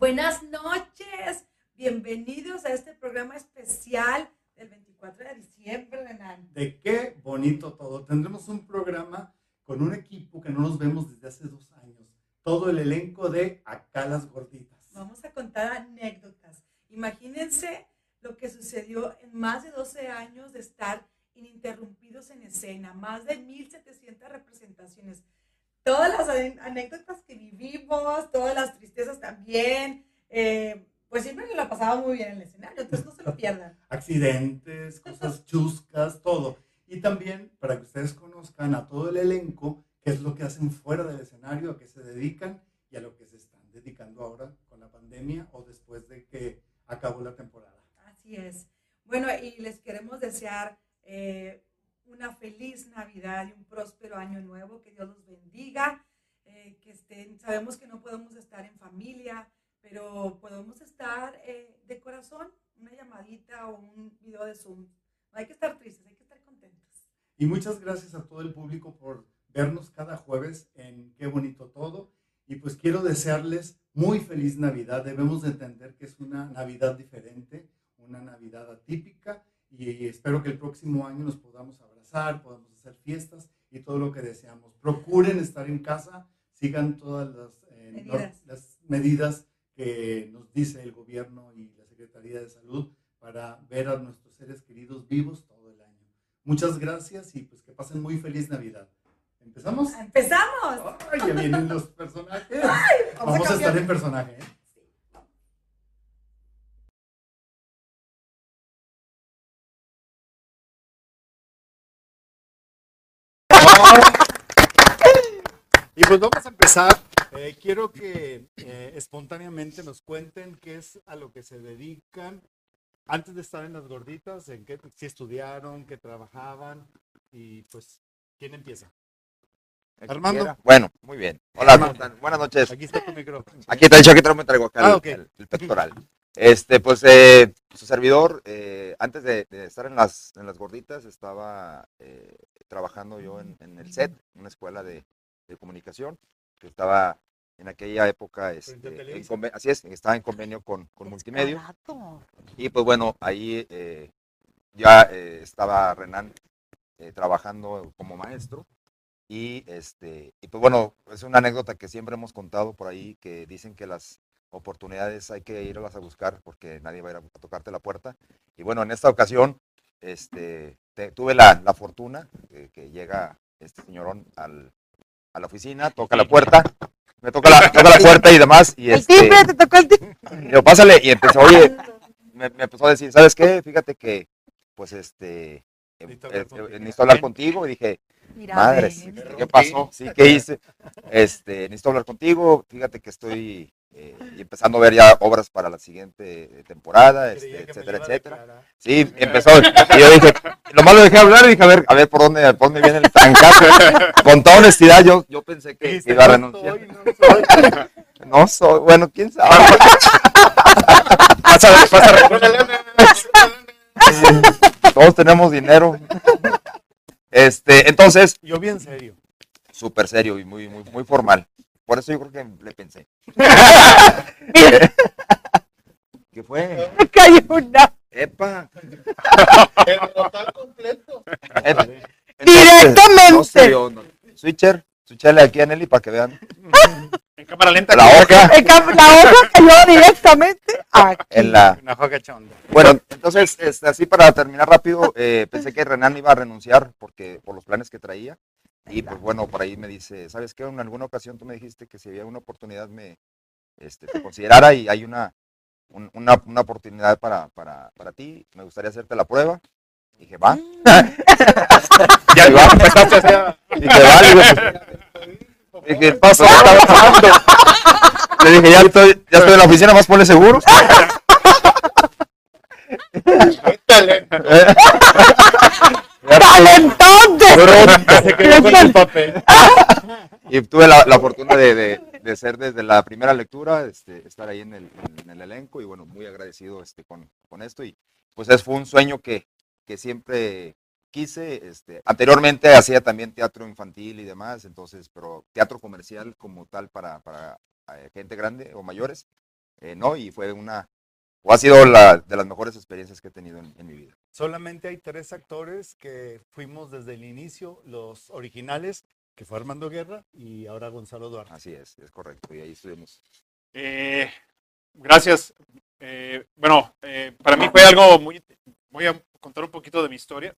Buenas noches, bienvenidos a este programa especial del 24 de diciembre, Renan. De qué bonito todo. Tendremos un programa con un equipo que no nos vemos desde hace dos años. Todo el elenco de Acá las Gorditas. Vamos a contar anécdotas. Imagínense lo que sucedió en más de 12 años de estar ininterrumpidos en escena, más de 1.700 representaciones. Todas las anécdotas que vivimos, todas las tristezas también, eh, pues siempre nos la pasaba muy bien en el escenario, entonces no se lo pierdan. Accidentes, cosas chuscas, todo. Y también para que ustedes conozcan a todo el elenco, qué es lo que hacen fuera del escenario, a qué se dedican y a lo que se están dedicando ahora con la pandemia o después de que acabó la temporada. Así es. Bueno, y les queremos desear eh, una feliz Navidad y un próspero año nuevo, que Dios los bendiga, eh, que estén, sabemos que no podemos estar en familia, pero podemos estar eh, de corazón, una llamadita o un video de Zoom. No hay que estar tristes, hay que estar contentos. Y muchas gracias a todo el público por vernos cada jueves en Qué bonito todo. Y pues quiero desearles muy feliz Navidad. Debemos de entender que es una Navidad diferente, una Navidad atípica y espero que el próximo año nos podamos abrazar, podamos hacer fiestas y todo lo que deseamos. Procuren estar en casa, sigan todas las, eh, medidas. las medidas que nos dice el gobierno y la Secretaría de Salud para ver a nuestros seres queridos vivos todo el año. Muchas gracias y pues que pasen muy feliz Navidad. ¿Empezamos? ¡Empezamos! Ay, ya vienen los personajes. vamos, a, estar en personaje. ¿eh? Pues vamos a empezar. Eh, quiero que eh, espontáneamente nos cuenten qué es a lo que se dedican antes de estar en las gorditas, en qué si estudiaron, qué trabajaban y pues quién empieza. Armando. Bueno, muy bien. Hola, Buenas noches. Aquí está tu micrófono. Aquí está dicho, aquí me traigo acá ah, el, pectoral. Este, pues, eh, su servidor, antes de, estar en las, en las gorditas, estaba trabajando yo en, en, el SET, una escuela de, de comunicación, que estaba en aquella época, este, en así es, estaba en convenio con, con Multimedio. Y pues bueno, ahí eh, ya eh, estaba Renan eh, trabajando como maestro. Y, este, y pues bueno, es una anécdota que siempre hemos contado por ahí, que dicen que las oportunidades hay que irlas a buscar porque nadie va a ir a tocarte la puerta. Y bueno, en esta ocasión este, tuve la, la fortuna que llega este señorón al, a la oficina, toca la puerta, me toca la, toca la puerta y demás. Y este, el timbre, te tocó el timbre. Yo, pásale, y empezó, oye, me, empezó a decir, ¿sabes qué? Fíjate que, pues, este, necesito hablar, eh, contigo. Y dije, madre, ¿qué pasó? Sí, ¿qué hice? Este, necesito hablar contigo, fíjate que estoy eh, y empezando a ver ya obras para la siguiente eh, temporada, este, etcétera, etcétera. Sí, empezó. Y yo dije, lo malo dejé hablar y dije, a ver, a ver por dónde, por dónde viene el trancazo. Con toda honestidad, yo, yo pensé que iba a renunciar. No soy, no soy. bueno, quién sabe. pasa, pasa, Todos tenemos dinero. Este, entonces. Yo bien serio. Súper serio y muy, muy, muy formal. Por eso yo creo que le pensé. ¿Qué fue? Me cayó una. Epa. El total completo. Directamente. No Switcher, switcherle aquí a Nelly para que vean. En cámara lenta. La hoja. la hoja cayó directamente aquí. En la. Una hoja chonda. Bueno, entonces, este, así para terminar rápido, eh, pensé que Renan iba a renunciar porque por los planes que traía. Y pues bueno, por ahí me dice, ¿sabes qué? En alguna ocasión tú me dijiste que si había una oportunidad me este, te considerara y hay una, una, una, oportunidad para, para, para, ti, me gustaría hacerte la prueba. Y dije, va. Mm. ya va, y dije, vale. Pues". dije, ¿qué pasó? Le dije, ya estoy, ya estoy en la oficina, más ponle seguro. y tuve la, la fortuna de, de, de, ser desde la primera lectura, este, estar ahí en el, en el, elenco y bueno, muy agradecido este, con, con esto. Y pues es, fue un sueño que, que siempre quise. Este, anteriormente hacía también teatro infantil y demás, entonces, pero teatro comercial como tal para, para eh, gente grande o mayores, eh, ¿no? Y fue una, o ha sido la, de las mejores experiencias que he tenido en, en mi vida. Solamente hay tres actores que fuimos desde el inicio, los originales, que fue Armando Guerra y ahora Gonzalo Duarte. Así es, es correcto. Y ahí estuvimos. Eh, gracias. Eh, bueno, eh, para mí fue algo muy... Voy a contar un poquito de mi historia.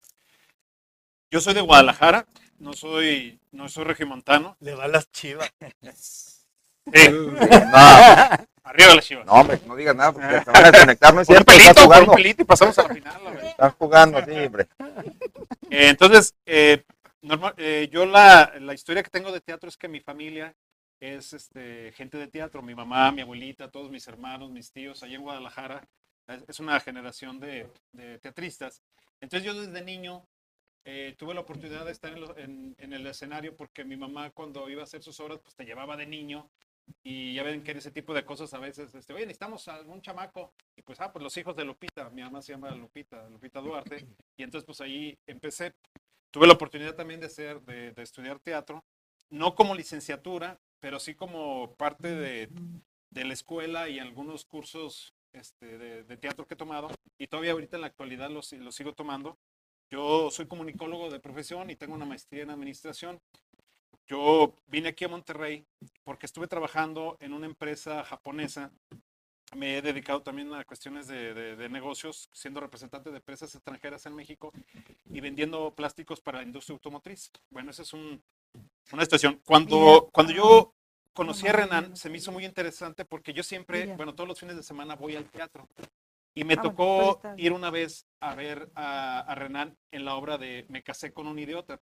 Yo soy de Guadalajara, no soy, no soy regimontano. Le va las chivas. Sí, No, arriba las chivas. no, hombre, no digas nada porque te van a desconectar, ¿no es Un pelito, un jugando, pelito y pasamos a la final. estás jugando, sí, hombre. Eh, entonces, eh, normal- eh, yo la, la historia que tengo de teatro es que mi familia es este, gente de teatro, mi mamá, mi abuelita, todos mis hermanos, mis tíos, allá en Guadalajara, es, es una generación de, de teatristas. Entonces yo desde niño eh, tuve la oportunidad de estar en, lo- en- en el escenario porque mi mamá cuando iba a hacer sus obras, pues te llevaba de niño y ya ven que en ese tipo de cosas a veces, este, oye, necesitamos algún chamaco. Y pues, ah, pues los hijos de Lupita, mi mamá se llama Lupita, Lupita Duarte. Y entonces pues ahí empecé. Tuve la oportunidad también de, ser, de, de estudiar teatro, no como licenciatura, pero sí como parte de, de la escuela y algunos cursos este, de, de teatro que he tomado. Y todavía ahorita en la actualidad los, los sigo tomando. Yo soy comunicólogo de profesión y tengo una maestría en administración. Yo vine aquí a Monterrey porque estuve trabajando en una empresa japonesa. Me he dedicado también a cuestiones de, de- de negocios, siendo representante de empresas extranjeras en México y vendiendo plásticos para la industria automotriz. Bueno, esa es un- una situación. Cuando, cuando yo conocí a Renan, se me hizo muy interesante porque yo siempre, bueno, todos los fines de semana voy al teatro. Y me Ah, tocó ir una vez a ver a, a Renan en la obra de Me casé con un idiota.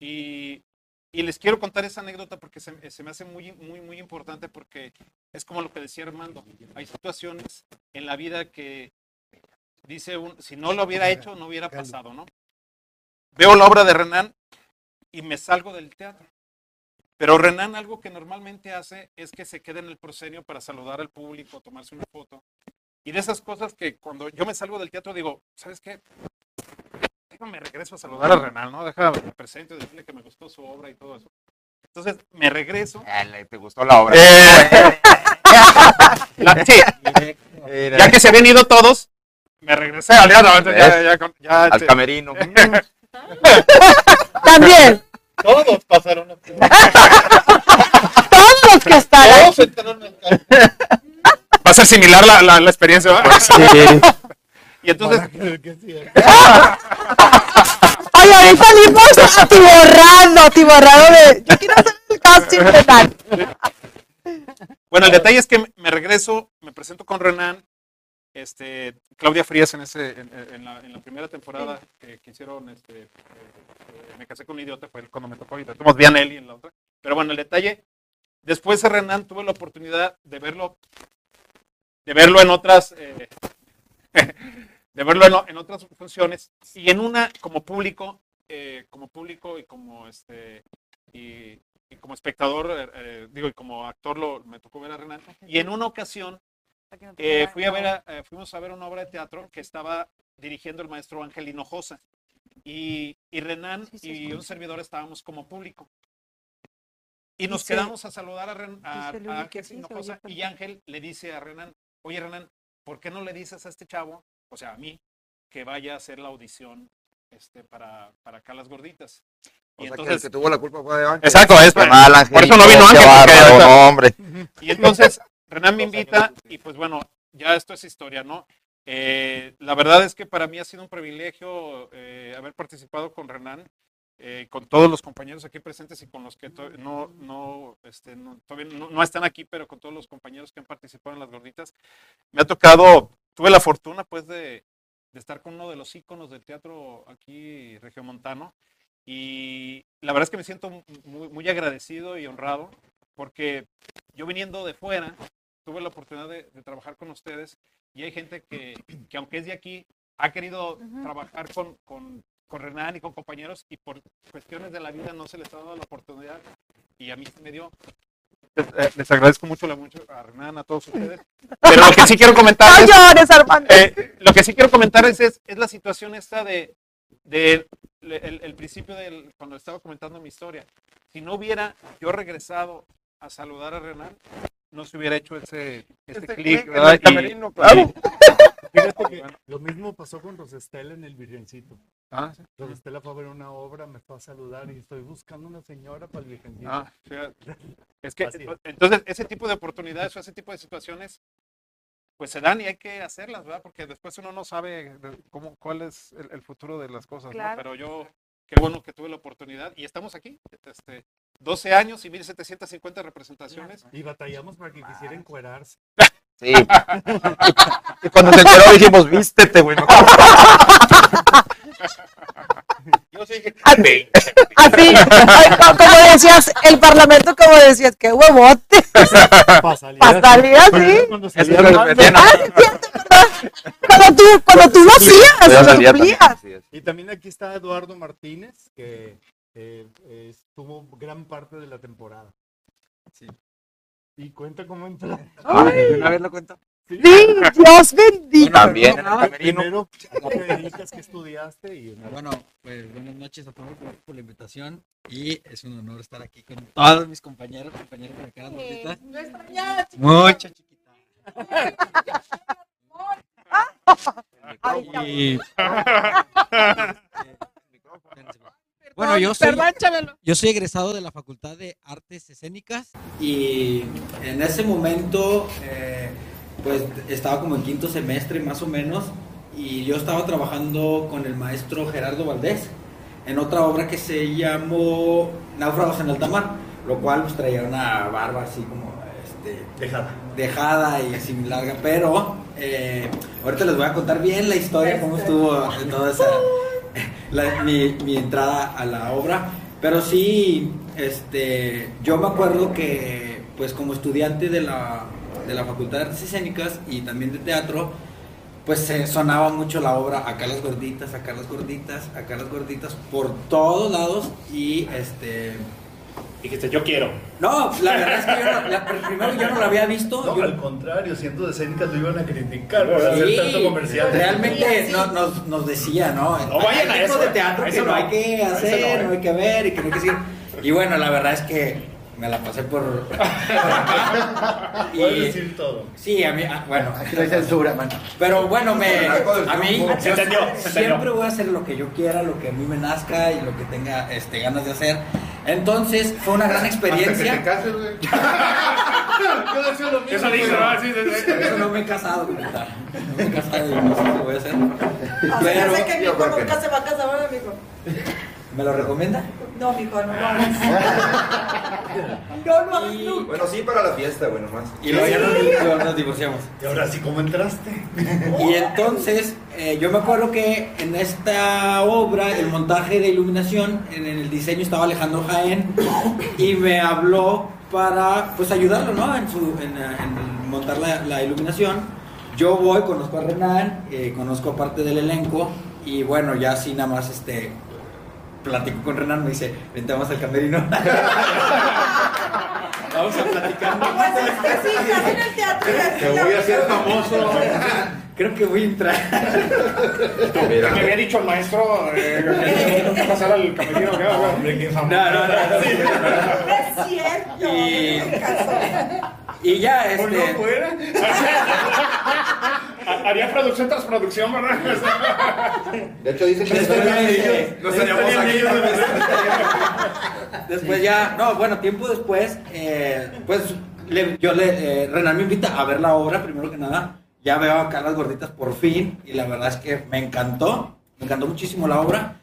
Y, y les quiero contar esa anécdota porque se, se me hace muy, muy, muy importante porque es como lo que decía Armando. Hay situaciones en la vida que dice un, si no lo hubiera hecho, no hubiera pasado, ¿no? Veo la obra de Renan y me salgo del teatro. Pero Renan algo que normalmente hace es que se queda en el proscenio para saludar al público, tomarse una foto. Y de esas cosas que cuando yo me salgo del teatro digo, ¿sabes qué? Déjame regreso a saludar a Renan, ¿no? Déjame me presento y decirle que me gustó su obra y todo eso. Entonces me regreso. Ah, le- ¿Te gustó la obra? Eh, la- sí, ya que se habían ido todos, me regresé al ya, ya, ya, ya, con- ya, al este, camerino. También, Todos pasaron a todos los que están. Todos entraron va a ser similar la, la, la experiencia. ¿verdad? Y entonces, Van a creer que sí. Oye, ahorita salimos atiborrando, atiborrado de. Yo quiero hacer el casting de tal. Bueno, el detalle es que me- regreso, me presento con Renan, este, Claudia Frías en, ese, en, en la, en la primera temporada que, que hicieron, este, eh, eh, me casé con un idiota, fue cuando me tocó y tuvimos bien a Eli en la otra. Pero bueno, el detalle, después de Renan tuve la oportunidad de verlo, de verlo en otras, eh, de verlo en, otras funciones y en una como público, eh, como público y como este, y, y como espectador, eh, eh, digo, y como actor lo, me tocó ver a Renan. Y en una ocasión eh, fui a ver a- eh, fuimos a ver una obra de teatro que estaba dirigiendo el maestro Ángel Hinojosa. Y, y Renan Sí, sí, y un servidor estábamos como público. Y nos Dice- quedamos a saludar a, Ren- a- a Ángel Hinojosa y. Ángel le dice a Renan, oye Renan, ¿por qué no le dices a este chavo, o sea, a mí, que vaya a hacer la audición este, para, para acá las gorditas? O Y sea, que el que tuvo la culpa fue de Ángel. Exacto, es- mal, por eso no vino Ángel, no, hombre. Y entonces Renan me invita y pues bueno, ya esto es historia, ¿no? Eh, la verdad es que para mí ha sido un privilegio eh, haber participado con Renan, eh, con todos los compañeros aquí presentes y con los que to- no, no, este, no, todavía no, no están aquí, pero con todos los compañeros que han participado en las gorditas. Me ha tocado, tuve la fortuna pues de, de estar con uno de los íconos del teatro aquí regiomontano y la verdad es que me siento muy, muy agradecido y honrado porque yo viniendo de fuera, tuve la oportunidad de, de trabajar con ustedes y hay gente que, que aunque es de aquí, ha querido trabajar con, con, con Renan y con compañeros y por cuestiones de la vida no se les ha dado la oportunidad y a mí se me dio. Eh, Les agradezco mucho, la- mucho a Renan, a todos ustedes. Pero lo que sí quiero comentar No es, llores, Armando. eh, lo que sí quiero comentar es, es, es la situación esta de, de el, el principio del, cuando estaba comentando mi historia. Si no hubiera yo regresado a saludar a Renan, no se hubiera hecho ese, este, Este clic, ¿verdad? el Y- claro. Fíjate que lo mismo pasó con Rosestela en el Virgencito. Ah, sí. Rosestela fue a ver una obra, me fue a saludar y estoy buscando una señora para el Virgencito. Ah, fíjate. es que Así entonces ese tipo de oportunidades o ese tipo de situaciones pues se dan y hay que hacerlas, ¿verdad? Porque después uno no sabe cómo cuál es el, el futuro de las cosas, ¿no? Claro. Pero yo qué bueno que tuve la oportunidad y estamos aquí, este 12 años y 1750 representaciones. Y batallamos para que quisiera encuerarse. Sí. y cuando se enteró dijimos, vístete, güey. mejor". Yo sí dije, Así, así, ay, co- como decías, el parlamento, como decías, qué huevote, así. Cuando salía es lo que decían, ¿no? Ah, cierto, ¿verdad? Cuando tú, cuando tú lo hacías, lo cumplías. así. Y también aquí está Eduardo Martínez, que eh, estuvo gran parte de la temporada. Sí. Y cuenta cómo entró. Ay, ¿Una vez lo cuento? sí, Dios bendito. También en el Ay, camerino. Primero, ¿a qué te dedicas? ¿Qué estudiaste? Y, Bueno, pues buenas noches a todos, por la invitación y es un honor estar aquí con todos mis compañeros, compañeros de acá, gordita. No extrañaba, chiquita. Mucha chiquita. Ay, Y... Bueno, yo soy, yo soy egresado de la Facultad de Artes Escénicas. Y en ese momento eh, pues estaba como en quinto semestre más o menos y yo estaba trabajando con el maestro Gerardo Valdés en otra obra que se llamó Náufragos en alta mar, lo cual pues traía una barba así como este, Dejada. dejada y así larga, pero eh, ahorita les voy a contar bien la historia, cómo estuvo en toda esa, mi entrada a la obra, pero sí, este, yo me acuerdo que, pues como estudiante de la, de la Facultad de Artes Escénicas y también de teatro, pues se sonaba mucho la obra acá las gorditas, acá las gorditas, acá las gorditas, por todos lados y este... Dijiste, yo quiero. No, la verdad es que yo no, la- primero yo no la había visto. No, yo- al contrario, siendo de escénicas lo iban a criticar por Sí, hacer tanto comercial. realmente no- nos, nos decía, ¿no? No vayan Hay a tipo eso, de teatro a que eso no no. hay que A eso hacer, no, ¿eh? no hay que ver y que no hay que seguir. Y bueno, la verdad es que me la pasé por... Y, decir todo. sí, a mí, ah, bueno, Aquí no hay censura, man. pero bueno, me, a mí. Se entendió, se siempre entendió. voy a hacer lo que yo quiera, lo que a mí me nazca y lo que tenga este, ganas de hacer. Entonces fue una gran experiencia. cases, güey. Eso dijo, ¿no? Sí, sí, sí. Por eso no me he casado, compadre. No me he casado y no sé qué voy a hacer. Pero, Así que mi yo hijo creo que nunca se va a casar ahora, mijo. ¿Me lo recomienda? No, mijo, no lo hagas. No lo hagas Y- nunca. Bueno, sí para la fiesta, güey, nomás. Y luego ya nos, luego nos divorciamos. Y ahora sí, ¿cómo entraste? Y entonces, eh, yo me acuerdo que en esta obra, el montaje de iluminación, en el diseño estaba Alejandro Jaén y me habló para pues ayudarlo, ¿no? En, su, en, en montar la, la iluminación. Yo voy, conozco a Renan, eh, conozco parte del elenco y bueno, ya así nada más este platico con Renan, me dice, vente, vamos al camerino. vamos a platicar. Pues es que sí, casi en el teatro. y así Te voy a hacer famoso. Creo que voy a entrar. Mira. Me había dicho el maestro eh, que que pasar al camerino. Hombre, qué famoso. No, no, no. Es cierto. Y-. Y ya, ¿O no este. fuera? Haría producción tras producción, ¿verdad? De hecho, dicen que Después ya, este, no estaríamos aquí. Después ya, no, bueno, tiempo después, eh, pues le- yo le, eh, Renan me invita a ver la obra, primero que nada. Ya veo acá las gorditas por fin, y la verdad es que me encantó, me encantó muchísimo la obra.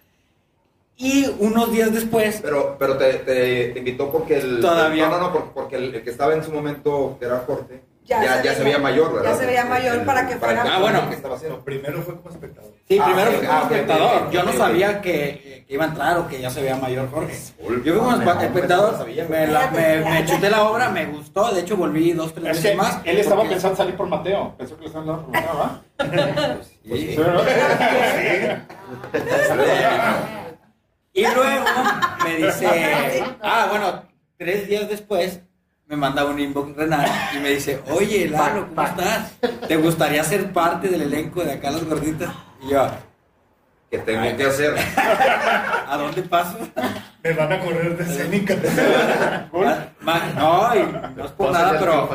Y unos días después, Pero, pero te, te, te invitó porque el. Todavía. No, no, no, porque, porque el, el que estaba en su momento, que era Jorge, Ya ya, se ya se veía- mayor, ¿verdad? ya se veía mayor para que fuera- Ah, bueno. que estaba haciendo. Primero fue como espectador. sí, Ah, primero ah, como espectador. Yo no sabía que, que iba a entrar o que ya se veía mayor Jorge. Yo fui como no, espectador, no sabía, me, la- me, me chuté la obra, me gustó, de hecho volví dos, tres Es veces que más. él estaba porque- pensando salir por Mateo. Pensó que le estaban dando por Mateo, ¿va? Sí. Sí, ¿verdad? Y luego me dice, ah, bueno, tres días después me manda un inbox Renan y me dice, oye, Lalo, ¿cómo estás? ¿Te gustaría ser parte del elenco de acá las gorditas? Y yo, Que tengo que hacer. ¿a dónde paso? Me van a correr de escénica. No, y no es por nada, pero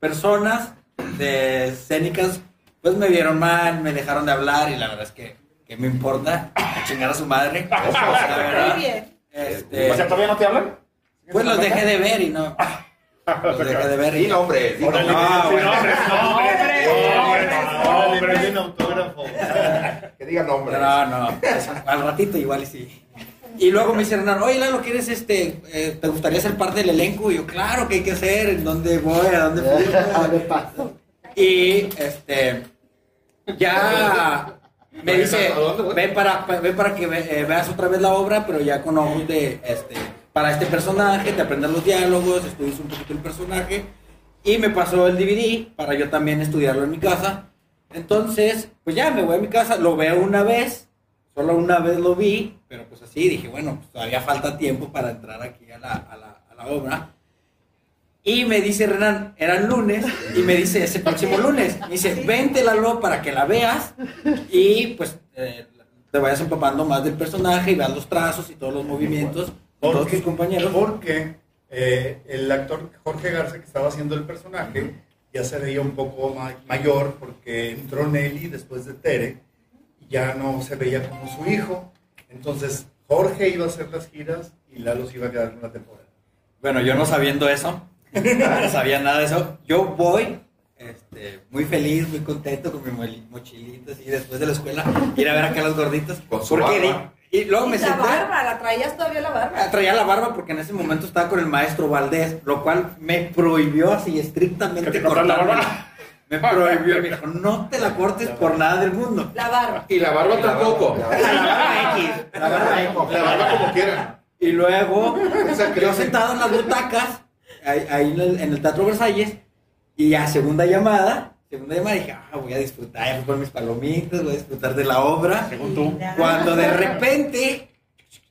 personas de escénicas, pues me vieron mal, me dejaron de hablar y la verdad es que, que me importa a chingar a su madre. La verdad, Muy bien. este, O sea, ¿todavía no te hablan? Pues los dejé de ver y no. Los dejé de ver y Di nombre, di nombre. Bueno. Nombres. nombres, piden autógrafo. Que diga nombre. No, no, eso, al ratito igual y sí. Y luego me hicieron, oye Lalo, ¿quieres este, eh, te gustaría ser parte del elenco? Y yo, claro, ¿qué hay que hacer? ¿En dónde voy? ¿A dónde fui? Y este, ya me dice, ¿A dónde voy? ven para, ven para que eh, veas otra vez la obra, pero ya con ojos de, este, para este personaje, te aprendas los diálogos, estudies un poquito el personaje. Y me pasó el DVD para yo también estudiarlo en mi casa. Entonces, pues ya me voy a mi casa, lo veo una vez, solo una vez lo vi, pero pues así dije, bueno, pues todavía falta tiempo para entrar aquí a la, a la, a la obra. Y me dice Renan, eran lunes, y me dice ese próximo lunes, me dice, vente Lalo para que la veas y pues eh, te vayas empapando más del personaje y veas los trazos y todos los movimientos tus compañeros. Porque eh, el actor Jorge Garza, que estaba haciendo el personaje, ya se veía un poco ma- mayor porque entró Nelly después de Tere y ya no se veía como su hijo. Entonces Jorge iba a hacer las giras y Lalo se iba a quedar con la temporada. Bueno, yo no sabiendo eso, no sabía nada de eso, yo voy este, muy feliz, muy contento con mi mochilita así después de la escuela, ir a ver acá a los gorditos. Con su porque y luego me Y la senté, barba, la traías todavía la barba. traía la barba porque en ese momento estaba con el maestro Valdés, lo cual me prohibió así estrictamente ¿Que te cortara la barba? Me prohibió, me dijo, no te la cortes por nada del mundo. La barba. Y la barba tampoco. La barba X, la barba X. La barba como quieran. Y luego, yo sentado en las butacas, ahí, ahí en, el, en el Teatro Versalles, y a segunda llamada, segunda llamada dije, ah, voy a disfrutar, ya fui por mis palomitas, voy a disfrutar de la obra. Según tú. Cuando de repente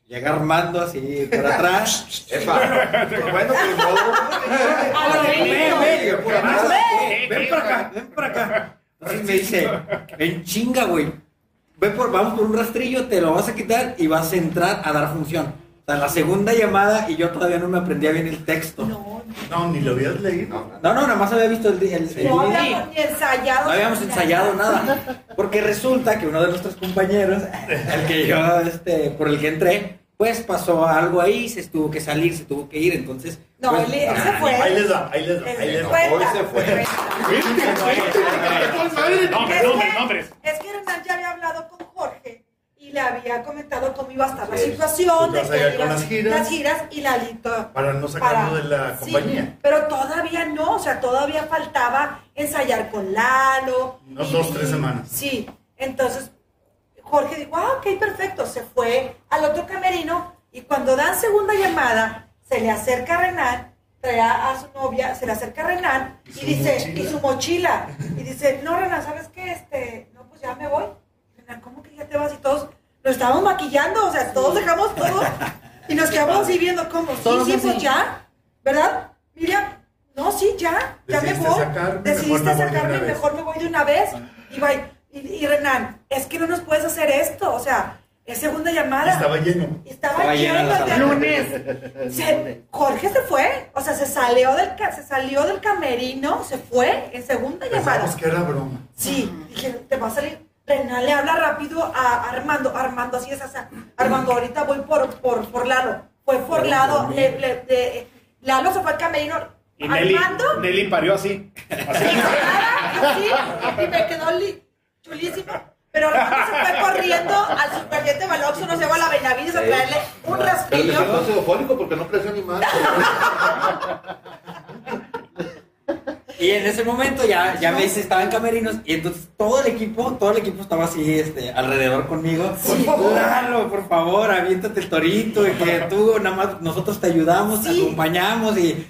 llega Armando así por atrás. Epa. Bueno, pues no. Ven, ven, por atrás. ven, ven para acá, ven para acá. Entonces me dice, en chinga, güey. Ven por, vamos por un rastrillo, te lo vas a quitar y vas a entrar a dar función. Sea, la segunda llamada y yo todavía no me aprendía bien el texto. No, No, No, ni lo habías leído. no, nada más había visto el, el, el no habíamos ni ensayado. No habíamos ensayado nada. Porque resulta que uno de nuestros compañeros, el que yo, este, por el que entré, pues pasó algo ahí, se tuvo que salir, se tuvo que ir, entonces. No, pues, él, él se fue. Ahí les da, ahí les da, ahí les da. Hoy se fue. Nombres, Es nombres, que- nombres. Es que Hernán ya había hablado con Jorge y le había comentado cómo iba a estar la situación. De que con las- giras. Las giras y la lito. Para no sacarlo de la sí, compañía. pero todavía no, o sea, todavía faltaba ensayar con Lalo. Unos dos, tres semanas. Sí, entonces Jorge dijo, ah, ok, perfecto, se fue al otro camerino y cuando dan segunda llamada, se le acerca a Renan, trae a a su novia, se le acerca a Renan ¿Y dice, mochila? y su mochila, y dice, no, Renan, ¿sabes qué? Este, no, pues ya me voy. Renan, ¿cómo que ya te vas? Y todos lo estábamos maquillando, o sea, todos dejamos todo y nos quedamos así viendo cómo, sí, Todos sí, pues ya, ¿verdad? Miriam, no, sí, ya, ya me Decidiste voy. sacarme, Decidiste sacarme, mejor me voy de una vez. Y, bye. y, y Renan, es que no nos puedes hacer esto, o sea, es segunda llamada. Estaba lleno. Estaba, lleno de lunes. Se- Jorge se fue, o sea, se salió del ca- se salió del camerino, se fue en segunda llamada. Pensamos que era broma. Sí, dije, te va a salir. Renan le habla rápido a Armando, Armando, así es, o sea, Armando, ahorita voy por, por, por Lalo. Fue por Lalo, le- le- de- Lalo se fue al camerino. Y Nelly, Armando, Nelly parió así. Así. así, y me quedó li- chulísimo. Pero Armando se fue corriendo al superviviente Baloxo, nos llevó a la Benavides a traerle un Pero le raspillo. ácido fólico porque no creció ni más. Y en ese momento ya, ya me dice, estaba en camerinos y entonces todo el equipo, todo el equipo estaba así, este, alrededor conmigo. Por favor, Lalo, por favor, aviéntate el torito y que tú nada más nosotros te ayudamos, te Sí. acompañamos y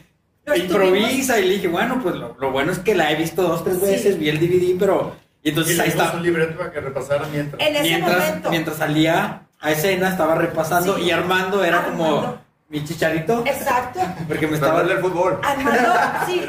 improvisa. Y le dije, bueno, pues lo, lo bueno es que la he visto dos, tres Sí. veces, vi el DVD, pero... Y Y entonces le ahí está. un libreto para que repasara mientras. En ese Mientras, momento. mientras salía a escena, estaba repasando Sí. y Armando era como. Mi chicharito, Exacto. porque me Estaba estaba... en el fútbol. Armando, sí.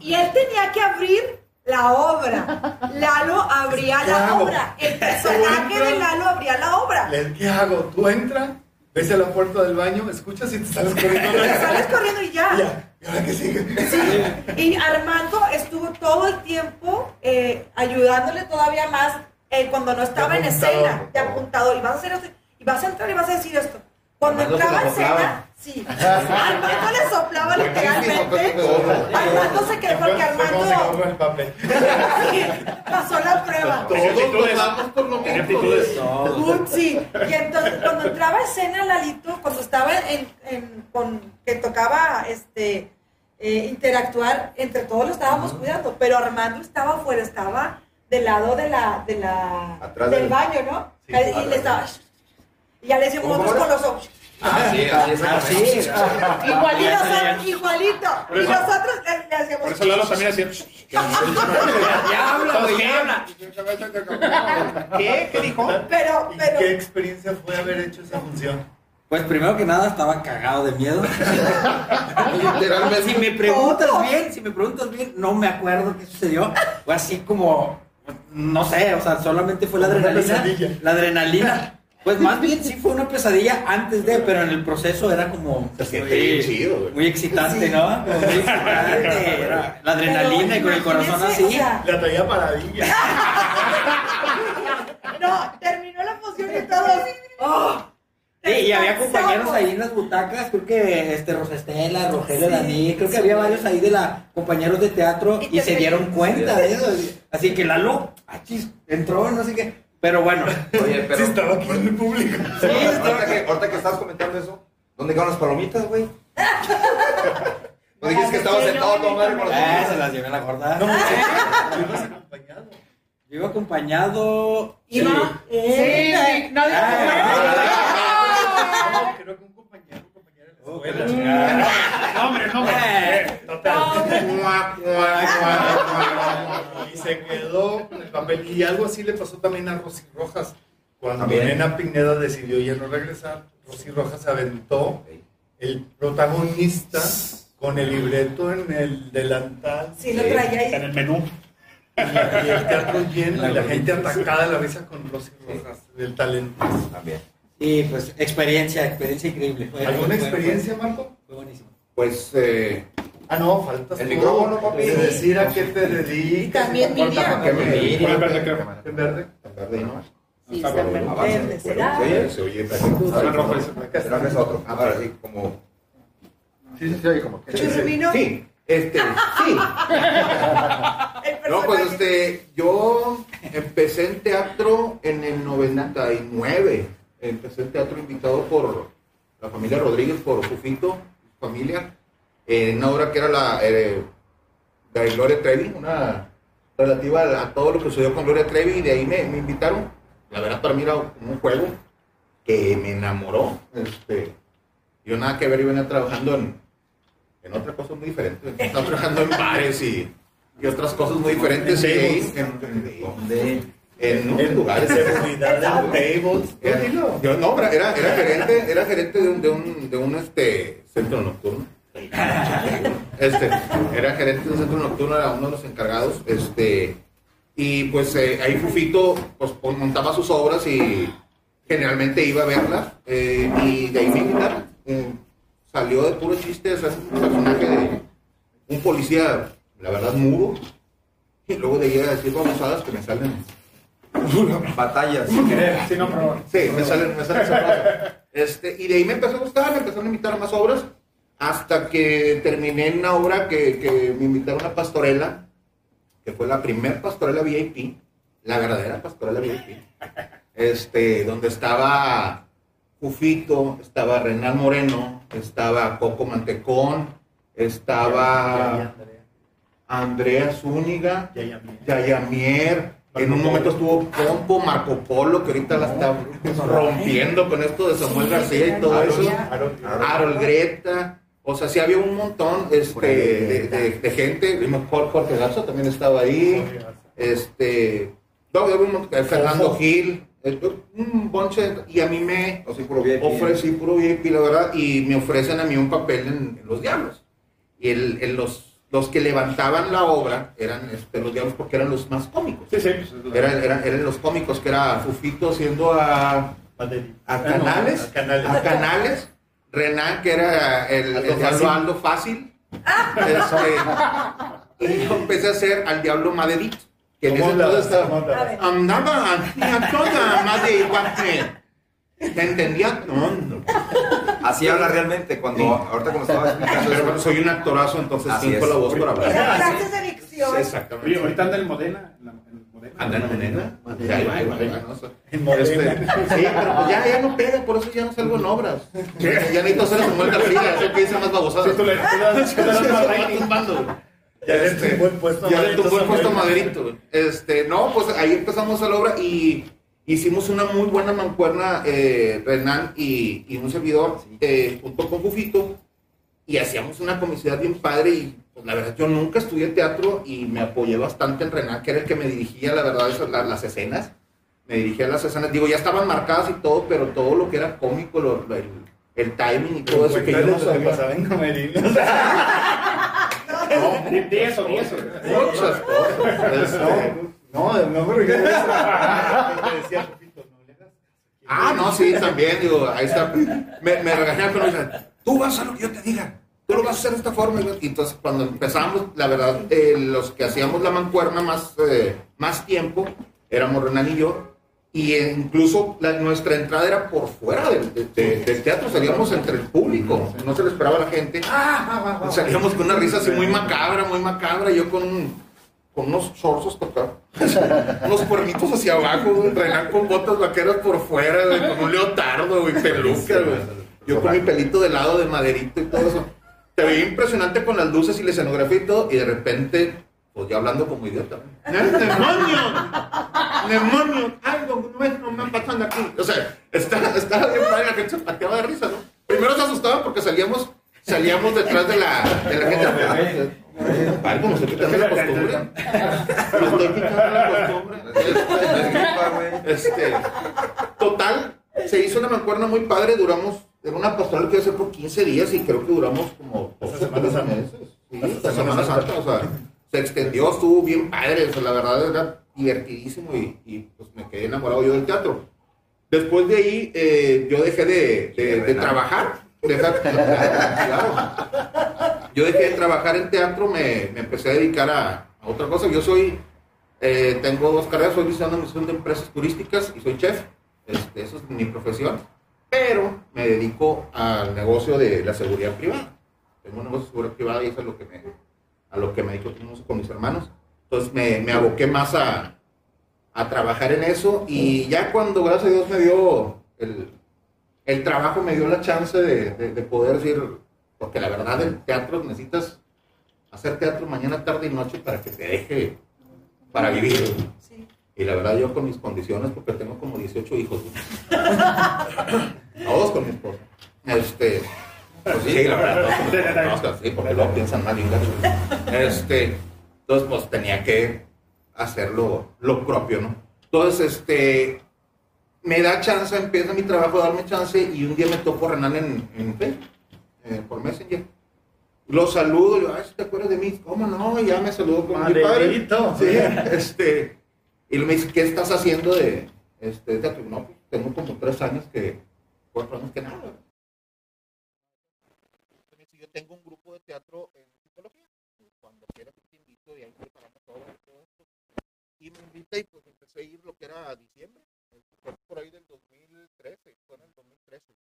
Y él tenía que abrir la obra. Lalo abría ¿Qué la hago? obra. El personaje de Lalo abría la obra. ¿Qué hago? Tú entra, ves a la puerta del baño, escuchas y te sales corriendo. Te sales corriendo y ya. Ya, ¿y ahora qué sigue? Sí. Y Armando estuvo todo el tiempo eh, ayudándole todavía más eh, cuando no estaba en escena, de apuntador. Y vas a hacer esto, y vas a entrar y vas a decir esto. Cuando entraba en escena, sí. Armando le soplaba literalmente. Armando se quedó porque ¿Cómo se Armando sí, pasó la prueba. Todos pasamos por. Un sí. Y entonces, cuando entraba a escena Lalito, cuando estaba en, en- con, que tocaba este eh, interactuar, entre todos lo estábamos cuidando, pero Armando estaba afuera, estaba del lado de la, de la Atrás del del- baño, ¿no? Sí, y le estaba y ya le decíamos ¿Cómo nosotros con los ojos. Ah, sí, así es. Ah, sí. Igualito, sabían. igualito. Por y nosotros le, le hacíamos. Por eso Lalo también hacía. Ya habla, güey, ya habla. ¿Qué? ¿Qué dijo? Pero, ¿Y pero. qué experiencia fue haber hecho esa función? Pues primero que nada estaba cagado de miedo. Literalmente. Si me preguntas bien, si me preguntas bien, no me acuerdo qué sucedió. Fue así como, no sé, o sea, solamente fue la adrenalina. La adrenalina. Pues más bien sí fue una pesadilla antes de, pero en el proceso era como chido, muy excitante, ¿no? Como muy excitante. Era la adrenalina y con el corazón así. o sea, La traía paradilla. no, terminó la función y todos. ¡Oh! Sí, y había compañeros ahí en las butacas, creo que este Rosestela, Rogelio Dani, creo que había varios ahí de la compañeros de teatro Y y, te se dieron cuenta de eso. Así que Lalo, achis, entró, no sé qué. Pero bueno, Oye, pero. Sí, estaba aquí en el público. sí, Ahorita que, ahorita que estabas comentando eso, ¿dónde quedaron las palomitas, güey? ¿No dijiste que estabas sentado a tomar con Ah, los se las llevé a la gorda. No, ibas acompañado. Yo iba acompañado. Iba. Sí. Eh, no digo Ah, No, creo que un compañero, un compañero de la Oh, escuela. la chingada. No, hombre, no, hombre. Eh, Y se quedó con el papel. Y algo así le pasó también a Rosy Rojas. Cuando También. Nena Pineda decidió ya no regresar, Rosy Rojas se aventó el protagonista con el libreto en el delantal. Sí, lo traía En el menú. Y, y el teatro lleno y la gente atacada de la risa con Rosy Rojas, del talento. También. Sí, pues experiencia, experiencia increíble. Fue- ¿Alguna fue- experiencia, Marco? Fue buenísimo. Pues, eh, Ah, no, faltas El tú. micrófono, papi. De decir a qué te Y dedicas. también Miriam. ¿qué me Miriam. Con el verde, creo. En verde. verde, ¿no? Sí, Está verde, será. Se oye, se oye perfecto. En rojo. Ahora es otro. Ahora sí, como. Sí, sí, se oye como. Sí, este, sí. No, pues este, yo empecé en teatro en el 99. Empecé en teatro invitado por la familia Rodríguez, por Fufito, familia, en una obra que era la eh, de Gloria Trevi, una relativa a, a todo lo que sucedió con Gloria Trevi, y de ahí me, me invitaron. La verdad, para mí era un juego que me enamoró. Este, yo nada que ver, yo venía trabajando en, en otra cosa muy diferente. Estaba trabajando en bares y, y otras cosas muy diferentes. en, en- en unos lugares de Seguridad en yo no, era, era gerente, era gerente de un, de un, de un este, centro nocturno. Este, era gerente de un centro nocturno, era uno de los encargados. Este, y pues eh, ahí Fufito pues, montaba sus obras y generalmente iba a verlas. eh, y de ahí me. Eh, salió de puro chiste, o sea, es un personaje de un policía, la verdad, muro. Y luego de ahí a decir babosadas que me salen batallas. Sí, no, pero. Sí, me salen, me salen. Este, y de ahí me empezó a gustar, me empezaron a invitar a más obras, hasta que terminé en una obra que, que me invitaron a Pastorela, que fue la primer Pastorela VIP, la verdadera Pastorela VIP, este, donde estaba Fufito, estaba Renal Moreno, estaba Coco Mantecón, estaba Andrea Zúñiga, Yayamier, en un momento estuvo Pompo, Marco Polo, que ahorita la está rompiendo con esto de Samuel García y todo eso. Harold Greta. O sea, sí había un montón este, de, de- de gente. Vimos Jorge, Garza también estaba ahí. Este. No, había un montón- Fernando Gil. eh, Un bonche. Y a mí me ofrecí puro VIP, la verdad. Y me ofrecen a mí un papel en, en Los Diablos. Y el, el- los, los que levantaban la obra eran este, Los Diablos porque eran los más cómicos. Sí, sí. Eran, eran, eran los cómicos, que era Fufito siendo a Madrid. a Canales, A Canales. a Canales, Renan, que era el, el diablo Fácil. Aldo Fácil, este, y yo empecé a hacer al diablo Maderito, que en ¿Cómo ese andaba toda madre guaje. ¿Te entendía? No, no. Así habla realmente cuando, ahorita como estaba explicando Pero bueno, soy un actorazo, entonces Así tengo es. la voz para hablar. Clases de dicción. Sí, Exactamente. Oye, ahorita anda Modena. en Modena. Anda en sé. En. Este, sí, pero pues ya, ya no pega, por eso ya no salgo en obras. Ya necesito hacer a Samuel García, eso que dice más babosadas. Sí, tú le- le le. Ya le Este, tumbó el puesto ya le tumbó el puesto. Maderito. Este, no, pues ahí empezamos a la obra y hicimos una muy buena mancuerna, eh, Renan y, y un servidor, eh, junto con Fufito, y hacíamos una comicidad bien padre y pues la verdad yo nunca estudié teatro y me apoyé bastante en Renan, que era el que me dirigía, la verdad, esas, la- las escenas. Me dirigía a las escenas, digo, ya estaban marcadas y todo, pero todo lo que era cómico, lo- lo- el, el timing y todo eso que yo no sabía. pasaba en No, de eso, de eso. Muchas cosas. No, no, no, porque yo te decía, no Ah, no, sí, también, digo, ahí está. Me, me regañaban cuando dicen, tú vas a lo que yo te diga, tú lo vas a hacer de esta forma. Y entonces, cuando empezamos, la verdad, eh, los que hacíamos la mancuerna más, eh, más tiempo, éramos Renan y yo, y incluso la- nuestra entrada era por fuera del, de- de- del teatro, salíamos entre el público, no se le esperaba a la gente. Salíamos con una risa así muy macabra, muy macabra, yo con un- con unos chorzos acá, unos cuernitos hacia abajo, Renan con botas vaqueras por fuera, con un leotardo, güey, peluca, Yo con mi pelito de lado de maderito y todo eso. Te veía impresionante con las luces y la escenografía y todo, y de repente, pues ya hablando como idiota. ¡Demonios! ¡Demonios! Algo no, es- no me pasando aquí. O sea, estaba, estaba bien padre, la gente se pateaba de risa, ¿no? Primero se asustaban porque salíamos, salíamos detrás de la, de la gente. Algo, no sé qué la costumbre. Me estoy quitando la costumbre. Este, total, se hizo una mancuerna muy padre, duramos, era una pastoral que iba a ser por 15 días y creo que duramos como Hasta Semana Santa. meses. Sí, Hasta Semana Santa, o sea, se extendió, estuvo bien padre, o sea, la verdad era divertidísimo y, y, pues me quedé enamorado yo del teatro. Después de ahí, eh, yo dejé de, de- de trabajar. Claro. Yo dejé de trabajar en teatro, me, me empecé a dedicar a, a otra cosa. Yo soy, eh, tengo dos carreras, soy licenciado en de empresas turísticas y soy chef. Este, eso es mi profesión. Pero me dedico al negocio de la seguridad privada. Tengo un negocio de seguridad privada y eso es lo que me, a lo que me dedico con mis hermanos. Entonces me, me aboqué más a, a trabajar en eso y ya cuando gracias a Dios me dio el, el trabajo, me dio la chance de, de- de poder decir, porque la verdad el teatro necesitas hacer teatro mañana, tarde y noche para que te deje para vivir. Y la verdad yo con mis condiciones, porque tengo como 18 hijos. Todos con mi esposa. Este, pues sí, la verdad. todos con- sí, porque luego piensan mal bien gacho. Este, entonces pues tenía que hacerlo lo propio, ¿no? Entonces, este, me da chance, empieza mi trabajo a darme chance y un día me topo Renan en, en Facebook, eh, por Messenger. Lo saludo, digo, ay, ¿te acuerdas de mí? ¿Cómo no? Y Ya me saludó con mi padre. Sí, este, y me dice, ¿qué estás haciendo de este teatro? No, pues tengo como tres años que, cuatro años que nada. Yo tengo un grupo de teatro en psicología. Cuando quieras te invito y ahí preparamos todo, todo esto. Y me invita y pues empecé a ir lo que era a diciembre. Fue por ahí del 2013, fue en el 2013.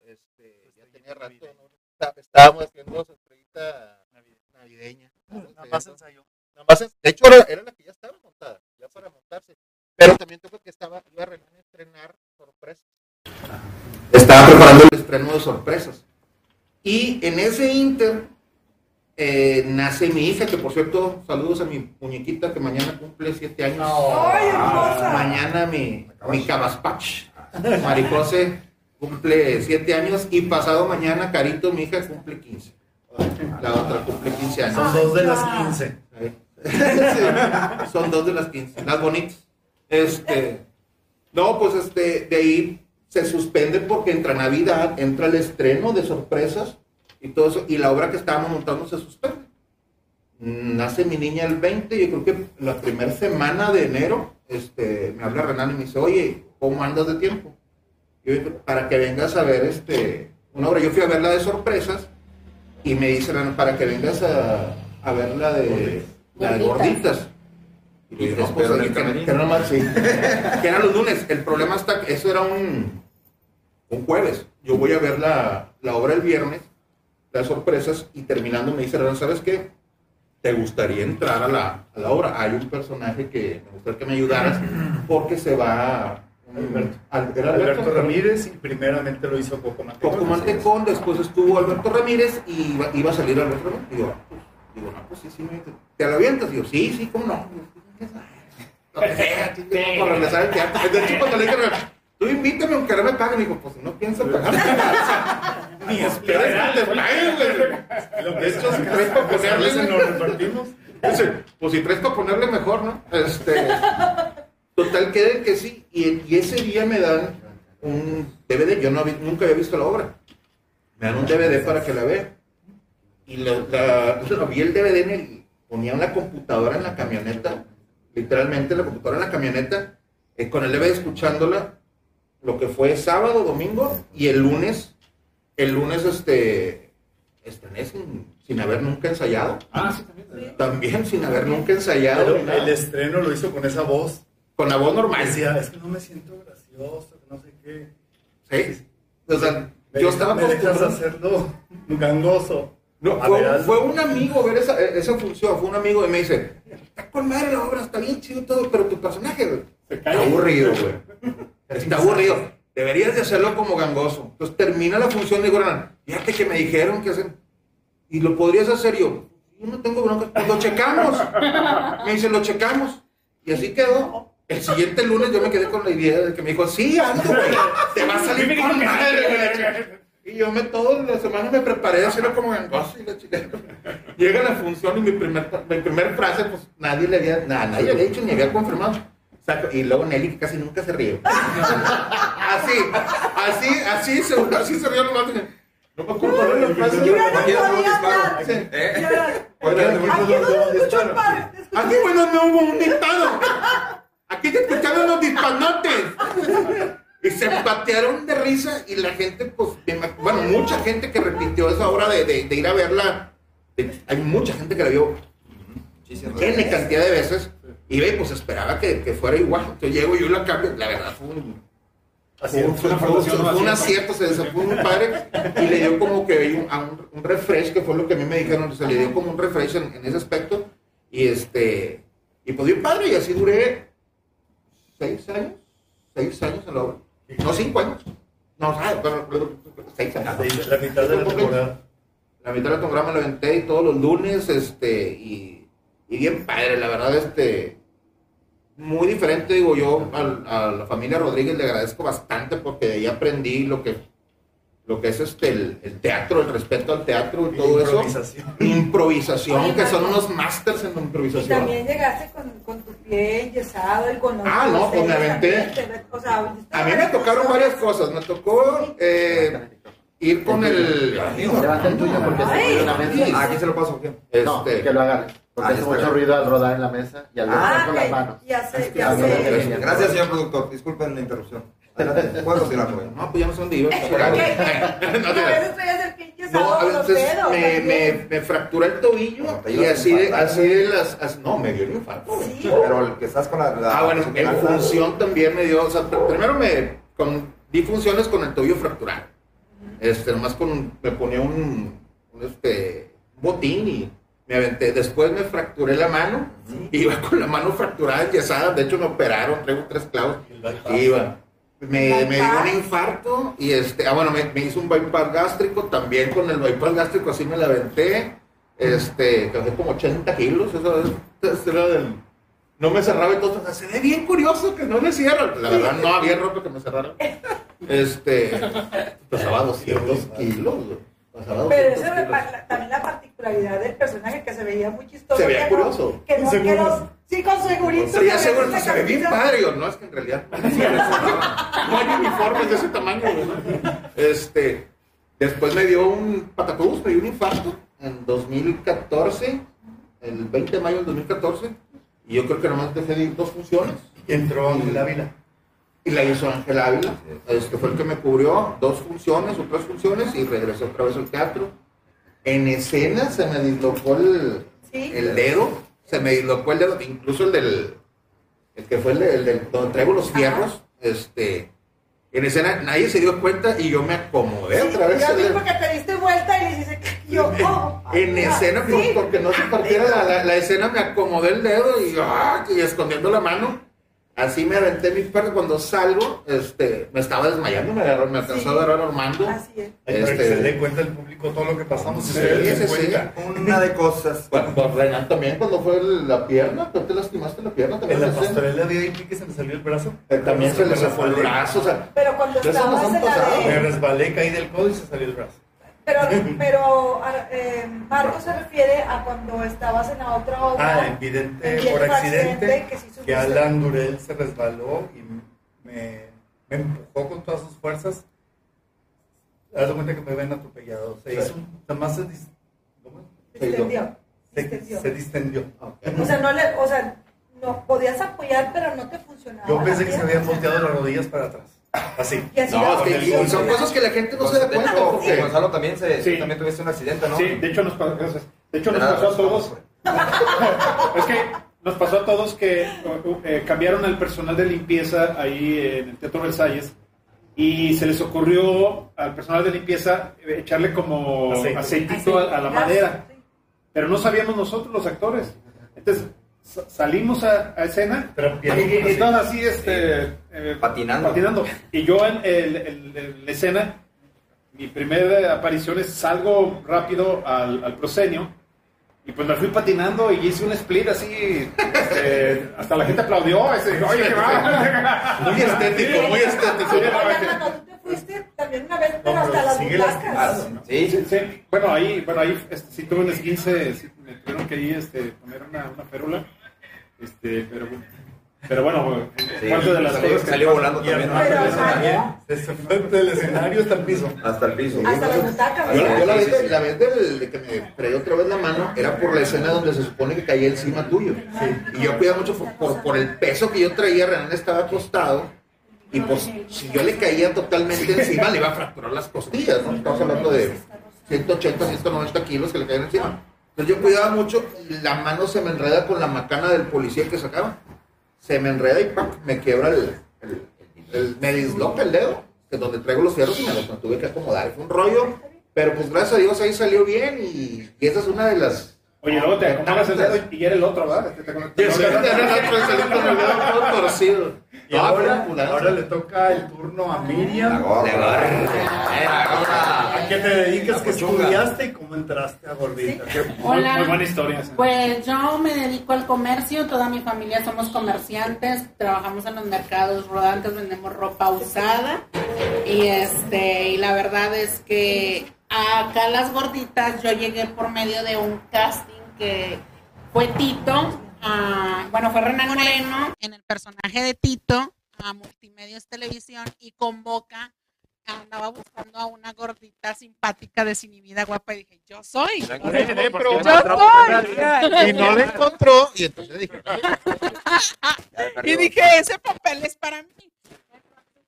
Este, ya tenía rato, ¿no? Está- Estábamos haciendo su estrellita navideña. Nada más ensayó. Nada más, de hecho, era, era la que ya estaba montada, ya para montarse. Pero también tengo que estaba, iba a estrenar sorpresas. Estaba preparando el estreno de sorpresas. Y en ese inter eh, nace mi hija, que por cierto, saludos a mi muñequita que mañana cumple siete años. ¡Ay, hermosa! Mañana mi, mi cabaspach, Maricose, cumple siete años. Y pasado mañana, Carito, mi hija, cumple 15. La otra cumple 15 años. Son dos de las 15. Son dos de las 15, las bonitas. Este, no, pues este, de ahí se suspende porque entra Navidad, entra el estreno de sorpresas y todo eso, y la obra que estábamos montando se suspende. Nace mi niña el 20, yo creo que la primera semana de enero, este, me habla Renan y me dice, oye, ¿cómo andas de tiempo? Yo, para que vengas a ver este, una obra. Yo fui a ver la de sorpresas y me dicen, para que vengas a, a ver la de, la de gorditas. Y Y pues, en el que, que no más, sí. que eran los lunes. El problema está que eso era un, un jueves. Yo voy a ver la, la obra el viernes, las sorpresas, y terminando me dice, ¿sabes qué? ¿Te gustaría entrar a la, a la obra? Hay un personaje que me gustaría que me ayudaras porque se va... Alberto. Al- ¿era Alberto Ramírez y primeramente lo hizo Coco Mantecón. Coco Mantecón, después estuvo Alberto Ramírez y iba, iba a salir Alberto Ramírez. Digo, ah, pues, digo, no, pues sí, sí, me- ¿te la avientas? Digo, sí, sí, ¿cómo no? ¿Qué sabes? Lo que sea, tío, Para regresar al teatro. De hecho, cuando le dije, tú invítame aunque no me paguen, digo, pues no pienso pagar. Ni esperes que te paguen, güey. De hecho, si traes para Pues ponerle, nos repartimos. Pues si traes para ponerle mejor, ¿no? Este, total, quede que sí. Y, y ese día me dan un DVD. Yo no había- nunca había visto la obra. Me dan un DVD para que la vea. Y la, la- la- vi el DVD en el, ponía una computadora en la camioneta, literalmente la computadora en la camioneta, eh, con el DVD escuchándola, lo que fue sábado, domingo, y el lunes, el lunes este, estrené sin, sin haber nunca ensayado. Ah, sí, también. También sin haber nunca ensayado. Pero el estreno lo hizo con esa voz. Con la voz normal. Decía, es que no me siento gracioso, que no sé qué. Sí. O sea, Me yo estaba me dejas acostumbrado. hacerlo gangoso. No, fue, ver, algo. fue un amigo ver esa, esa función, fue un amigo y me dice, está con madre la obra, está bien chido todo, pero tu personaje, güey, está aburrido, güey. Está aburrido. Deberías de hacerlo como gangoso. Entonces termina la función digo, "Hernán, fíjate que me dijeron que hacen, y lo podrías hacer yo. Yo no tengo bronca, pues lo checamos. Me dice, lo checamos. Y así quedó. El siguiente lunes yo me quedé con la idea de que me dijo, sí, ando, güey, te va a salir con madre, güey. Y yo me toda la semana me preparé a hacerlo como gangoso y la chica. Llega la función y mi primer, mi primer frase, pues nadie le había, nada, nadie había dicho ni había confirmado. Saco- y luego Nelly, que casi nunca se ríe. Así, así, así se, así se rió nomás. No me acuerdo era la frase. Yo ya no Aquí podía hablar. Aquí, bueno, no hubo un disparo. Aquí te escucharon los dispanotes. Y se patearon de risa y la gente, pues, bueno, mucha gente que repitió esa obra de, de- de ir a verla. de- hay mucha gente que la vio N cantidad de veces. Y ve, pues esperaba que, que fuera igual. Entonces llego yo y la cambio. La verdad fue un, Así fue, es. fue- fue- fue un acierto, se desafó muy padre y le dio como que un, a un, un refresh, que fue lo que a mí me dijeron, se le dio como un refresh en, en ese aspecto y este, y pues bien padre y así duré seis años, seis años en la obra, no cinco años, no, ah, pero- pero- seis años. La mitad de la temporada. La mitad del programa la aventé y todos los lunes, este, y, y bien padre, la verdad, este, muy diferente, digo yo, al- a, la familia Rodríguez le agradezco bastante porque de ahí aprendí lo que, lo que es este, el, el teatro, el respeto al teatro y todo eso. Improvisación. Improvisación, que son unos masters en la Y improvisación. también llegaste con, con tu pie enyesado y con Ah, no, pues me aventé. también, O sea, A mí me tocaron varias cosas, me tocó eh, ir con el... Levanta el tuyo porque se Ay. mueve la mesa. Ah, aquí se lo paso. ¿qué? No, Este, que lo agarre. Porque Ah, hace mucho ruido al rodar en la mesa y al Ah, levantar con las ok. manos. Ya sé, ya. Gracias, señor productor. Disculpen la interrupción. Adelante. ¿Puedo continuar, joven? no, pues ya no sé dónde iba. A veces el No, a con me, me, me fracturé el tobillo No, y así de, así de las... as- no, me dio un infarto. Sí. Pero el que estás con la. la- Ah, bueno, en la- función también me dio, o sea, pr- primero me con, di funciones con el tobillo fracturado. Este, nomás con, me ponía un, un, este, botín y me aventé. Después me fracturé la mano, iba con la mano fracturada, enyesada, de hecho me operaron, traigo tres clavos. Iba. Me, me dio un infarto y este, ah, bueno, me, me hizo un bypass gástrico, también con el bypass gástrico así me la aventé. Este, que como 80 kilos, eso, eso era del, no me cerraba y todo, o sea, se ve bien curioso que no me cierra. La verdad, no había ropa que me cerrara. Este, pesaba 200 kilos. güey. Pesaba Pero 200 esa era kilos. pa- la- también la particularidad del personaje que se veía muy chistoso. Se veía curioso. Que no, que no, sí, con segurito. Se veía que seguro, se ve bien padre. Yo, no, es que en realidad no hay uniformes de ese tamaño. Este, después me dio un patatús, me dio un infarto en 2014, el 20 de mayo del 2014. Y yo creo que nomás dejé de ir dos funciones. Y entró Ángel Ávila. y la hizo Ángel Ávila. Este fue el que me cubrió dos funciones o tres funciones y regresé otra vez al teatro. En escena se me dislocó el, Sí. el dedo, se me dislocó el dedo, incluso el del, el que fue el, del- el del- donde traigo los fierros, este, en escena nadie se dio cuenta y yo me acomodé otra vez. Yo vi porque te diste vuelta y dices, yo, oh, En escena, sí. pues, porque no se partiera la, la- la escena, me acomodé el dedo y, ¡ah! y escondiendo la mano. Así me aventé mi perro. Cuando salgo, este, me estaba desmayando, me, agarró, me alcanzó Sí. a agarrar Armando. Así es. Ay, para que Este- se dé cuenta el público todo lo que pasamos. y Sí, se dé sí, sí. cuenta. Una de cosas. Bueno, pues, Renan también, cuando fue el- la pierna, ¿tú te lastimaste la pierna también? En la pastorela de ahí que se me salió el brazo. Eh, También se le me zafó el resbalé. brazo, o sea, Pero cuando se estabas en la pasado. Me de... resbalé, caí del codo y se salió el brazo. Pero, pero eh, Marco se refiere a cuando estabas en la otra obra. Ah, evidente Evidente por accidente accidente, que sí que. Alan Durel se resbaló y me, me empujó con todas sus fuerzas. Haz de cuenta que me ven atropellado. Se hizo, un- nada más se, dis- ¿cómo? Distendió, Se- distendió. se distendió. O sea, no le, o sea, no podías apoyar, pero no te funcionaba. Yo pensé que se habían volteado las rodillas para atrás. Así. Y así no, la- es que y- y son cosas que la gente no se da cuenta. hecho, Porque, Gonzalo también, se, Sí. también tuviste un accidente, ¿no? Sí, de hecho nos pasó, gracias. De hecho nos Nada, pasó a todos. hombre. Es que nos pasó a todos que eh, cambiaron al personal de limpieza ahí en el Teatro Versalles y se les ocurrió al personal de limpieza eh, echarle como Aceite. aceitito a, a la madera, pero no sabíamos nosotros los actores. Entonces sa- salimos a, a escena Trapeando y, y así, este, eh, Patinando. patinando. Y yo en, el- el- el- la escena, mi primera aparición es salgo rápido al, al proscenio y pues me fui patinando y hice un split así, este, hasta la gente aplaudió. ese, Oye, ¿qué va? muy estético, muy estético. Sí, no, tú te fuiste también una vez, pero No, hasta las butacas. Sí, Sí, sí. Bueno, ahí, bueno, ahí este, sí tuve un esguince, sí, me tuvieron que ahí este, poner una, una férula. Este, pero, pero bueno, Sí, parte de las salió, cosas que salió volando también. Fue del escenario hasta el piso. Hasta el piso. Hasta las butacas. Yo, la, vez, de, la vez del- de que me freó otra vez la mano era por la escena donde se supone que caía encima tuyo. Y yo cuidaba mucho por, por, por el peso que yo traía, Renan estaba acostado. Y pues si yo le caía totalmente encima, le iba a fracturar las costillas, ¿no? Estamos hablando de 180, 190 kilos que le caían encima. Entonces yo cuidaba mucho y la mano se me enreda con la macana del policía que sacaba. Se me enreda y me quiebra el, el, el- me disloca el dedo, que es donde traigo los fierros y me los tuve que acomodar. Fue un rollo, pero pues gracias a Dios ahí salió bien y esa es una de las... Oye, luego te acomodas el dedo y era el otro, ¿verdad? Te- te- te- Sí, era otro, salí con el todo torcido. Y ahora, le toca el turno a Miriam. La gorra. ¿A qué te dedicas? ¿Qué estudiaste y cómo entraste a gordita? Muy, Hola. muy buena historia. Pues yo me dedico al comercio, toda mi familia somos comerciantes, trabajamos en los mercados rodantes, vendemos ropa usada y este y la verdad es que acá las gorditas yo llegué por medio de un casting que fue Tito, ah, bueno fue Renan Moreno en el personaje de Tito a Multimedios Televisión y convoca andaba buscando a una gordita simpática, desinhibida, guapa y dije, yo soy. Pero- Yo soy. Y no le encontró y entonces dije, Y dije, ese papel es para mí.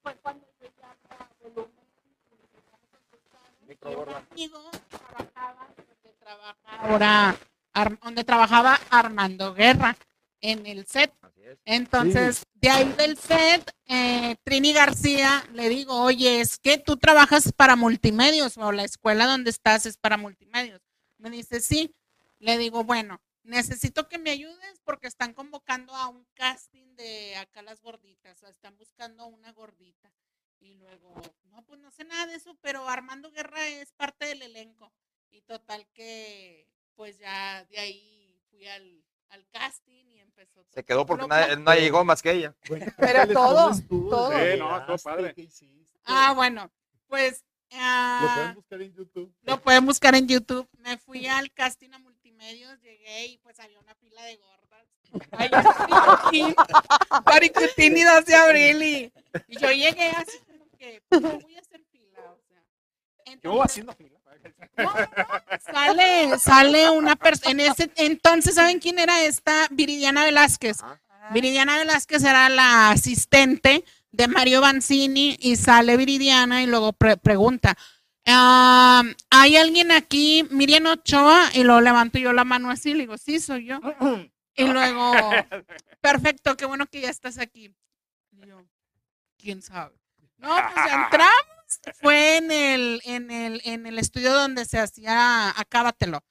Fue cuando yo ya a volumen y un amigo trabajaba donde trabaja ahora, donde trabajaba Armando Guerra en el set. Entonces, de ahí del set, eh, Trini García le digo, oye, es que tú trabajas para multimedios o la escuela donde estás es para multimedios. Me dice, sí. Le digo, bueno, necesito que me ayudes porque están convocando a un casting de acá las gorditas, o están buscando a una gordita. Y luego, no, pues no sé nada de eso, pero Armando Guerra es parte del elenco. Y total que, pues ya de ahí fui al, al casting y empezó. Se quedó porque nadie, nadie llegó más que ella. Pero todo, todo. Sí, no, estuvo padre. Ah, bueno, pues Lo ah, pueden buscar en YouTube. lo pueden buscar en YouTube. Me fui al casting a multimedios, llegué y pues había una fila de gordas. Ay, y 2 de abril y, y yo llegué así que no voy a hacer fila, o sea. Yo haciendo fila. no, sale, sale una persona. En ese entonces, ¿saben quién era esta? Viridiana Velázquez. Ajá. Viridiana Velázquez era la asistente de Mario Banzini y sale Viridiana y luego pre- pregunta, "Ah, ¿hay alguien aquí, Miriam Ochoa? Y luego levanto yo la mano así, le digo, sí, soy yo. Y luego, perfecto, qué bueno que ya estás aquí. Y yo, ¿quién sabe? No, pues ya entramos. Fue en el, en el, en el estudio donde se hacía Acábatelo.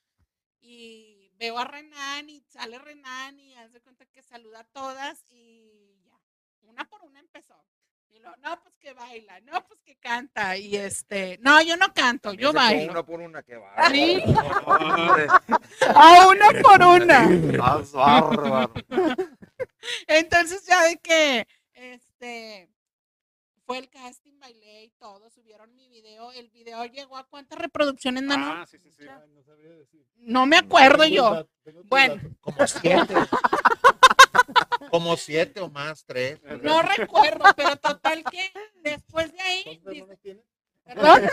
Y veo a Renan y sale Renan y hace cuenta que saluda a todas y ya. Una por una empezó. Y luego, no, pues que baila, no, pues que canta. Y este, no, yo no canto, yo bailo. Una por una, que va. Sí. A una por una. Más bárbaro. Entonces ya de que este fue el casting, bailé y todo, subieron mi video, el video llegó a cuántas reproducciones, Nano? Ah, sí, sí, sí. No me acuerdo yo. Bueno, Como siete. Como siete o más, tres. no recuerdo, pero total que después de ahí, dice- ¿Perdón?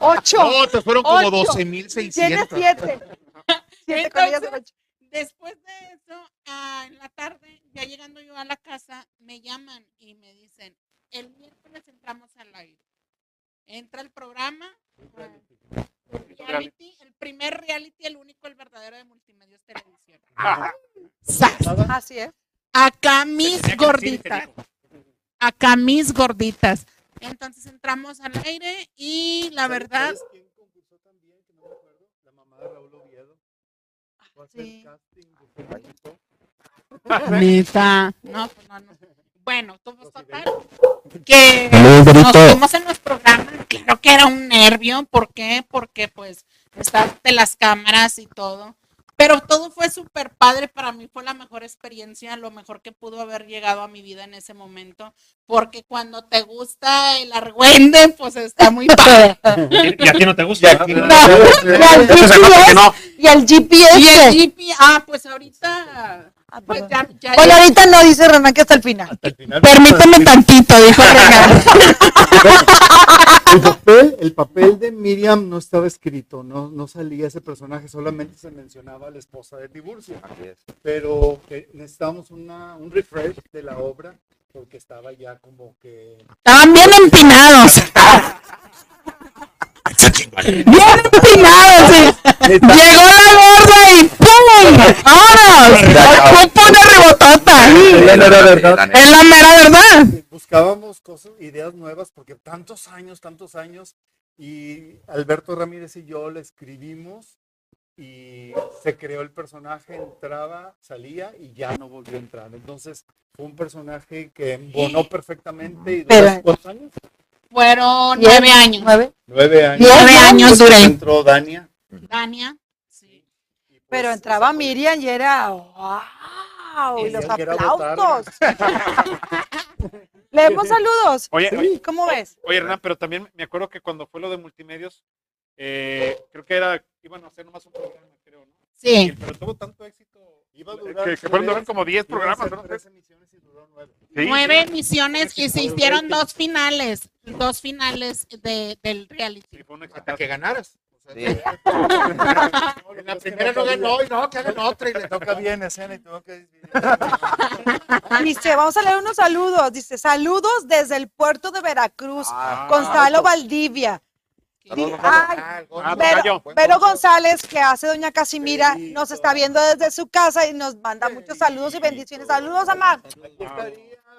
Ocho. No, te fueron como Ocho. 12.600. Tiene siete. Siete con ellas Entonces, ocho. Después de eso, ah, en la tarde, ya llegando yo a la casa, me llaman y me dicen, el miércoles entramos al aire. Entra el programa, ah, el reality, el primer reality, el único, el verdadero de Multimedios Televisión. Así es. Acá mis gorditas. Acá mis gorditas. Entonces entramos al aire y la verdad, ¿Sabes quién concursó también? Que no me acuerdo. La mamá de Raúl Oviedo. Fue a hacer sí. casting de Fulanito. neta, no, pues no, no. Bueno, todo Los total, que nos fuimos en los programas, claro que era un nervio, ¿por qué? Porque pues estás de las cámaras y todo, pero todo fue súper padre, para mí fue la mejor experiencia, lo mejor que pudo haber llegado a mi vida en ese momento, porque cuando te gusta el argüende, pues está muy padre. Y a ti no te gusta. Y que GPS. no. Y al Y GPS. el GP, ah, pues ahorita, Ah, pues ya, ya- Bueno, ahorita no dice Renan que hasta el final. Hasta el final. permíteme tantito, dijo Renan. El papel, el papel de Miriam no estaba escrito, no, no salía ese personaje, solamente se mencionaba a la esposa de Tiburcio. Así es. Pero que necesitábamos una, un refresh de la obra porque estaba ya como que... Estaban bien empinados. Bien empinados, sí. Llegó la gorda y ¡pum! ¡Vámonos! ¡Pum, de rebotota! Es la mera verdad. Buscábamos cosas, ideas nuevas porque tantos años, tantos años y Alberto Ramírez y yo le escribimos y se creó el personaje, entraba, salía y ya no volvió a entrar. Entonces fue un personaje que embonó perfectamente y duró ¿cuántos años? Fueron Diez, nueve años. Nueve. Nueve años. Diez Nueve años duré. Entró Dania. Dania. Sí. pues Pero entraba Miriam y era ¡wow! Y los aplausos. Leemos saludos. Oye, oye, ¿Cómo ves? oye, Hernán, pero también me acuerdo que cuando fue lo de multimedios, eh, creo que era, iban a hacer nomás un programa, creo, ¿no? Sí. Pero tuvo tanto éxito. Iba a que, durar que fueron durar tres- como 10 iban a programas, ¿no? emisiones y duró nueve. Sí, Nueve sí. emisiones y se hicieron dos finales. Dos finales de, del reality. Sí, Hasta que ganaras. Sí. En la primera no ganó y no, que hagan otra y le toca bien escena y tengo que Dice, vamos a leer unos saludos. Dice, saludos desde el puerto de Veracruz. Ah, Gonzalo Valdivia. Gonzalo. ay, Ah, Vero, Vero. González, que hace Doña Casimira, Perito. nos está viendo desde su casa y nos manda muchos saludos y bendiciones. Saludos, Amar.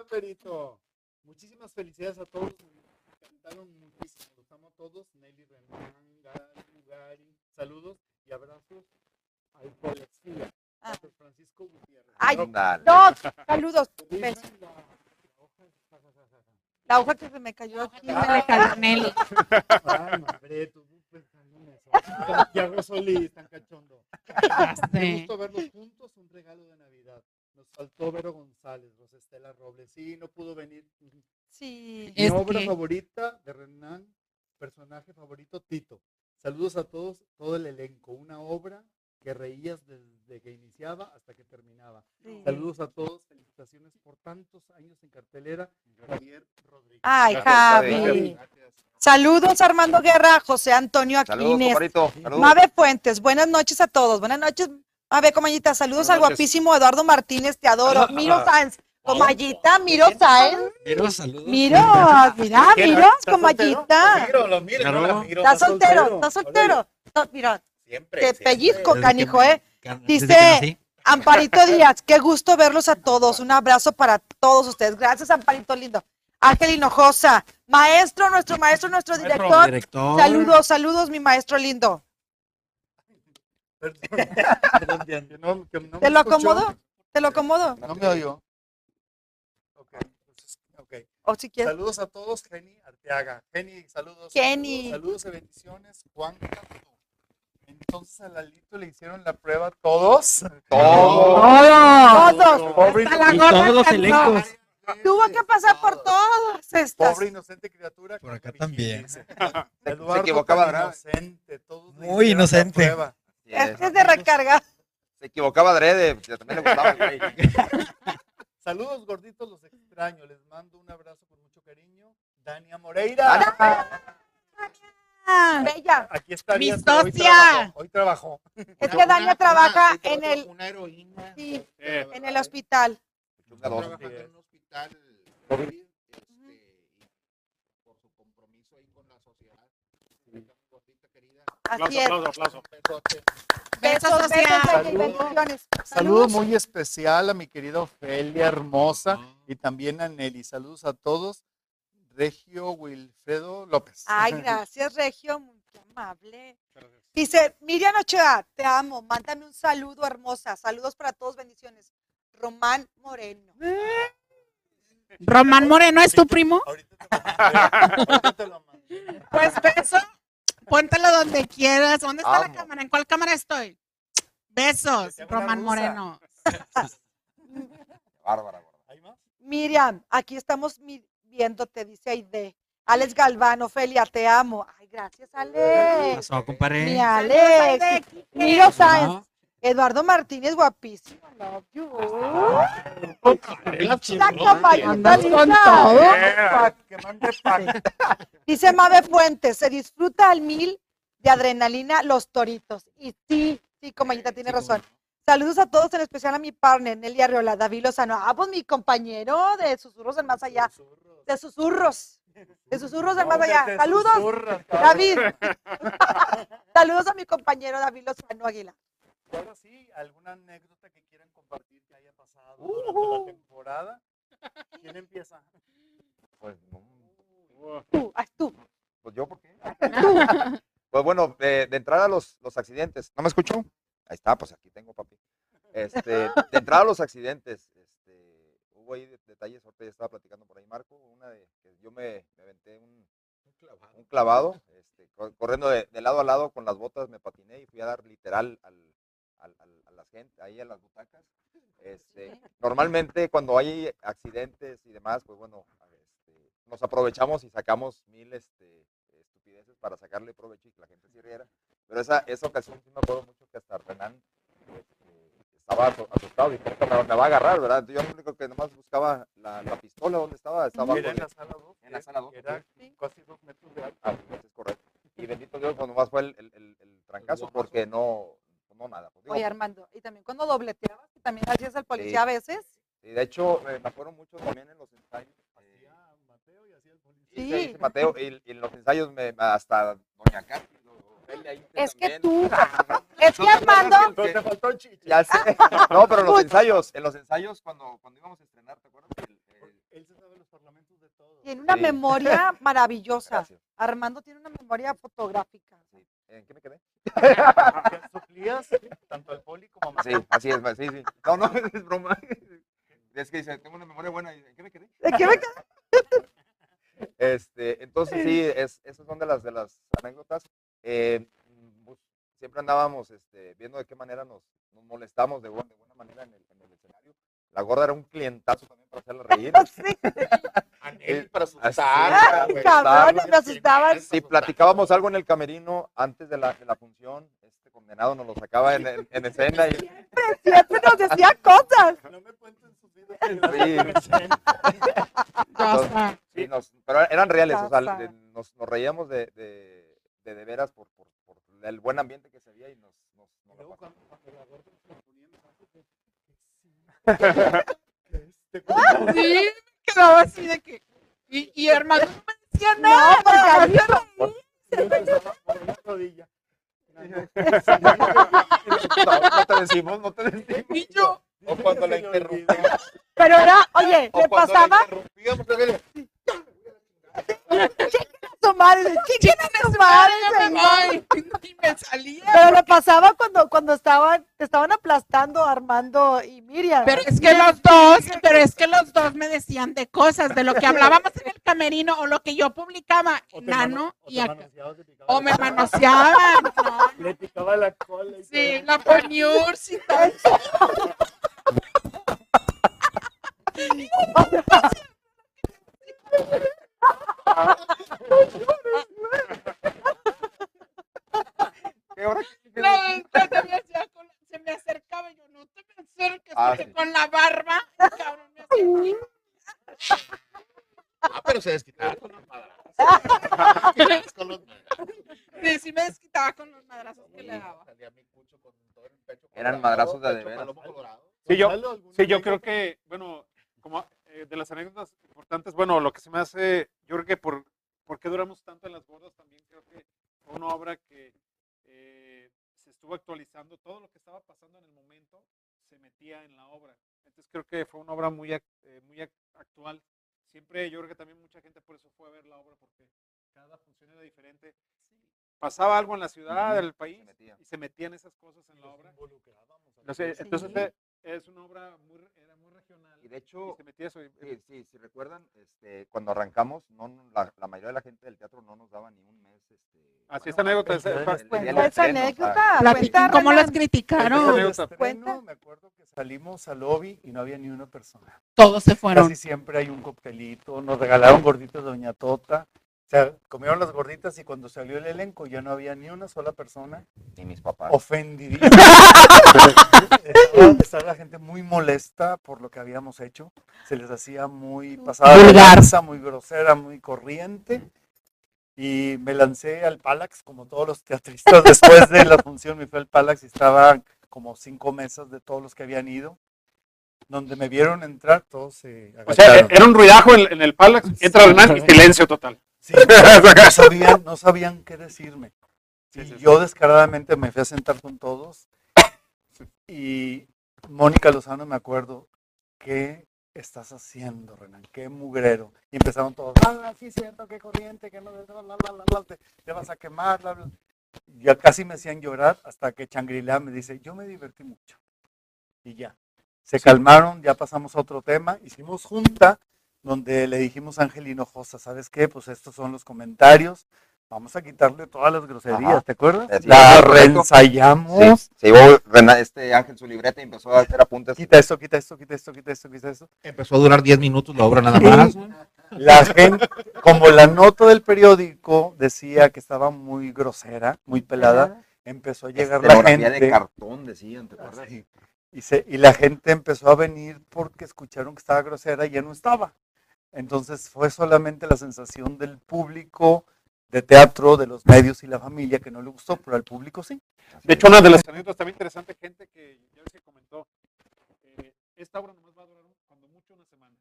Perito. Muchísimas felicidades a todos. Me encantaron muchísimo. Los amo a todos. Nelly Renan, Gali, Gary. Saludos y abrazos al. Ah. Francisco Gutiérrez. Ay. No, saludos. Besos. La- hoja- que se me cayó aquí. Se le cayó. Ay, madre, tú en. Santiago Solís, tan cachondo. Me Sí. gustó verlos juntos, un regalo de Navidad. Nos faltó Vero González, Rosestela Robles. Sí, no pudo venir. Sí. Mi Es obra que- favorita de Renan, personaje favorito, Tito. Saludos a todos, todo el elenco. Una obra que reías desde que iniciaba hasta que terminaba. Sí. Saludos a todos, felicitaciones por tantos años en cartelera. Javier Rodríguez. Ay, Javi. Saludos, Armando Guerra, José Antonio Aquines. Saludos. Mabe Fuentes, buenas noches a todos. Buenas noches, Mabe Comañita. Saludos al guapísimo Eduardo Martínez, te adoro. Miro Sanz, Comayita, miro, ¿sabes? Miro, saludos. Miro, mira, miro, comayita. Miro, lo miro, no la miro. Está soltero, está soltero. Siempre. te pellizco, canijo, ¿eh? Dice. Amparito Díaz, qué gusto verlos a todos. Un abrazo para todos ustedes. Gracias, Amparito lindo. Ángel Hinojosa, maestro, nuestro maestro, nuestro director. Director. Saludos, saludos, mi maestro lindo. Perdón, que no- que no ¿Te lo acomodo? ¿Te lo acomodo? No me oyó. Ok, entonces, ok. O si quieres. Saludos a todos, Jenny Arteaga. Jenny, saludos. Jenny. Saludos, saludos y bendiciones. Juan Castro. Entonces a Lalito le hicieron la prueba todos. Todo. Todos. Pobre, Hasta la Y todos los alcanzó. elencos. Tuvo que pasar por todas estas. pobre inocente criatura. Por acá también. Eduardo se equivocaba, ¿verdad? inocente. Todos le Muy hicieron la inocente. prueba. Este es de recarga. Se equivocaba adrede, ya también le gustaba güey. Saludos gorditos, los extraño. Les mando un abrazo con mucho cariño. Dania Moreira. Bella. Aquí está. Mi socia. trabajó, Hoy trabajó. Es que Dania trabaja en el, Una heroína. sí, Eh, en el hospital. Trabajando en un hospital COVID, este, por su compromiso ahí con la sociedad. Así es. aplauso, aplauso. Besos, Besos, bendiciones. Saludo muy especial a mi querida Ofelia hermosa y también a Nelly. Saludos a todos. Regio Wilfredo López. Ay, gracias, Regio, muy amable. Dice, Miriam Ochoa, te amo, mándame un saludo, hermosa. Saludos para todos, bendiciones. Román Moreno. Román Moreno es tu primo. Ahorita te lo mandé, ahorita te lo mandé. Pues beso. Póntelo donde quieras. ¿Dónde está la cámara? ¿En cuál cámara estoy? Besos, Román. Moreno. Bárbara, gorda. ¿Hay más? Miriam, aquí estamos mi- viéndote, dice Aide. Alex Galván, Ofelia, te amo. Ay, gracias, ¿Qué Alex. pasó, compadre? Mi Alex. Miro Sáenz. Eduardo Martínez, guapísimo. Love you. Dice Mabe Fuentes, se disfruta al mil de adrenalina los toritos. Y sí, sí, comayita, tiene razón. Saludos a todos, en especial a mi partner, Nelly Arriola, David Lozano. Ah, pues mi compañero de Susurros del Más Allá. De Susurros. De Susurros del Más Allá. Saludos, David. Saludos a mi compañero David Lozano Aguilar. Y ahora sí, ¿alguna anécdota que quieran compartir que haya pasado durante la temporada? ¿Quién empieza? Pues, no, Tú, haz tú. pues yo, ¿por qué? Pues bueno, de, de entrada los, los accidentes. ¿No me escuchó? Ahí está, pues aquí tengo, papi. Este, de entrada los accidentes, este, hubo ahí de- detalles, ahorita ya estaba platicando por ahí Marco, una de que yo me, me aventé un, un clavado, este, co- corriendo de, de lado a lado con las botas, me patiné y fui a dar literal al, al- al- a la gente, ahí a las butacas. Este, normalmente cuando hay accidentes y demás, pues bueno, este, nos aprovechamos y sacamos mil este, estupideces para sacarle provecho y que la gente se riera. Pero esa, esa ocasión sí me acuerdo mucho que hasta Renan este, estaba asu- asustado y me, me va a agarrar, ¿verdad? Yo lo único que nomás buscaba la, la pistola, ¿dónde estaba? Estaba Era en la de- sala 2. en la sala dos, Era sí. casi dos metros de alto. Ah, pues, es correcto. Y bendito Dios, cuando más fue el, el, el- el trancazo, porque no, no nada. pues, digo, Oye, Armando, y también cuando dobleteabas, que también hacías el policía a veces. y de hecho, eh, me acuerdo mucho también en los ensayos. eh, Hacía Mateo y hacía el policía. Sí, Sí. Mateo, y, y en los ensayos me, hasta Doña Katy, Es que tú, es que Armando, Pero te faltó el chiche. Ya sé. No, pero en los ensayos, en los ensayos cuando, cuando íbamos a estrenar, ¿te acuerdas? Él se sabe los parlamentos de todo. tiene una Sí. memoria maravillosa. gracias. Armando tiene una memoria fotográfica. Sí. ¿En qué me quedé? Que suplías tanto al poli como a Sí, así es, sí, sí. No, no, es broma. Es que dice, tengo una memoria buena. y, ¿En qué me quedé? ¿De qué me quedé? Este, entonces sí, es, esas son de las, de las anécdotas. Eh, pues, siempre andábamos este, viendo de qué manera nos, nos molestamos de, buena- de buena manera en el, en el escenario. La gorda era un clientazo también para hacerla reír. Sí. Anel para Así asustar. es. güey. Cabrones, me asustaban. Si platicábamos algo en el camerino antes de la, de la función, este condenado nos lo sacaba en, en- en escena. Y, Siempre nos decía cosas. No me cuenten sus vidas. Sí. Sí, nos- pero eran reales, o sea, nos, nos reíamos de, de, de, de veras por, por, por el buen ambiente que se había y nos, nos, nos Y luego cuando, la gorda ponía que- sí, quedaba así de que. Y, y hermano no me decía nada. No, porque No, no te decimos, no te decimos. Y yo, O cuando la interrumpimos. Pero era, oye, O le pasaba la interrumpíamos, madre, Y me salía. Pero le pasaba cuando, cuando estaban, te estaban aplastando Armando y Miriam. Pero es que los dos, pero es que los dos me decían de cosas, de lo que hablábamos en el camerino o lo que yo publicaba, O Nano y acá. O me manoseaban. no, Le picaba la cola. y Sí, la poniurs y tal. ¿Qué hora? La ventana me con- se me acercaba y yo, no te me acerques Ah, porque sí. con la barba, cabrón me. Ah, pero se desquitaba con los madrazos. Con los madrazos. Sí, sí me desquitaba con los madrazos que le daba. Salía mi cucho con todo el pecho Eran madrazos de de veras. palomo colorado. Sí, yo, ¿Gonzalo, alguna sí, yo creo que, bueno, como eh, de las anécdotas importantes, bueno, lo que se me hace, yo creo que por, por qué duramos tanto en las gordas también creo que fue una obra que eh, se estuvo actualizando, todo lo que estaba pasando en el momento se metía en la obra. Entonces creo que fue una obra muy, eh, muy ac- actual. Siempre yo creo que también mucha gente por eso fue a ver la obra, porque cada función era diferente. Pasaba algo en la ciudad, en el país, se y se metían esas cosas en la Nos obra. No sé, entonces Sí. Eh, es una obra muy, re- era muy regional. Y de hecho, se metía eso. y- Sí, sí, si recuerdan, este, cuando arrancamos, no, la, la mayoría de la gente del teatro no nos daba ni un mes. Este, Así bueno, anécdota. el esa- anécdota. Cuenta, cómo las criticaron. El estreno, me acuerdo que salimos al lobby y no había ni una persona. Todos se fueron. Casi siempre hay un coctelito, nos regalaron gorditos de Doña Tota. O sea, comieron las gorditas y cuando salió el elenco ya no había ni una sola persona Ni mis papás. ofendidísima. estaba, estaba la gente muy molesta por lo que habíamos hecho. Se les hacía muy pasada de Vulgar. lanza, muy grosera, muy corriente. Y me lancé al Palax, como todos los teatristas. Después de la función me fui al Palax y estaban como cinco mesas de todos los que habían ido. Donde me vieron entrar, todos se O sea, agacharon. era un ruidajo en, en el Palax, entra Renan y silencio total. Sí, no, sabían, no sabían qué decirme. Sí, y sí, yo descaradamente me fui a sentar con todos. Y Mónica Lozano, me acuerdo, ¿qué estás haciendo, Renan? ¿Qué mugrero? Y empezaron todos, ah, sí, cierto, qué corriente, que no, la, la, la, te, te vas a quemar, bla, bla. Ya casi me hacían llorar hasta que Changrila me dice, yo me divertí mucho. Y ya. Se calmaron, ya pasamos a otro tema, hicimos junta donde le dijimos a Ángel Hinojosa, ¿sabes qué? Pues estos son los comentarios, vamos a quitarle todas las groserías, Ajá. ¿te acuerdas? La reensayamos. Sí, se llevó este Ángel su libreta y empezó a hacer apuntes. Quita esto, quita esto, quita esto, quita esto, quita esto. Empezó a durar 10 minutos la obra nada Sí. más. La gente, como la nota del periódico decía que estaba muy grosera, muy pelada, empezó a llegar la gente. de cartón, decían, ¿te acuerdas? Y, se- y la gente empezó a venir porque escucharon que estaba grosera y ya no estaba. Entonces fue solamente la sensación del público de teatro, de los medios y la familia que no le gustó, pero al público sí. De hecho, una de las anécdotas también interesante, gente que ya que comentó, eh, esta obra nomás va a durar cuando mucho una semana.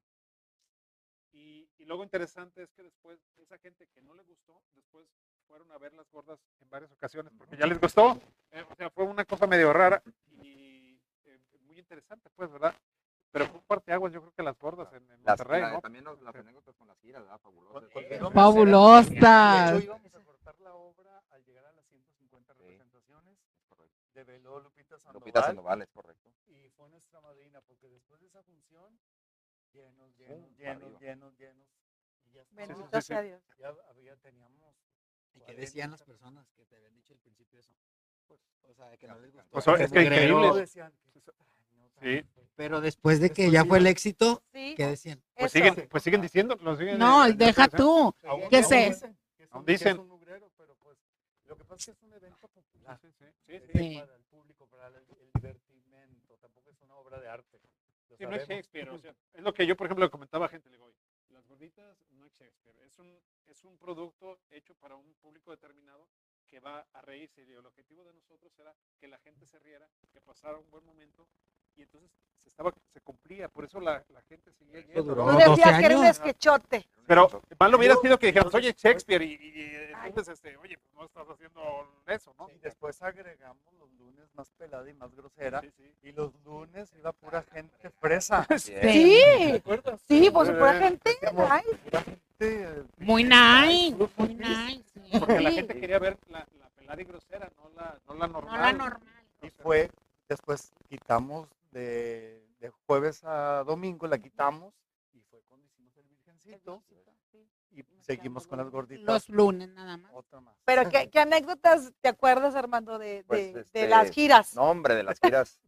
Y, y luego interesante es que después esa gente que no le gustó, después fueron a ver las gordas en varias ocasiones porque ya les gustó. Eh, o sea, fue una cosa medio rara y eh, muy interesante, pues, ¿verdad? Pero fue un parteaguas, yo creo que las gordas en, en Las- Monterrey, la- ¿no? También los- las anécdotas con las giras, ¿verdad? Fabulosas. Hacer- Fabulosas. De hecho, íbamos a cortar la obra al llegar a las 150 Sí. representaciones. Correcto. Develó Lupita Sandoval. Lupita Sandoval, es correcto. y fue nuestra madrina, porque después de esa función, llenos, llenos, llenos, llenos, llenos. Y ya, Bendito sí, sí. sea Dios. ya había, teníamos. ¿Y qué decían las 40, personas que te habían dicho al principio eso? Pues, o sea, que no les gustó. O sea, es que increíble. No decían que- ay, no, Sí. Pero después de que ya fue el éxito, Sí, ¿qué decían? Pues eso. siguen, pues siguen diciendo, lo siguen No, eh, deja tú. Aún se- dicen que es Aún un- que es dicen. un mugrero, pero pues lo que pasa es que es un evento popular. Sí, sí, sí. Para el público, para el, el divertimento. Tampoco es una obra de arte. Lo Sí, no es. Shakespeare, o sea, es lo que yo, por ejemplo, le comentaba a gente, le digo, "Oye, las gorditas no es Shakespeare, es un, es un producto hecho para un público determinado que va a reírse, y el objetivo de nosotros era que la gente se riera, que pasara un buen momento, y entonces se, estaba, se cumplía, por eso la, la gente seguía yendo. duró ¿no? Tú 12 decías que era un esquechote. Pero mal hubiera sido que dijeran, oye, Shakespeare, y, y- y entonces, este, oye, pues no estás haciendo eso, ¿no? Y después agregamos los lunes más pelada y más grosera. Sí, sí. Y los lunes iba pura gente fresa. Sí, ¿Te acuerdas? sí, pues pura Eh, gente. decíamos, ay, pura gente, eh, Muy nice, muy nice. sí. Porque la Sí. gente quería ver la, la pelada y grosera, no la, no la normal. No la normal. Y fue, después quitamos de, de jueves a domingo, la quitamos y fue cuando hicimos el virgencito y seguimos con las gorditas. Los lunes nada más. Otra más. Pero ¿qué, qué anécdotas te acuerdas, Armando, de, de, Pues, de este, las giras? No, hombre, de las giras.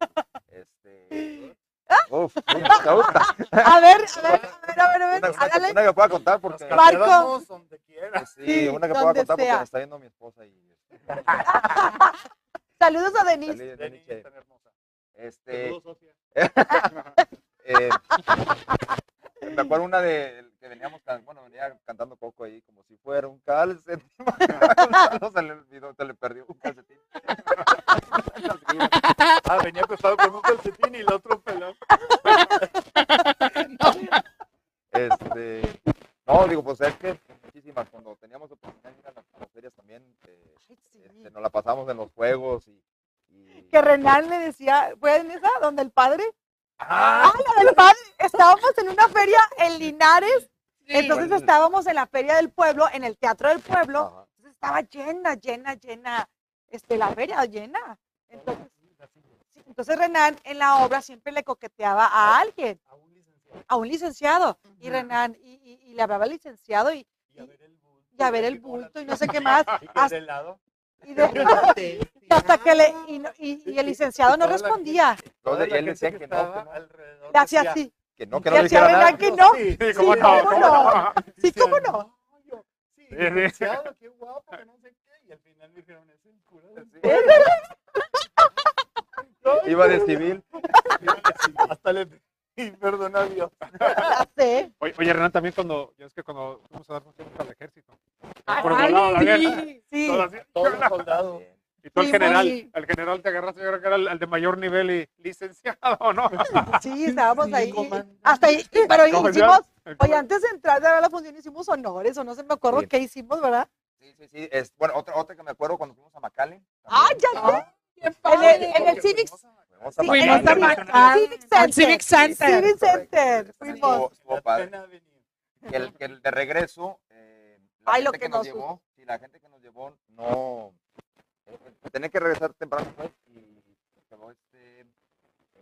Este. ¿Ah? Uf, gusta. A ver, a ver, a ver, a ver, a ver, Una, una, hágale. una que pueda contar Nos porque. Marco. donde quiera. Sí, Sí, una que pueda contar porque me está viendo mi esposa y. Saludos a Denise. Denise, tan hermosa. Este. Eh, me acuerdo una de que veníamos, bueno, venía cantando Coco ahí, como si fuera un calcetín. Gonzalo se le olvidó, se le perdió un calcetín. Ah, venía acostado con un calcetín y el otro pelón. Este, no, digo, pues es que muchísimas, cuando teníamos oportunidad de ir a las, ferias también, eh, este, nos la pasamos en los juegos y... Que Renan le decía, ¿fue en esa? ¿Donde el padre? ¡Ah! Ah, la del padre. Estábamos en una feria en Linares. Sí. Entonces estábamos en la feria del pueblo, en el teatro del pueblo. Ajá. Entonces estaba llena, llena, llena, este, la feria llena. Entonces, sí, entonces Renan en la obra siempre le coqueteaba a alguien, A un licenciado. a un licenciado. Y Ujú. Renan, y, y- y le hablaba al licenciado y, Y a ver el bulto. y a ver el bulto y no sé qué más. Hasta. Y de- y hasta que le, y, no- y- y el licenciado no respondía. Entonces, él decía que que no, Le hacía decía, así. que no, que no le hacía dijera nada. Que no. Sí, Sí, cómo Sí, no, cómo cómo no. Sí, cómo no. "No, yo, sí, Sí, sí. licenciado, qué guapo, que no sé qué. Y al final me dijeron, es del Sí. Iba de civil. Hasta le Dios. Ya sé. Oye, oye, Renan, también cuando, ya es que cuando fuimos a dar funciones al ejército. Ay, Por el lado, la guerra. sí, sí. todo así, Todos los soldados. Bien. Y tú el Sí, general, muy- el general te agarraste, yo creo que era el, el de mayor nivel y licenciado, ¿no? Sí, estábamos Sí, ahí. comandante. Hasta ahí, pero ¿Cómo se hicimos, llama? oye, antes de entrar a la función hicimos honores, o no se me acuerdo Sí. qué hicimos, ¿verdad? Sí, sí, sí. Es, bueno, otra, otra que me acuerdo cuando fuimos a McAllen. Ah, ya sé. Qué En el, en el Civic, Fuimos a Fuimos en a Macal, al Center. Civic Center. Civic Center. Fuimos. estuvo padre. Que el, que el de regreso, eh, la Ay, lo gente que que, nos nos- llevó, sí, la gente que nos llevó, no, eh, tenía que regresar temprano pues, y quedó este eh,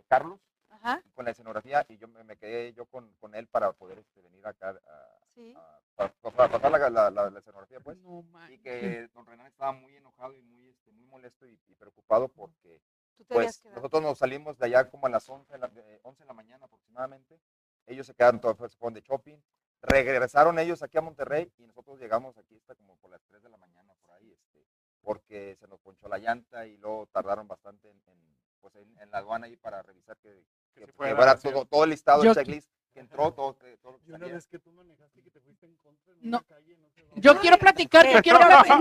Carlos Ajá, con la escenografía y yo me, me quedé yo con, con él para poder este, venir acá a, sí. a- para, para pasar la, la, la- la escenografía pues No y que don Renan estaba muy enojado y muy, este, muy molesto y, y preocupado porque pues nosotros nos salimos de allá como a las 11 de la, de 11 de la mañana aproximadamente. Ellos se quedaron todos, se fueron de shopping. Regresaron ellos aquí a Monterrey y nosotros llegamos aquí hasta como por las 3 de la mañana por ahí, este, porque se nos ponchó la llanta y luego tardaron bastante en, en, pues, en, en la aduana ahí para revisar que, que, fuera, sí. todo, todo el listado, Yo- el checklist, que entró, todo, todo lo que Y una salía. vez que tú manejaste que te fuiste en contra en No. una calle, no. Yo quiero platicar, yo quiero platicar.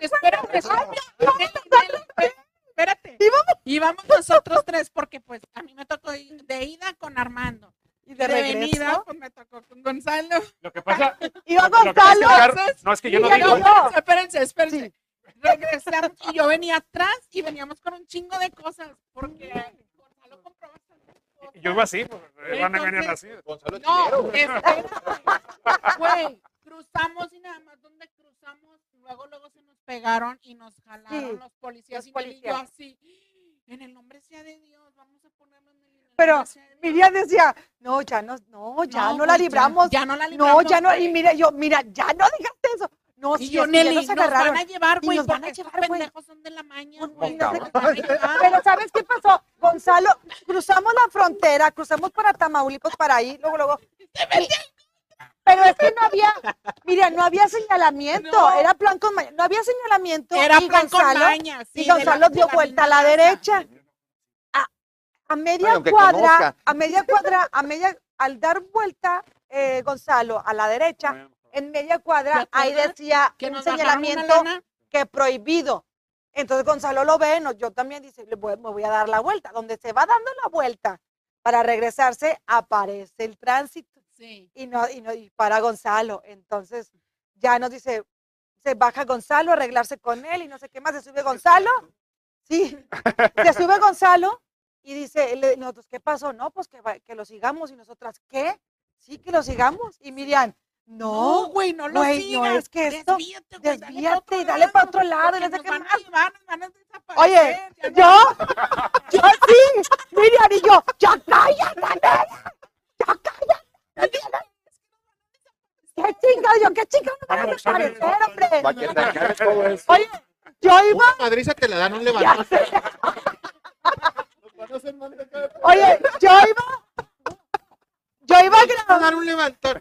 Espérame, espérame, espérame. Espérate. Íbamos nosotros tres porque pues a mí me tocó ir de ida con Armando. Y De, de venida regreso. pues me tocó con Gonzalo. Lo que pasa, Iba pasa Gonzalo. No es que yo no Sí, digo, no. Espérense, espérense. Regresamos y yo venía atrás y veníamos con un chingo de cosas porque Gonzalo compró yo iba así, pues, Renan Entonces- venían así. Gonzalo No, espérate. Güey, cruzamos y nada más donde cruzamos, luego luego se nos pegaron y nos jalaron Sí, los policías los y y yo policías. así. En el nombre sea de Dios, vamos a ponerlo en el, Pero de Dios". Miriam decía, no, ya no, no, ya no, la libramos. Ya, no la libramos. No, ya no, y mira, yo, mira, ya no digaste eso. No, Y sí, yo, es Nelly, nos nos agarraron. van a llevar, güey, nos van a llevar, güey. pendejos son de la maña, Pues, güey. no nos. Pero ¿sabes qué pasó? Gonzalo, cruzamos la frontera, cruzamos para Tamaulipas, para ahí, luego, luego. Pero es que no había, mira, no había señalamiento, No. era plan con maña, no había señalamiento. Era y plan con Gonzalo, maña, sí, y la- Gonzalo dio vuelta a la derecha. A, a media cuadra, conozca. a media cuadra, a media, al dar vuelta eh, Gonzalo a la derecha, en media ¿Te cuadra, ahí decía Que un señalamiento que prohibido Entonces Gonzalo lo ve, no, yo también dice, "Le voy- me voy a dar la vuelta. Donde se va dando la vuelta para regresarse, aparece el tránsito Sí. y no, y no, y para Gonzalo. Entonces ya nos dice, se baja Gonzalo a arreglarse con él y no sé qué más, se sube Gonzalo. Sí, se sube Gonzalo y dice, le- nosotros, ¿qué pasó? No, pues que, que lo sigamos y nosotras, ¿qué? Sí, que lo sigamos. Y Miriam, No, güey, no lo güey, sigas. no, es que esto, Desvíate, güey, desvíate dale para otro lado y van van a Oye, no- yo, yo sí, Miriam y yo, ya cállate, ya cállate. ¿Qué chingada? Yo, ¿qué chingada nos van a desaparecer, hombre? Oye, yo iba, Una madriza que le dan un levantón. oye, yo iba, yo iba a grabar, dar un levantón.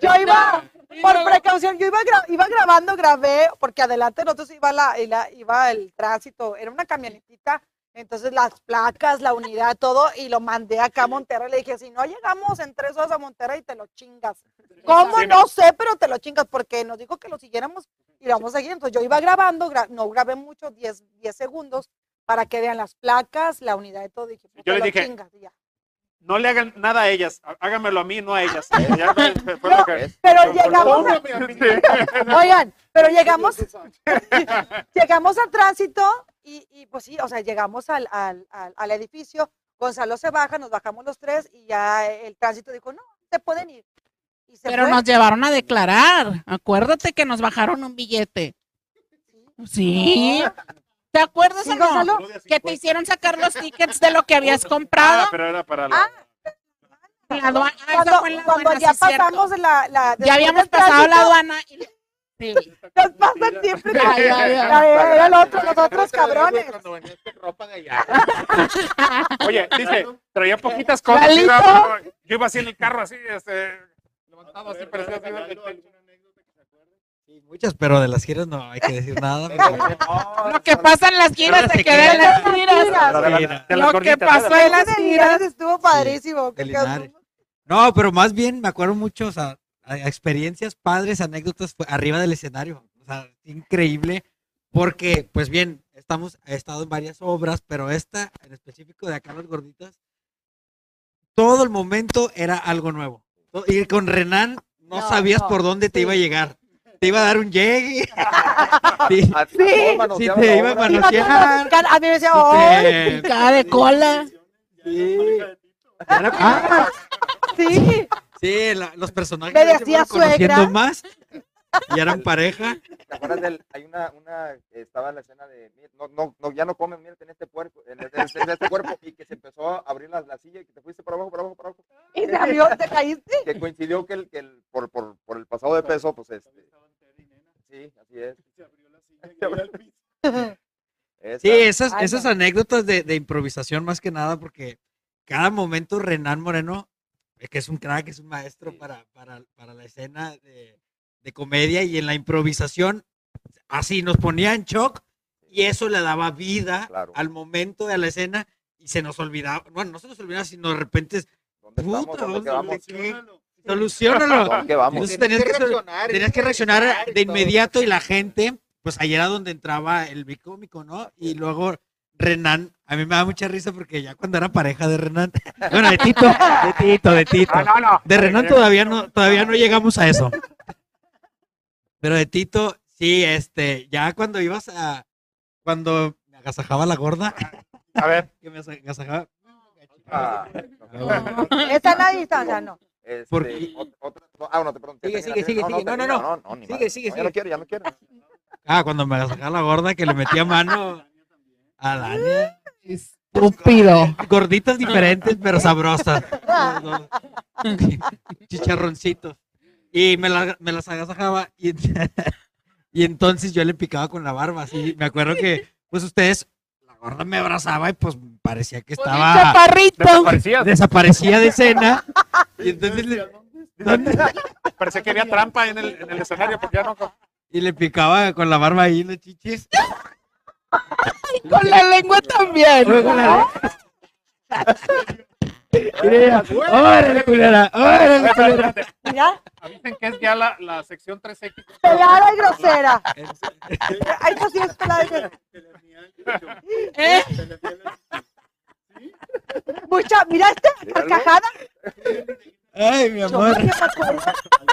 yo iba, por precaución, yo iba, gra- iba grabando, grabé, porque adelante nosotros iba, la, la- iba el tránsito, era una camionetita, entonces las placas, la unidad, todo, y lo mandé acá a Monterrey, le dije, si no llegamos en tres horas a Monterrey, te lo chingas. ¿Cómo? No sé, pero te lo chingas, porque nos dijo que lo siguiéramos y lo vamos a seguir. Entonces yo iba grabando, gra- no grabé mucho, 10, 10 segundos, para que vean las placas, la unidad y todo. Dije, pues, Yo te le lo dije, chingas, ya. No le hagan nada a ellas, há- háganmelo a mí, no a ellas. Ya fue- fue lo que- Pero llegamos, a- oigan, pero llegamos, llegamos al tránsito y, y, pues sí, o sea, llegamos al, al, al, al edificio, Gonzalo se baja, nos bajamos los tres y ya el tránsito dijo, no, se pueden ir. Y se Pero fue. nos llevaron a declarar. Acuérdate que nos bajaron un billete. Sí. ¿Te acuerdas Sí, o no? Gonzalo. Que te hicieron sacar los tickets de lo que habías comprado. Ah, pero era para la... Ah, la aduana. Ah, eso Cuando, aduana, ya sí, pasamos la, la Ya habíamos pasado la aduana. y- Sí. Nos pasan siempre. Ya, ya, ya. La- Era el otro, los otros cabrones. Cuando venías con ropa de allá. Oye, dice, traía poquitas cosas. Mira, Yo iba así en el carro, así, este, levantado, así, parecía así. Sí, muchas, pero de las giras no hay que decir nada. Lo que pasa en las giras se queda en las giras. de la- de las Lo que pasó en las giras. Estuvo padrísimo. No, pero más bien me acuerdo mucho, o sea, experiencias padres, anécdotas arriba del escenario. O sea, increíble, porque, pues bien, estamos, he estado en varias obras, pero esta en específico de acá las gorditas, todo el momento era algo nuevo. Y con Renan no, No, sabías no, por dónde te sí. iba a llegar. Te iba a dar un llegue. sí, Sí. te iba a manosear. A mí me decía, sí ¡ay! te- Picada de cola. sí. Era- ah, Sí, Sí, la- los personajes Me se decía fueron conociendo suegra. más y eran pareja. ¿Te acuerdas del, hay una, una, estaba en la escena de, "Mira, no, no, no, ya no comen, mírate en este puerco, en este, en este cuerpo, y que se empezó a abrir la, la silla y que te fuiste para abajo, para abajo, para abajo, y se abrió, te caíste. que coincidió que el, que el, por, por, por el pasado de peso, pues este, sí, así es. Esa- Sí, esas, Ay, esas no. anécdotas de, de improvisación más que nada, porque cada momento Renan Moreno, eh, que es un crack, es un maestro para, para, para la escena de, de comedia y en la improvisación, así nos ponía en shock y eso le daba vida Claro. al momento de la escena y se nos olvidaba, bueno, no se nos olvidaba, sino de repente, ¿Dónde puta, solucionalo. Entonces tenías que, reaccionar, tenías que reaccionar de inmediato y la gente, pues ahí era donde entraba el bicómico, ¿no? Y luego Renan, a mí me da mucha risa porque ya cuando era pareja de Renan, bueno, de Tito, de Tito, de Tito. Ah, no, no. De Renan todavía no, todavía no llegamos a eso. Pero de Tito, sí, este, ya cuando ibas a, cuando me agasajaba la gorda, A ver, que me agasajaba, Ah. Esa es la distancia, no. Este, Porque- otra, ah, no, te pregunto. Sigue, sigue, sigue, sigue. No, no, no. Sigue, sigue, sigue. Ya no quiero, ya no quiero. ah, cuando me agasajaba la gorda que le metía mano a Dania. Estúpido. Gorditas diferentes, pero sabrosas. Chicharroncitos. Y me, la- me las agasajaba y, y entonces yo le picaba con la barba. Así, me acuerdo que, pues ustedes, la gorda me abrazaba y pues parecía que estaba, Chaparrito. desaparecía de escena. Y entonces le, ¿dónde? Parecía que había trampa en el, en el escenario porque ya no. Y le picaba con la barba ahí los Con la lengua también. Órale, culera, órale, culera. Mira, Avisen que es ya la, la sección 3X. pelada y grosera. Ay, eso sí es pelada y grosera. ¿Eh? Mucha, mira esta carcajada. Ay, mi amor.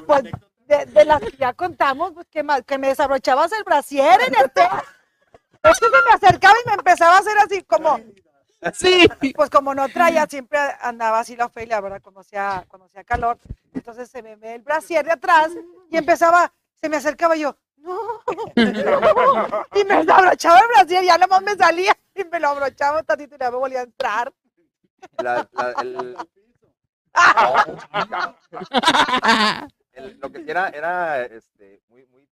pues, de, de las que ya contamos, pues, que, me desabrochabas el brasier en el té. Es que se me acercaba y me empezaba a hacer así como, Sí. pues como no traía, siempre andaba así la Ofelia, ¿verdad? Cuando hacía, cuando hacía calor. Entonces se me ve el brasier de atrás y empezaba, se me acercaba y yo, no. Y me desabrochaba el brasier, ya nomás me salía y me lo abrochaba un tantito y ya me volvía a entrar. La- la- el- el- lo que era, era este, muy, muy,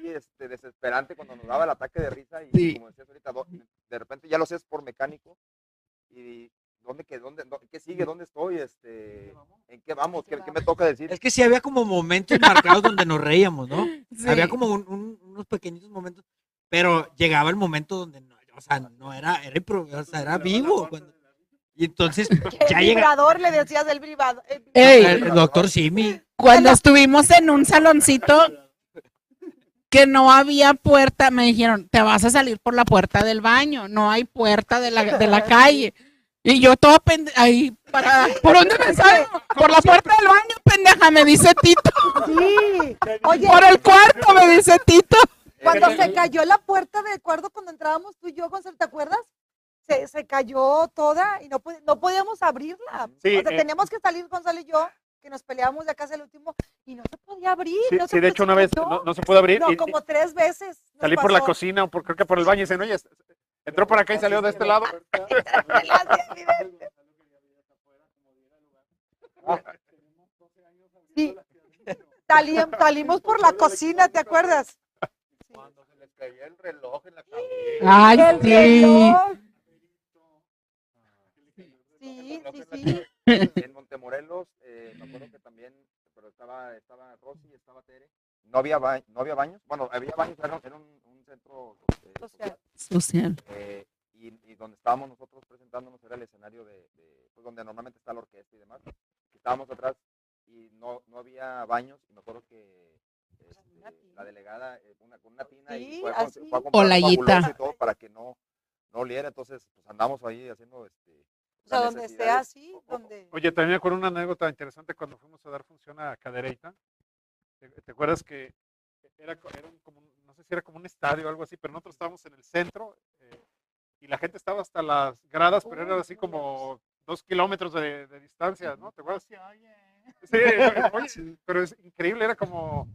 muy este, desesperante cuando nos daba el ataque de risa y Sí. como decías ahorita, de repente ya lo hacías por mecánico y ¿dónde, qué, dónde, dó- qué sigue? ¿Dónde estoy? Este, ¿En qué vamos? ¿Qué, qué me toca decir? Es que sí había como momentos marcados donde nos reíamos, ¿no? Sí. Había como un- un- unos pequeñitos momentos, pero llegaba el momento donde no, o sea, no era, era, o sea, era vivo. cuando- y entonces El ya llega vibrador, le decías el- Ey, el, el doctor Simi. Cuando estuvimos en un saloncito que no había puerta, me dijeron, te vas a salir por la puerta del baño, no hay puerta de la, de la calle. Y yo toda pendeja, ahí para, ¿por dónde me salgo? Por la puerta del baño, pendeja, me dice Tito. Sí. Oye, Por el cuarto, me dice Tito. cuando se cayó la puerta del cuarto, cuando entrábamos tú y yo, Gonzalo, ¿te acuerdas? Se, se cayó toda y no, no podíamos abrirla. Sí, o sea, eh. teníamos que salir Gonzalo y yo, que nos peleábamos de acá hacia el último, y no se podía abrir. Sí, no se sí, de hecho una vez no, no se pudo abrir No, y, como tres veces. salí por la cocina o por, creo que por el baño y dicen, oye, entró por acá y salió de este lado. Sí. Salim- salimos por la cocina, ¿te acuerdas? Cuando se les caía el reloj en la cabeza. Ay, El sí. reloj. Sí, sí, sí. En Montemorelos, eh, me acuerdo que también, pero estaba, estaba Rosy, estaba Tere. No había, ba- no había baños. Bueno, había baños, era, era un, un centro eh, social. Social. eh, y, y donde estábamos nosotros presentándonos era el escenario de, de, pues, donde normalmente está la orquesta y demás. Y estábamos atrás y no, no había baños. Y me acuerdo que este, la delegada, eh, una, con una tina, y Sí, fue, a, así. fue a comprar y todo para que no, no oliera. Entonces, pues andamos ahí haciendo este, O sea, donde sea necesidades. así, donde... Oye, también me acuerdo una anécdota interesante cuando fuimos a dar función a Cadereyta. ¿Te, te acuerdas que era, era un- como, no sé si era como un estadio o algo así, pero nosotros estábamos en el centro eh, y la gente estaba hasta las gradas, pero era así como dos kilómetros de, de distancia, ¿no? ¿Te acuerdas? Sí, oye, pero es increíble, era como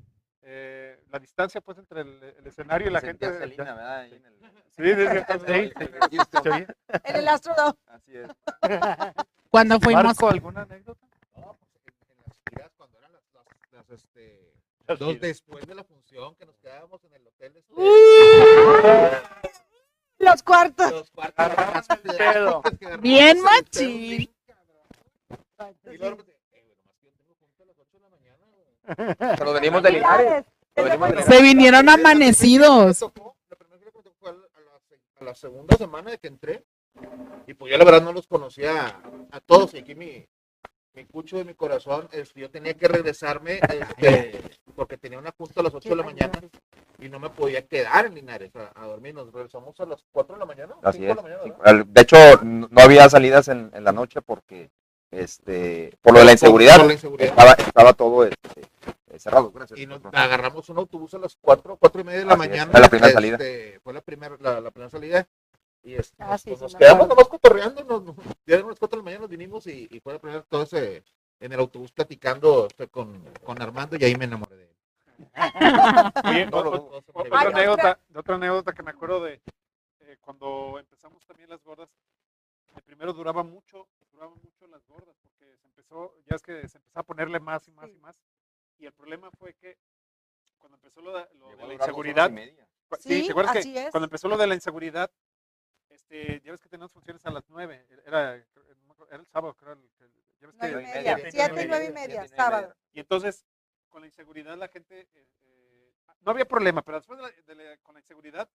eh, la distancia pues entre el, el escenario y la gente. Selena, ¿verdad? Ahí en el- Sí, desde entonces, ahí, Houston. se oía. En el Astrodome. Así es. Cuando fuimos, Marco, ¿alguna anécdota? No, pues en, en las giras, cuando eran las, las, las, este, los después de la función que nos quedábamos en el hotel. Este, Los cuartos. los cuartos Bien machín. Y luego, pues, eh, güey, nomás que yo tengo junta a las 8 de la mañana, güey. Pero venimos de Linares. Pero venimos de Linares. se vinieron amanecidos. Me tocó, la primera gira que me tocó fue a la, segunda semana de que entré. Y pues yo la verdad no los conocía a, todos. Y aquí mi, mi cucho de mi corazón, este, yo tenía que regresarme este, porque tenía una junta a las 8 de la mañana y no me podía quedar en Linares a, a dormir. Nos regresamos a las 4 de la mañana. Así 5 de es. la mañana, De hecho, no había salidas en, en la noche porque, este, por lo de la inseguridad, por la inseguridad. Estaba, estaba todo este, eh, cerrado. Gracias. Y nos agarramos un autobús a las 4, 4 y media de la Así es, mañana. fue la primera salida. este, Fue la primera, la, la primera salida. Y este, Ah, nos, sí, pues, nos quedamos nomás cotorreando. Nos, ya eran las 4 de la mañana, nos vinimos y, y fue la primera todo ese en el autobús platicando este, con, con Armando y ahí me enamoré de él. Oye, No, no, otra, anécdota, otra anécdota que me acuerdo de eh, cuando empezamos también las gordas, el primero duraba mucho, duraban mucho las gordas, porque se empezó, ya es que se empezó a ponerle más y más y más, y el problema fue que cuando empezó lo de, lo de la inseguridad, sí, Sí, ¿te acuerdas así que es. cuando empezó lo de la inseguridad, este, ya ves que teníamos funciones a las nueve, era, era el sábado, creo, el- el- ya ves que Nueve y y media. media, Siete nueve y y nueve y media, sábado. y entonces, con la inseguridad, la gente. eh, eh, no había problema, pero después de la- de la- con la inseguridad,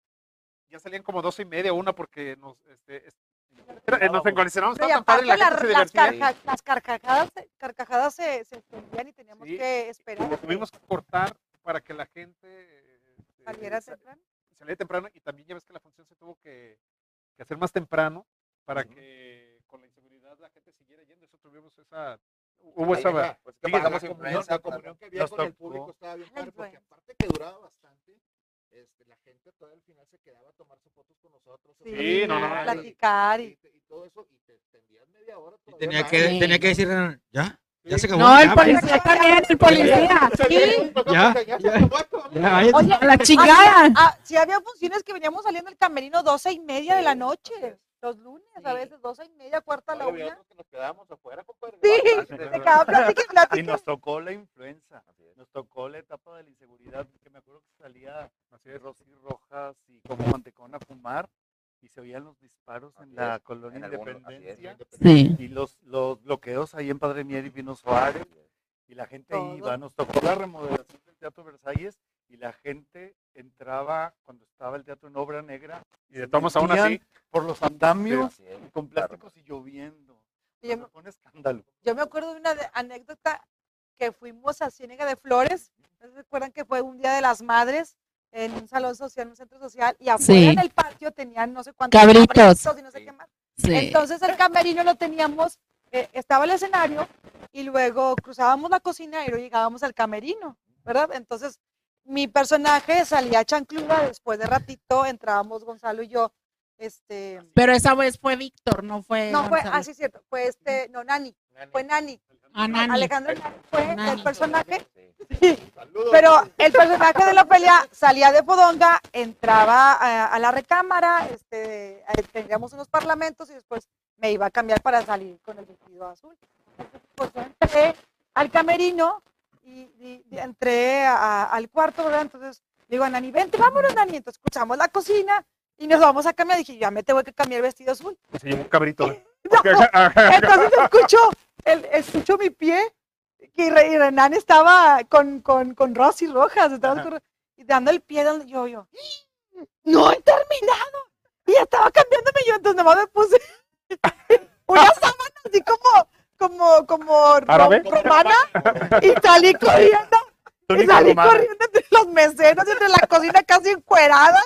ya salían como doce y media una porque nos. Este, Nos encoleccionamos No, tan padre, la aparte gente se la- las, carca- las carcajadas, carcajadas se, se extendían y teníamos Sí. que esperar. Lo tuvimos que cortar para que la gente este, ¿Saliera sa- temprano? saliera temprano y también ya ves que la función se tuvo que, que hacer más temprano para que con la inseguridad la gente siguiera yendo. Eso tuvimos esa... Hubo esa... pues, que sí, pasamos la la claro. comunión que había con el público estaba bien La padre, porque aparte que duraba bastante, este, la gente todavía al final se quedaba a tomarse fotos con nosotros. Sí, no, no, no. y- platicar y- y, y todo eso, y te extendías media hora. Y tenía que, tenía que decir, ¿ya? ¿Ya se acabó? No, el ¿Ya, policía también, el policía. Sí. Ya, Ya, ya. Oye, la chingada. Ah, sí había funciones que veníamos saliendo del camerino doce y media de la noche. Los lunes, a Sí. veces doce y media, cuarta a la una. que nos quedábamos afuera, compadre. Sí, se quedaba y nos tocó la influenza, nos tocó la etapa de la inseguridad, que me acuerdo que salía de Rosy Rojas y como mantecón a fumar y se oían los disparos en la es, colonia en algunos- así es, Independencia Sí. y los, los bloqueos ahí en Padre Mier y Pino Suárez y la gente Todo. iba, nos tocó la remodelación del Teatro Versalles y la gente entraba cuando estaba el teatro en obra negra Y de todos aún así, por los andamios con claro. plásticos y lloviendo. Y yo Eso fue un escándalo. Yo me acuerdo de una de- anécdota que fuimos a Ciénega de Flores. ¿No se acuerdan que fue un día de las madres en un salón social, en un centro social? Y afuera Sí. en el patio tenían no sé cuántos Cabritos. y no sé Sí. qué más. Sí. Entonces el camerino lo teníamos, eh, estaba el escenario y luego cruzábamos la cocina y luego llegábamos al camerino, ¿verdad? Entonces mi personaje salía chancluda, después de ratito entrábamos Gonzalo y yo, este, Pero esa vez fue Víctor, no fue. no fue, así es cierto, fue este, no, Nani, fue Nani, Ah, Nani. Alejandro Nani fue Nani. el personaje, Sí. Saludos. pero el personaje de la pelea salía de Podonga, entraba a, a la recámara, este, tendríamos unos parlamentos y después me iba a cambiar para salir con el vestido azul. Pues yo entré al camerino y, y- y entré a- al cuarto, ¿verdad? Entonces digo a Nani, vente, vámonos, Nani. Entonces escuchamos la cocina y nos vamos a cambiar. Dije, ya me tengo que cambiar el vestido azul. se llevó un cabrito. No, entonces escucho, el, escucho mi pie y, Re- y Renan estaba con, con, con Rosy Rojas, estaba con- y dando el pie, dando- yo, yo, no he terminado. Y ya estaba cambiándome yo, entonces nomás me puse una sábana así como, como, como ¿Árabe? romana y salí corriendo, y salí romana. corriendo entre los meseros, entre la cocina casi encuerada.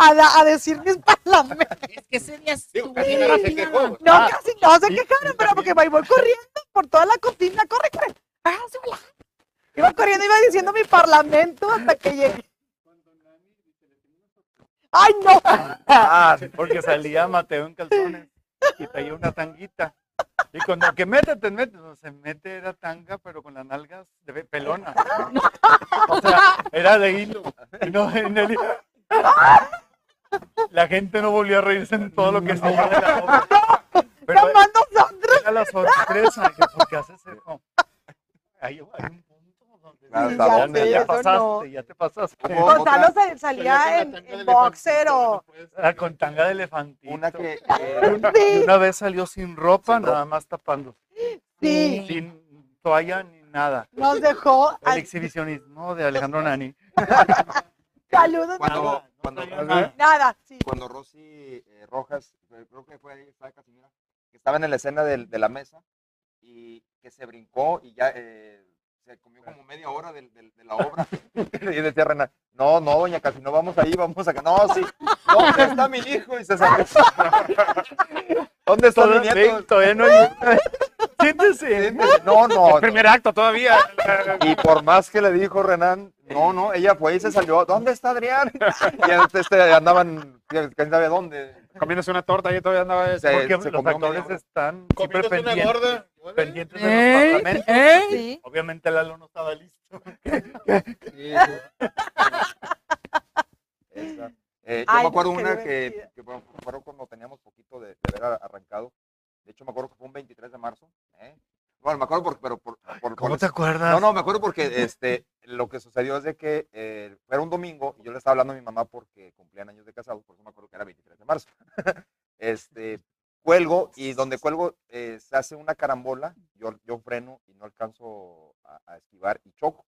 A, a decir mis parlamentos. Es que ese día estuvo. No, Ah, casi no se quejaron, pero porque me voy corriendo por toda la cocina, corre, corre. volar. Iba corriendo, iba diciendo mi parlamento hasta que llegué. ¡Ay, no! Ah, porque salía Mateo en calzones y traía una tanguita. Y cuando que métete, métete, no, se mete era tanga, pero con las nalgas de pe- pelona. O sea, era de hilo. Y no, en el- La gente no volvió a reírse en todo lo que se de la obra. Pero era la sorpresa, que ¿por qué haces eso? Hay, hay un punto donde Claro, Sí, ¿hasta ya pasaste, no. ya te pasaste. Gonzalo otra- sa- salía en, en boxer o... Ah, con tanga de elefantito. Una que, eh, Sí, una vez salió sin ropa, Sin ropa. nada más tapando. sí, Sin toalla ni nada. nos dejó. El al- exhibicionismo de Alejandro Nani. Saludos. cuando, no cuando, nada. Nada, sí. cuando Rosy eh, Rojas, eh, creo que fue ahí, estaba Casimira, que estaba en la escena del- de, la mesa y que se brincó y ya eh, se comió como media hora del- de, la obra. y decía Renan, no, no, doña Casi, no vamos ahí, vamos acá. No, sí, ¿dónde está mi hijo? Y se salió. ¿Dónde está mi nieto? todavía no hay. Siéntese. No, no. El primer acto todavía. Y por más que le dijo Renan, no, no, ella fue y se salió. ¿Dónde está Adrián? Y este, este, andaban, quién sabe dónde. Comiéndose una torta y todavía andaba ese. Se- Porque se los comió actores están siempre Comiéndose una pendientes, gorda. pendientes de los parlamentos. ey. Sí. Obviamente Lalo no estaba listo. Eh, yo Ay, me acuerdo una que, que bueno, me acuerdo cuando teníamos poquito de, de haber arrancado. De hecho, me acuerdo que fue un 23 de marzo. ¿eh? Bueno, me acuerdo porque, pero por, por- ¿Cómo por- te acuerdas? No, no, me acuerdo porque este, lo que sucedió es de que eh, era un domingo y yo le estaba hablando a mi mamá porque cumplían años de casados, por eso me acuerdo que era 23 de marzo. este, cuelgo y donde cuelgo eh, se hace una carambola, yo, yo freno y no alcanzo a, a esquivar y choco.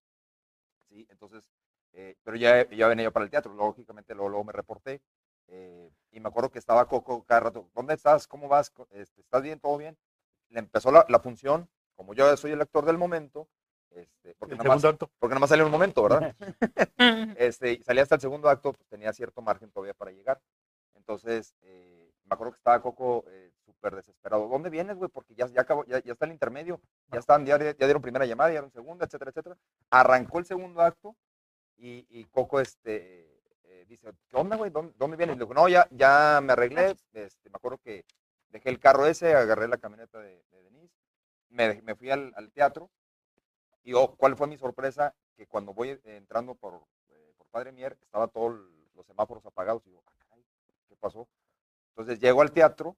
¿sí? Entonces, eh, pero ya, ya venía yo para el teatro, lógicamente luego, luego me reporté. eh, y me acuerdo que estaba Coco cada rato, ¿dónde estás? ¿Cómo vas? Este, ¿Estás bien? ¿Todo bien? Le empezó la, la función, como yo soy el actor del momento, este, porque, nada más, acto. porque nada más salió un momento, ¿verdad? este, salía hasta el segundo acto, pues tenía cierto margen todavía para llegar. Entonces, eh, me acuerdo que estaba Coco eh, súper desesperado. ¿Dónde vienes, güey? Porque ya, ya, acabó, ya, ya está el intermedio, ya están, ya, ya dieron primera llamada, ya dieron segunda, etcétera, etcétera. Arrancó el segundo acto y, y Coco este, eh, dice, ¿qué onda, güey? ¿Dónde, dónde vienes? Le digo, no, ya, ya me arreglé. Este, me acuerdo que dejé el carro ese, agarré la camioneta de, de Denise, me, me fui al, al teatro y oh, ¿cuál fue mi sorpresa? Que cuando voy eh, entrando por, eh, por Padre Mier, estaba todos los semáforos apagados. Y digo, "Ah, ¿qué pasó? Entonces llego al teatro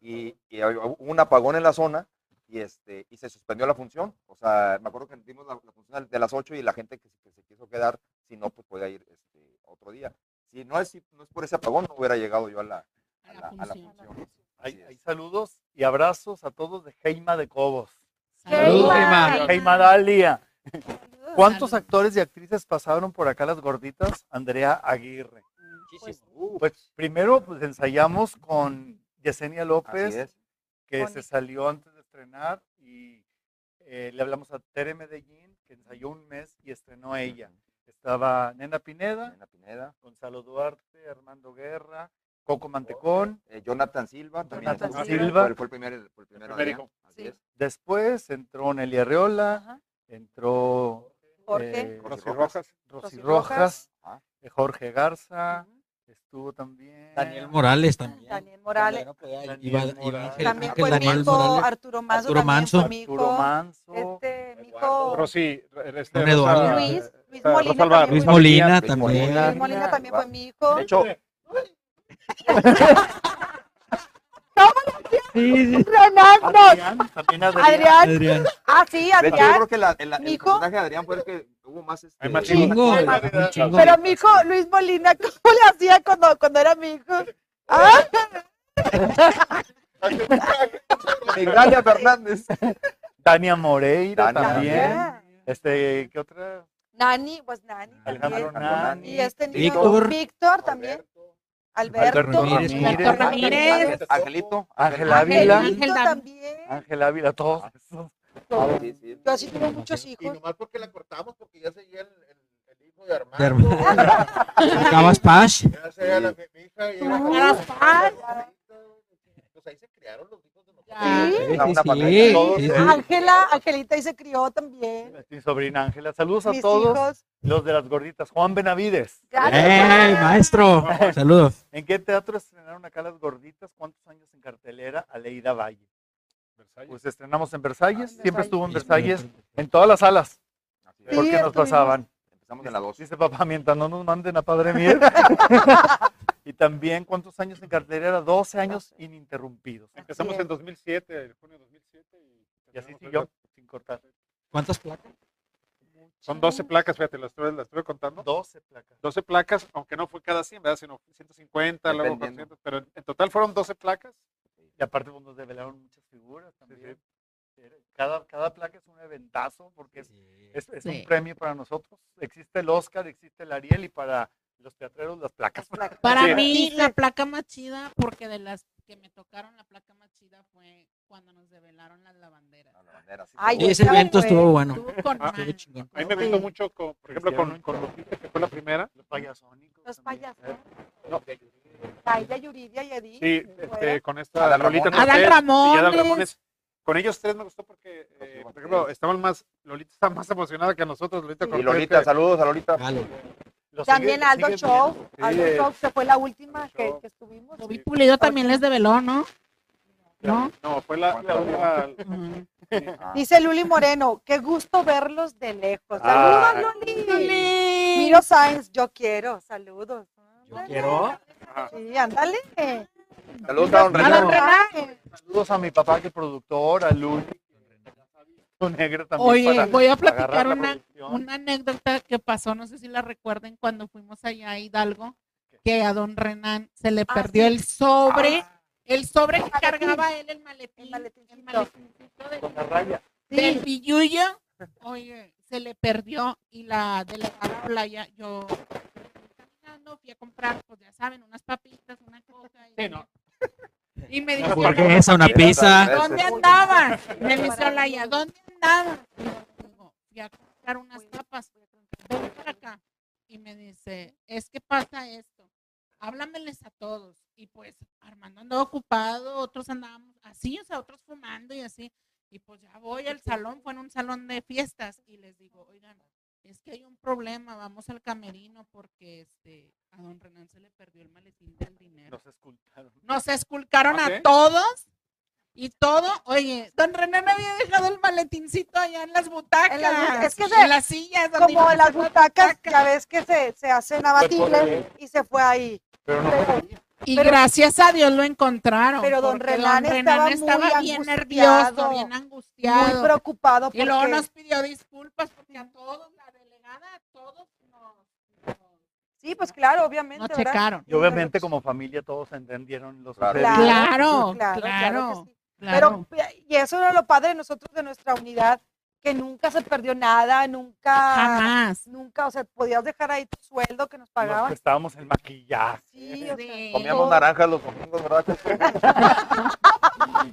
y, hubo un apagón en la zona y, este, y se suspendió la función. O sea, me acuerdo que dimos la, la función de las 8 y la gente que, se- que se quiso quedar, si no, pues podía ir este, otro día. Si no es, si no es por ese apagón, no hubiera llegado yo a la, a la, a la función. Hay, hay saludos y abrazos a todos de Heima de Cobos. Saludos, Heima. Heima Dalia. ¿Cuántos actores y actrices pasaron por acá las gorditas? Andrea Aguirre. Pues primero pues ensayamos con Yesenia López, es. que Bonito. se salió antes de estrenar y eh, le hablamos a Tere Medellín, que ensayó un mes y estrenó ella. Estaba Nena Pineda, Nena Pineda, Gonzalo Duarte, Armando Guerra, Coco Mantecón. eh, Jonathan Silva, también Jonathan Silva. Fue, fue el primer, fue el primer primer Adrián, hijo. así Sí. es. Después entró Nelly Arreola, Ajá. entró Jorge. eh, Rosy Rojas. Rosy Rosy Rojas. Ajá. eh, Jorge Garza. Estuvo también Daniel Morales también. Daniel Morales. No Daniel iba- También Ángel fue Daniel Morales. Arturo Manso. Arturo Manso. Arturo Este, mi hijo Rosy. Este, Don Eduardo. Rosa- Luis, Luis Rosa Molina también Luis fue- Molina Luis también. Molina. Luis Molina también fue mi hijo. De hecho, Sí, sí. Renan, no. Adrián, también Adrián. Adrián. Adrián. Ah, sí, hecho, yo Adrián. creo que la- el, de Adrián fue el que hubo más. Este, Hay más Sí. Chingo, Muy un chingo. Pero mi hijo Luis Molina, ¿cómo le hacía cuando, cuando era mi hijo? Ah, Migdalia Fernández. Dania Moreira Dania también. también. Este, ¿qué otra? Nani, pues Nani. Alejandro también. Nani. Y este niño, Víctor. Víctor también. Alberto. Alberto Ramírez. Alberto Ramírez. Angelito. Ángel Ávila. Ángel Ángel también. Ángel Ávila, todos esos. Sí, sí. Yo así tuve muchos Y hijos. nomás porque la cortamos, porque ya seguía el, el, el hijo de Armando. Sacabas Pash. Ya seguía la, mi, mi hija. Y fan. Pues ahí se criaron los hijos Ángela, Angelita y se crió también. Mi sobrina Ángela. Saludos a todos hijos. los de las gorditas. Juan Benavides. Gracias. ¡Ey, maestro! Saludos. ¿En qué teatro estrenaron acá las gorditas? ¿Cuántos años en cartelera? Aleida Valle. Versalles. Pues estrenamos en Versalles. Ah, en Siempre estuvo en Versalles. En todas las salas. Así es. ¿Por Sí, qué nos pasaban? Empezamos en la 2. Dice papá, mientras no nos manden a Padre Mier. y también, ¿cuántos años en cartelera? 12 años ininterrumpidos. Empezamos en 2007, en junio de 2007. Y, Y así siguió, sin cortar. ¿Cuántas placas? Son 12 placas, fíjate, las estuve, las estuve contando. 12 placas. 12 placas, aunque no fue cada 100, ¿verdad? Sino 150, luego Dependiendo. 400, pero en, en total fueron 12 placas. Y aparte pues, nos develaron muchas figuras también. Era- Cada, cada placa es un eventazo porque es, es, es un Sí. premio para nosotros. Existe el Oscar, existe el Ariel y para los teatreros las placas. Para Sí. mí, la placa más chida, porque de las que me tocaron, la placa más chida fue cuando nos develaron las lavanderas. La bandera, sí, Ay, Ese evento bueno. estuvo bueno. Estuvo con Ah, chingón. A mí me Sí. gustó mucho, con, por ejemplo, con, con Lupita, que fue la primera. Los payasónicos. Los payasos. No. Taida, Yuridia y Edith. Sí, este, con esta Adal Lolita y Adal Ramones. Ramones. Con ellos tres me gustó porque, eh, por ejemplo, estaban más, Lolita estaba más emocionada que nosotros, Lolita Sí. Cortés. Y Lolita, que- saludos a Lolita. Jalo. Los También sigue- Aldo Show. Sí, Aldo eh, Show, que fue la última que, que estuvimos. Bobby Pulido también les develó, ¿no? ¿No? No, fue la, la última-. Ah, Dice Luli Moreno, qué gusto verlos de lejos. Ah. Saludos, Luli. Miro Sáenz, yo quiero. Saludos. Yo quiero. Sí, ándale. Saludos a Don. Renan. Saludos a mi papá que es productor, a Luli. Negro también Oye, para voy a platicar la una, una anécdota que pasó, no sé si la recuerden, cuando fuimos allá a Hidalgo, que a don Renan se le Ah, perdió sí. el sobre, Ah, el sobre que maletín. cargaba él, el maletín, El maletincito. el maletincito de- con la raya. del billullo, oye, se le perdió y la delegada Olaya, yo fui caminando, fui a comprar, pues ya saben, unas papitas, una cosa. Y, Sí, no. Y me dice, Hamburguesa, una pizza. ¿dónde andabas? Me dice Olaya, ¿dónde yo digo, fui a comprar unas papas. Ven para acá. Y me dice, es que pasa esto. Háblameles a todos. Y pues Armando andaba ocupado, otros andábamos así, o sea, otros fumando y así. Y pues ya voy al salón, fue en un salón de fiestas. Y les digo, oigan, es que hay un problema, vamos al camerino porque este a don Renan se le perdió el maletín del dinero. Nos escultaron. Nos esculcaron ¿Ah, a sí? todos y todo. Oye, don Renan había dejado el maletincito allá en las butacas, En las- es que en se- las sillas. Como las butacas, ya ves que se, se hacen abatibles y se fue ahí. Pero no Y Pero- gracias a Dios lo encontraron. Pero don porque Renan estaba muy bien nervioso, bien Muy angustiado. preocupado y luego porque- nos pidió disculpas porque a todos, la delegada, a todos nos, Sí, pues claro, obviamente. nos ¿verdad? checaron. Y obviamente como familia todos entendieron los Claro. Claro, claro, claro, que sí. Claro. Pero, y eso era lo padre de nosotros, de nuestra unidad, que nunca se perdió nada, nunca, Jamás. nunca, o sea, podías dejar ahí tu sueldo que nos pagaban. estábamos en maquillaje. Sí, o sea, Sí. Comíamos naranjas los domingos, ¿verdad?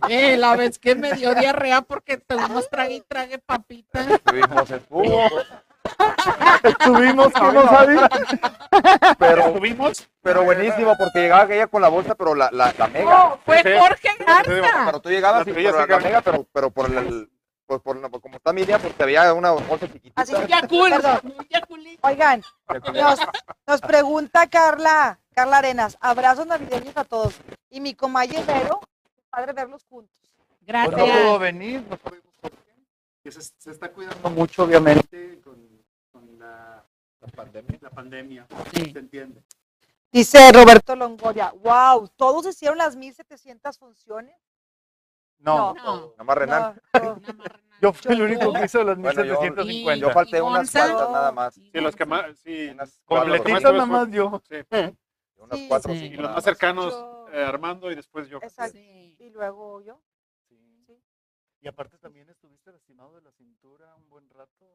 Eh, la vez que me dio diarrea porque tuvimos trague y trague papita. En fútbol, Estuvimos, que no sabía. pero, Tuvimos. pero buenísimo porque llegaba aquella con la bolsa, pero la, la, la mega. No, fue Sí. Jorge Garza. Pero tú llegabas y por la, la mega, pero, pero por el, pues por la- como está mi idea, porque había una bolsa chiquitita. Así, Perdón. Yaculito. Oigan, nos, nos pregunta Carla, Carla Arenas, abrazos navideños a todos. Y mi comalle Vero, padre verlos juntos. Pues no pudo Gracias. venir, no por se, se está cuidando mucho, obviamente, con la, la pandemia. La pandemia, Sí. ¿se entiende? Dice Roberto Longoria, wow, todos hicieron las 1700 funciones. No, No, Nada más Renan. No, no. yo fui el único que hizo las Bueno, yo- 1750. Yo falté ¿Y unas cuantas nada más. Y Sí, los que más, sí, Unas Completitas nada más yo. sí. Unas Sí, cuatro sí. Y los más cercanos, Yo- eh, Armando y después yo. Exacto. Sí. Y luego yo. Y aparte también estuviste lastimado de la cintura un buen rato.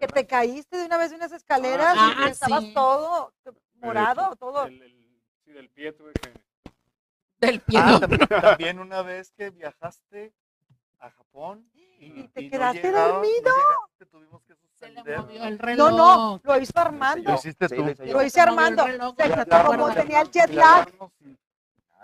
Que te caíste de una vez de unas escaleras Ah, y que estabas sí. todo morado, todo. El, el- sí, del pie tuve que. Del pie. Ah, no. también, también una vez que viajaste a Japón y, Y te no quedaste no dormido. llegaste, tuvimos que Se le suspender. movió el No, reloj. no, lo hizo Lo Armando. hiciste Sí, tú. lo hice yo. Lo hice Armando. Se- ¿te como tenía el jet Y lag, y-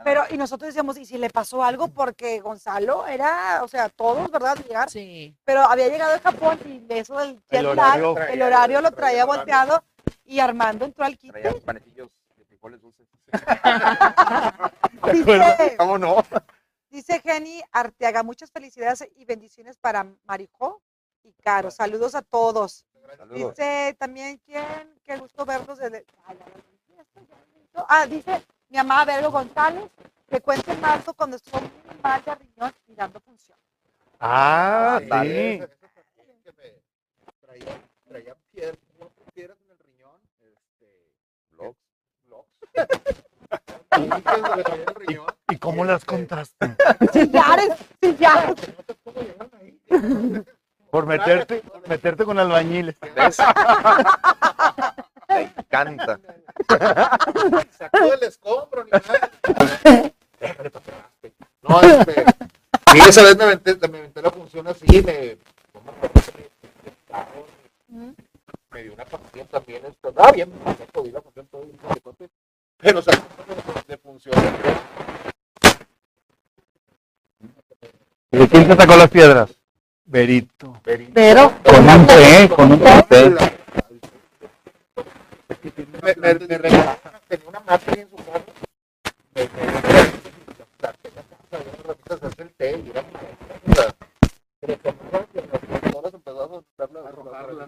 pero y nosotros decíamos, ¿y si le pasó algo? Porque Gonzalo era, o sea, todos, ¿verdad? Llegar, Sí. pero había llegado de Japón y eso del jet El lag, horario. el horario lo traía volteado y Armando entró al Traía quite. panecillos de frijoles dulces. Dice, ¿Cómo no? dice Jenny Arteaga, muchas felicidades y bendiciones para Marijó y Caro. Saludos a todos. Saludos. Dice también, ¿quién? Qué gusto verlos desde... Ah, dice mi mamá Vero González, que cuenta en marzo cuando estuvo muy mal de riñón y dando función. Ah, sí. Traía, traía piedras, piedras en el riñón. Este, la del riñón. ¿Y cómo las contaste? Sillares, sillares. Por meterte, por meterte con albañiles. Te encanta. Sacó el escombro, ni nada. Déjale para atrás, pe. No, este. Sí, esa vez me aventé, me aventé la función así, me. Me dio una función también. Esto, ah, bien, me jodí la función todo bien, paquetote. Pero, o sea, de función. ¿Y de quién se sacó las piedras? Berito. Pero, Con un P, con un P. Me, me, me regaló, tenía una mata ahí en su casa. Me, me, me, hacer el té y era o sea, pero con las empezó a soltar la- la-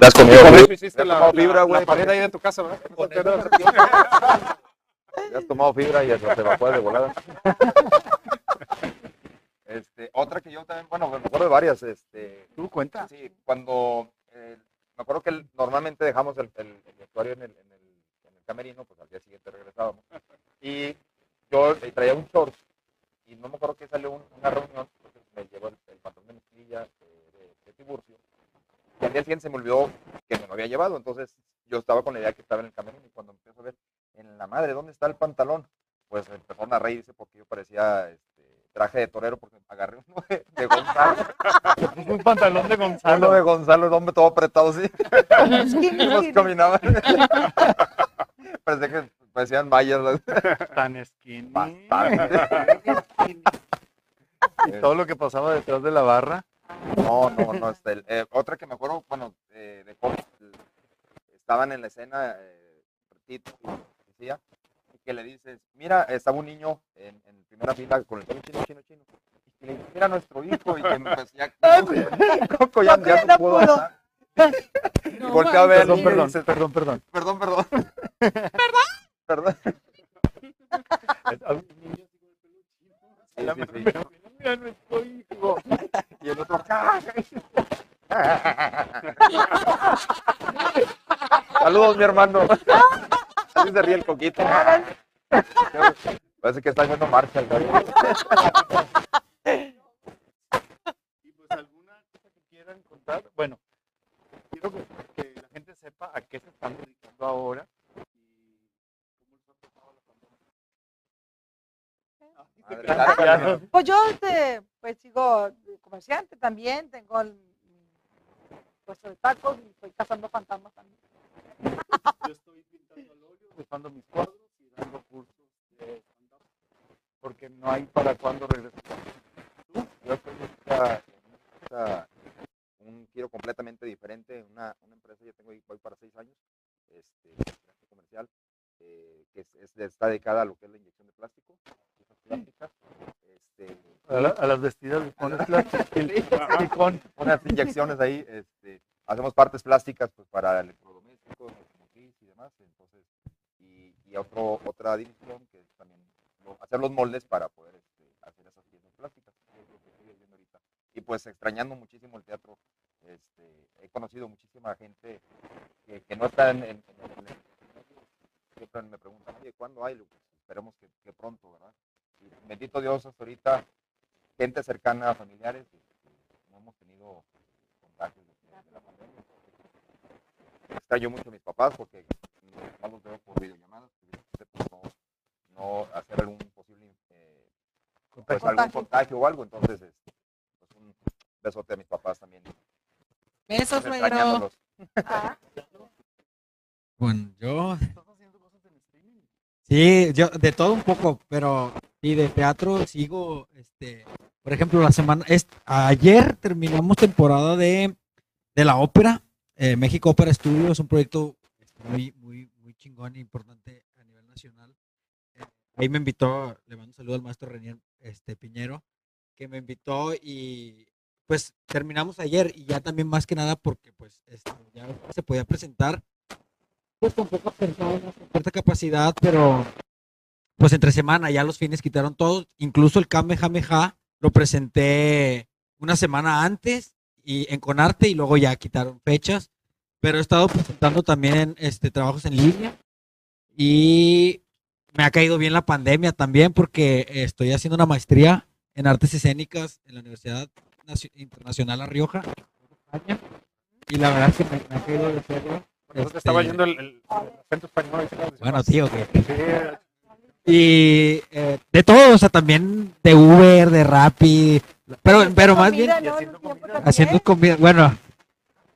Las comió, Con güey. eso hiciste Has la, tomado la- fibra, la güey. pared ahí de tu casa, ¿verdad? Ya has tomado fibra y eso te va a poder de volada. Este, otra que yo también, bueno, me acuerdo de varias. Este, ¿Tú cuenta? sí, cuando eh, me acuerdo que el- normalmente dejamos el, el, el vestuario en el, en, el, en el camerino, pues al día siguiente regresábamos. Y yo eh, traía un short y no me acuerdo que salió un- una reunión, entonces me llevó el, el pantalón de mezclilla eh, de, de Tiburcio. Y al día siguiente se me olvidó que me lo había llevado, entonces yo estaba con la idea que estaba en el camerino y cuando empiezo a ver, en la madre, ¿dónde está el pantalón? Pues empezaron a reírse porque yo parecía este, traje de torero porque agarré uno de, de Gonzalo. Un pantalón de Uno Gonzalo. de Gonzalo, el hombre todo apretado Nos skinny. caminaban. Parecía que parecían mayas. Tan skinny. Bastante. Y todo lo que pasaba detrás de la barra. No, no, no. este, el- eh, otra que me acuerdo, bueno, eh, de cómo el- estaban en la escena, eh, Tito y decía, y que le dices, mira, estaba un niño en, en primera fila con el pelo chino, chino, chino. Y le nuestro hijo, y que me decía, Coco ya, ya no. Y volteé a ver Perdón, perdón, dice, perdón, perdón. perdón, perdón. Perdón. Sí, sí, sí. Mira nuestro hijo. Y el otro, Saludos, mi hermano. Así se ríe el coquito. Parece que está haciendo marcha. ¿no? Y pues alguna cosa que quieran contar. Bueno, quiero que, que la gente sepa a qué se están dedicando ahora y cómo les ha tocado la pandemia. claro. Pues yo este, pues sigo comerciante también, tengo el puesto de tacos y estoy cazando fantasmas también. Yo estoy pintando al óleo, dejando mis cuadros y dando cursos de stand-up. Porque no hay para cuándo regresar. Yo estoy en esta- un giro completamente diferente, una, una empresa, yo tengo voy para seis años, este, comercial, eh, que es, es- está dedicada a lo que es la inyección de plástico, plásticas, este, A, la- a las vestidas le pones plástico, silicón. unas inyecciones ahí, este, hacemos partes plásticas pues, para electrodomésticos, y demás, entonces, y, y otro, otra división que es también hacer los moldes para poder este, hacer esas piezas plásticas, que es lo que estoy haciendo ahorita. Y pues extrañando muchísimo el teatro, este, he conocido muchísima gente que, que no está en, en- en- siempre me preguntan, oye, ¿cuándo hay? Pues, esperemos que, que pronto, ¿verdad? Y bendito Dios, hasta ahorita, gente cercana, familiares, este, no hemos tenido contagios de, de la pandemia. Extraño mucho a mis papás porque no los veo por videollamadas, evidentemente, pues, no, no hacer algún posible eh, pues, algún Contagio. o algo, entonces este, besote a mis papás también. Besos, suegro. extrañándolos. Bueno, yo. Sí, yo de todo un poco, pero sí, de teatro sigo, este, por ejemplo, la semana, es, ayer terminamos temporada de, de la ópera, eh, México Ópera Studio, es un proyecto este, muy, muy, muy chingón e importante a nivel nacional. Eh, ahí me invitó, le mando un saludo al maestro Renier este, Piñero, que me invitó y pues terminamos ayer y ya también más que nada porque pues este, ya se podía presentar pues con pocas personas, con cierta capacidad, pero pues entre semana ya los fines quitaron todo, incluso el Kamehameha lo presenté una semana antes y en Conarte y luego ya quitaron fechas, pero he estado presentando también este trabajos en línea y me ha caído bien la pandemia también porque estoy haciendo una maestría en artes escénicas en la Universidad Internacional La Rioja, España, y la verdad es que me, me ha caído de. Por te estaba Este, yendo el, el- el acento español. Bueno, tío, que y eh, de todo, o sea, también de Uber, de Rappi, pero, pero más bien haciendo comida. Bueno,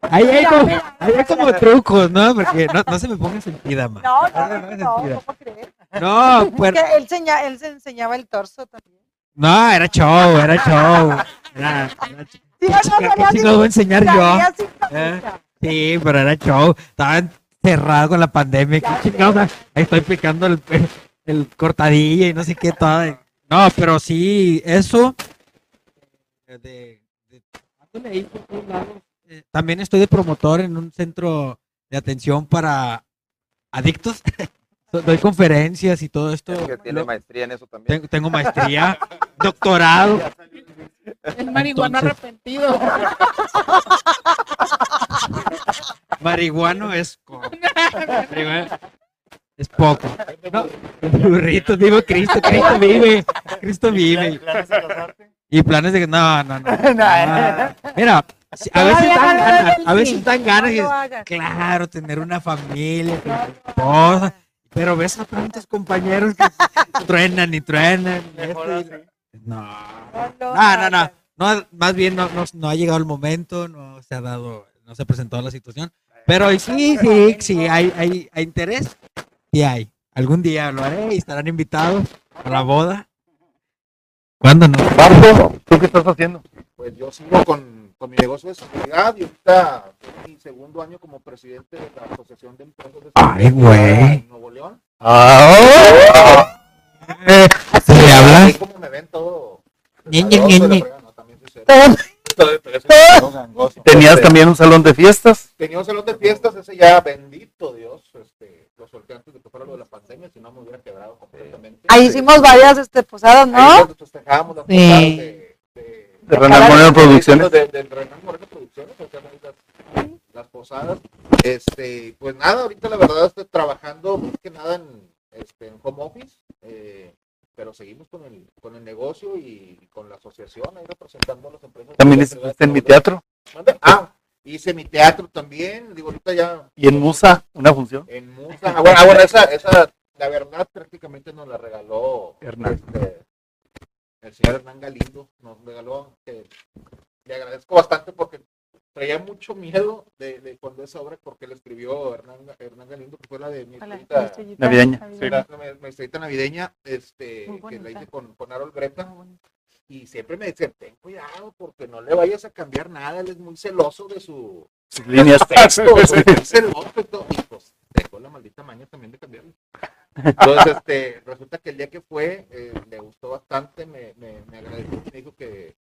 ahí hay como, ahí hay trucos, ¿no? Porque no, no se me ponga sentida, man. No, No no, no. ¿cómo crees? No, pues, él se enseñaba el torso también. no, era show, era show. Era, era ch- Sí, no, no, ¿Qué salía chingados voy a enseñar yo? ¿Eh? Sí, pero era show. Estaba encerrado con la pandemia. ¿Qué? Ahí estoy picando el, el cortadilla y no sé qué todo. No, pero sí, eso. eh, De, de- lados. Eh, también estoy de promotor en un centro de atención para adictos. Do- Doy conferencias y todo esto. Que tiene Lo- maestría en eso también. tengo, tengo maestría, doctorado. El marihuano Entonces- arrepentido. Marihuano es co- marihuana es poco. No, burritos, vivo Cristo, Cristo vive, Cristo vive. ¿Planes de casarte? Y planes de que no, no, no. no. Mira, a veces dan ganas, a veces dan ganas y es- claro, tener una familia, tener esposa, Pero ves a tantos compañeros que truenan y truenan. y y-. No. No, no, No, más bien no, no, no ha llegado el momento, no se ha dado, no se ha presentado la situación. Pero sí, sí, sí, hay, hay, hay interés. Sí hay. Algún día lo haré y estarán invitados a la boda. ¿Cuándo no? Marco, ¿tú qué estás haciendo? Pues yo sigo con, con mi negocio de seguridad y ahorita es mi segundo año como presidente de la Asociación de Empresas de Ay, Seguridad güey. en Nuevo León. Ah, ¿Se le habla? Así como me ven todo. Ñe, gangoso. ¿Tenías Este, también un salón de fiestas? Tenía un salón de fiestas, ese ya, bendito Dios, este, lo solté antes de que fuera lo de la pandemia, si no me hubiera quebrado completamente. Ahí hicimos varias este, posadas, ¿no? donde festejábamos las Sí. posadas de, de, Renan Moreno Producciones. De, de Renan Moreno Producciones, o sea, las, las posadas. Este, pues nada, ahorita la verdad estoy trabajando más que nada en, este, en home office, eh, pero seguimos con el, con el negocio y, con la asociación, ahí representando a las empresas. ¿También estuviste en mi teatro? Ah, hice mi teatro también, digo, ahorita ya ¿Y en Musa? ¿Una función? en Musa. Ah, bueno, ah, bueno, esa, esa, la verdad, prácticamente nos la regaló Hernán. este, el señor Hernán Galindo. Nos regaló, que le agradezco bastante porque traía mucho miedo de, de cuando esa obra, porque le escribió Hernán, Hernán Galindo, que fue la de mi estrellita- Navideña. la, la- mi estrellita navideña, este, que la hice con, con Harold Greta. Y siempre me decían, ten cuidado porque no le vayas a cambiar nada, él es muy celoso de su, Sus líneas. texto, es muy celoso y todo. Y pues dejó la maldita maña también de cambiarlo. Entonces, este, resulta que el día que fue, eh, le gustó bastante, me, me, me agradeció, me dijo que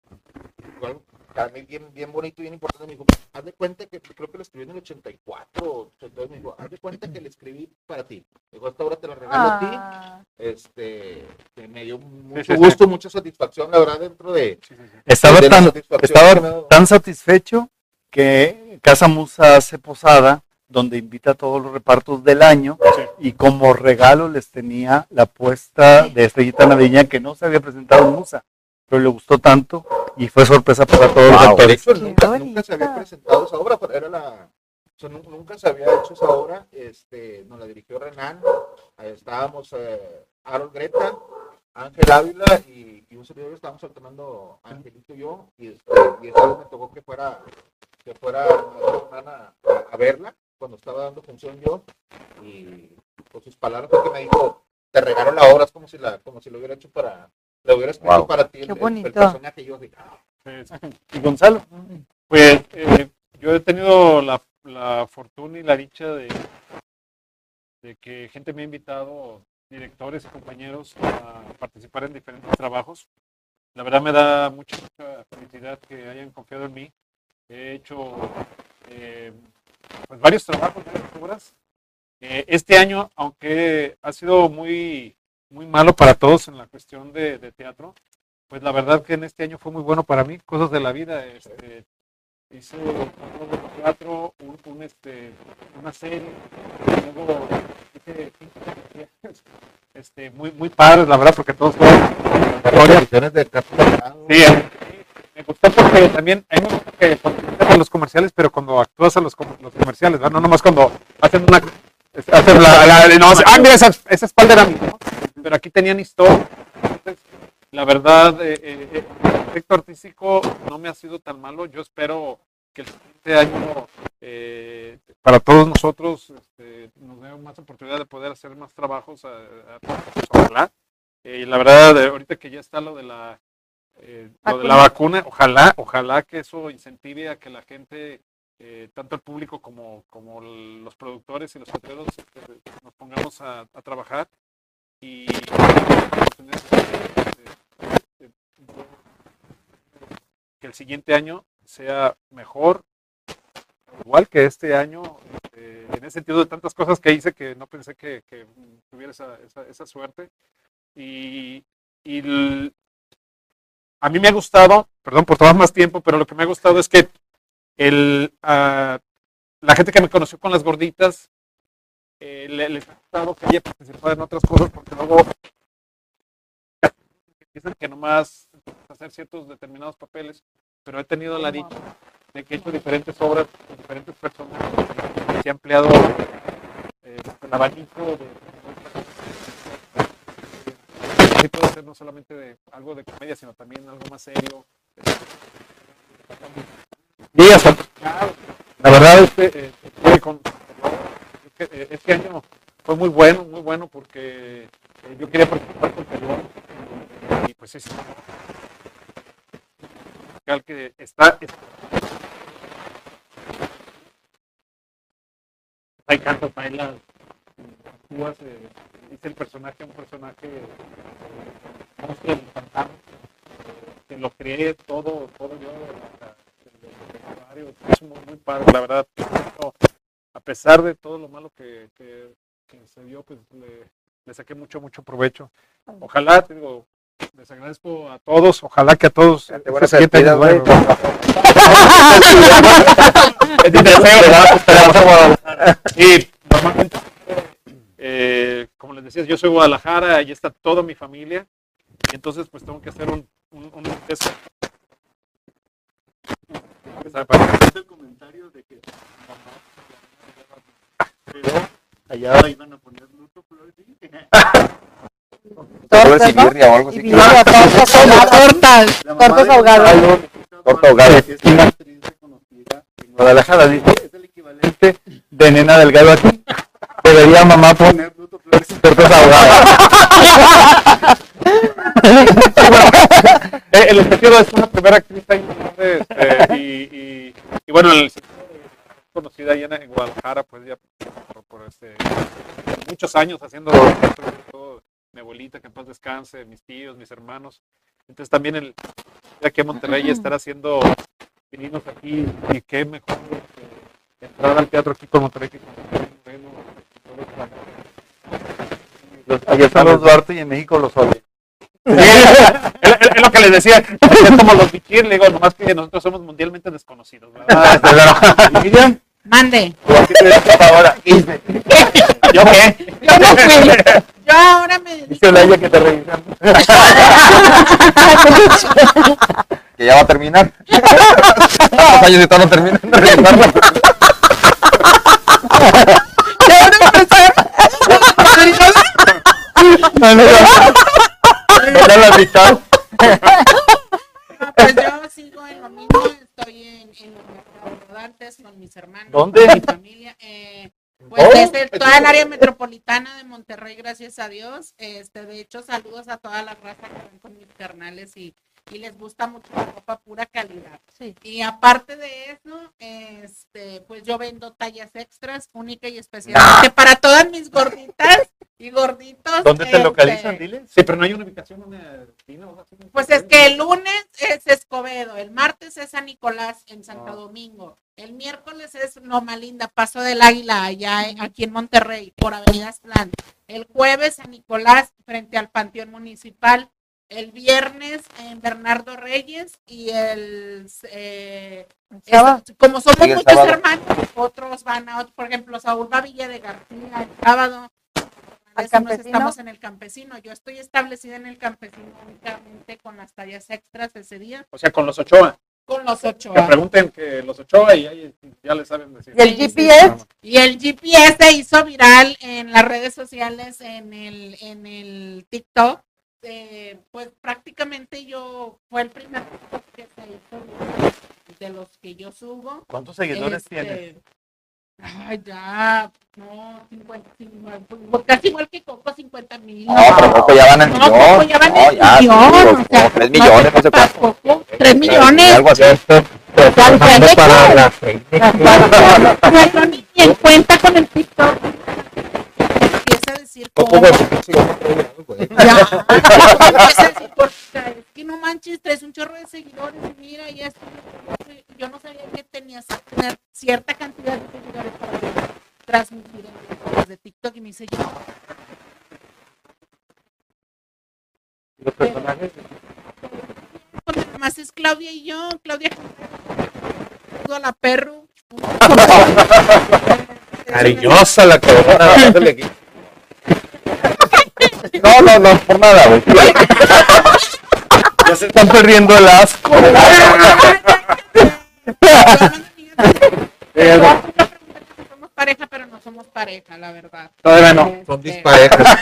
algo para mí bien, bien bonito y bien importante. Me dijo, haz de cuenta que creo que lo escribí en el 84, entonces me dijo, haz de cuenta que le escribí para ti. Dijo, esta obra te la regalo a ti. Ah, Este, que me dio mucho gusto, mucha satisfacción, la verdad, dentro de, Estaba de tan, me estaba tan satisfecho que Casa Musa hace posada donde invita a todos los repartos del año y como regalo les tenía la puesta de Estrellita Navideña que no se había presentado en Musa, pero le gustó tanto y fue sorpresa para todos los Wow, de actores. nunca, nunca se había presentado esa obra, pero era la, o sea, nu- nunca se había hecho esa obra, este, nos la dirigió Renan, ahí estábamos eh, Harold Greta, Ángel Ávila y, y un servidor estábamos alternando Angelito y yo, y, este, y esa vez me tocó que fuera, que fuera a, a- a verla, cuando estaba dando función yo, y con sus palabras fue que me dijo, te regalo la obra, es como si la, como si lo hubiera hecho para, lo hubiera escrito Wow. para ti, el, Qué el- personaje, y yo "Ah, ¿Y Gonzalo? Pues eh, yo he tenido la, la fortuna y la dicha de, de que gente me ha invitado, directores y compañeros, a participar en diferentes trabajos. La verdad me da mucha, mucha felicidad que hayan confiado en mí. He hecho eh, pues varios trabajos, varias obras. Eh, este año, aunque ha sido muy, muy malo para todos en la cuestión de, de teatro, pues la verdad que en este año fue muy bueno para mí, cosas de la vida. Este, hice un teatro, un, un, este, una serie, luego hice este, muy, muy padres, la verdad, porque todos fueron de. Sí, me gustó porque también a mí que en los comerciales, pero cuando actúas a los, los comerciales, ¿verdad? no nomás cuando hacen una hacen la, la- no, ah, mira, esa, esa espalda era mía, ¿no? pero aquí tenían historia. Entonces, la verdad, eh, eh, eh, el aspecto artístico no me ha sido tan malo. Yo espero que el siguiente año, eh, para todos nosotros, este, nos dé más oportunidad de poder hacer más trabajos. A, a- pues. Eh, y la verdad, eh, ahorita que ya está lo de la eh, lo de la vacuna, ojalá, ojalá que eso incentive a que la gente, eh, tanto el público como, como el- los productores y los teatreros, eh, nos pongamos a, a trabajar y que el siguiente año sea mejor, igual que este año, eh, en ese sentido de tantas cosas que hice que no pensé que, que tuviera esa, esa, esa suerte. Y, y el- a mí me ha gustado, perdón por tomar más tiempo, pero lo que me ha gustado es que el, ah, la gente que me conoció con las gorditas eh, le- les ha gustado que haya participado en otras cosas porque luego piensan que nomás hacer ciertos determinados papeles, pero he tenido la dicha de que he hecho diferentes obras con diferentes personas, se ha empleado eh, el abanico de sí puede ser no solamente de algo de comedia, sino también algo más serio. La verdad este, eh, con- es que, eh, este año fue muy bueno, muy bueno porque eh, yo quería participar con Perú y pues es que está, hay cantas, bailas, actúas, dice el personaje, un personaje monstruo del pantano, que lo creé todo, todo yo, hasta el- el vestuario, es muy, muy padre, la verdad. no, a pesar de todo lo malo que, que, que se dio, pues le, le saqué mucho, mucho provecho. Ojalá, te digo, les agradezco a todos, ojalá que a todos te güey. Y normalmente, eh, como les decía, yo soy Guadalajara, ahí está toda mi familia, y entonces pues tengo que hacer un, un, un test. el comentario de que pero allá iban a poner luto flores. Flores y birria o algo así. Birria, tortas Tortas ahogadas. Torta ahogada. es una actriz reconocida en Guadalajara dice, Es el equivalente de nena delgado aquí. Debería mamá poner flores y tortas ahogadas. Eh, el objetivo es una primera actriz ahí, este, y, y, y bueno, el, conocida allá en, en Guadalajara, pues ya por, por, este, muchos años haciendo todo mi abuelita, que en paz descanse, mis tíos, mis hermanos. Entonces también el aquí a Monterrey estar haciendo vininos aquí, y qué mejor que entrar al teatro aquí con Monterrey que con todo eso. Allá están los Duarte y en México los Ole. Sí, es, lo que les decía, es como los bichir, le digo, nomás que nosotros somos mundialmente desconocidos. ¿verdad? Miriam, Mande. ¿Yo qué? Yo no fui. Yo ahora me dice Olaya que te revisan. Que ya va a terminar. Tantos años y no de revisarlo. ¿Ya van a empezar? Era la mitad. No, pues yo sigo en lo mismo, estoy en, en los mercados rodantes con mis hermanos, ¿Dónde? con mi familia. Eh, pues Oh, desde toda el área metropolitana de Monterrey, gracias a Dios. Este, de hecho, saludos a toda la raza que ven con mis carnales y, y les gusta mucho la ropa pura calidad. Sí. Y aparte de eso, este, pues yo vendo tallas extras, única y especialmente para todas mis gorditas y gorditos. ¿Dónde te este, localizan? Dile. Sí, pero no hay una ubicación una. Pues es que el lunes es Escobedo, el martes es San Nicolás en Santo Ah. Domingo, el miércoles es Loma Linda, Paso del Águila, allá en- aquí en Monterrey, por Avenida Aztlán. El jueves San Nicolás frente al Panteón Municipal. El viernes en Bernardo Reyes y el eh, es- como somos muchos sábado. hermanos, otros van a otro, por ejemplo, Saúl va a Villa de García el sábado. ¿Al Nos campesino? estamos en el campesino. Yo estoy establecida en el campesino únicamente con las tallas extras ese día, O sea, con los Ochoa. con los ocho. Que pregunten que los Ochoa y ahí ya le saben decir. ¿Y el GPS? Y el GPS se hizo viral en las redes sociales, en el, en el TikTok. Eh, pues prácticamente yo fue el primer que se hizo de los que yo subo. ¿Cuántos seguidores Este, tienes? Ay, ya, no, 50, 50, casi igual que Coco, 50 mil. No, pero Coco ya van en No, millón. Coco ya van No, en ya, sí, millón, como- o sea, como tres no millones, te no sé preocupes, cuánto. Coco, tres millones. Algo así. Trabajando para la No, ni en cuenta con el TikTok. Decir cómo. Ya, empieza a decir, "Porca, es que no manches, traes un chorro de seguidores y mira, y esto. Yo no sabía que tenías que tener cierta cantidad de seguidores para poder transmitir en videos de TikTok y me dice yo. Los personajes. Más es Claudia y yo, Claudia a la perro. Cariñosa la cabrona. No, no, no, por nada, güey. Ya se están perdiendo el asco. Somos pareja, pero no somos pareja, la verdad. Todavía no. Este, Son disparejas.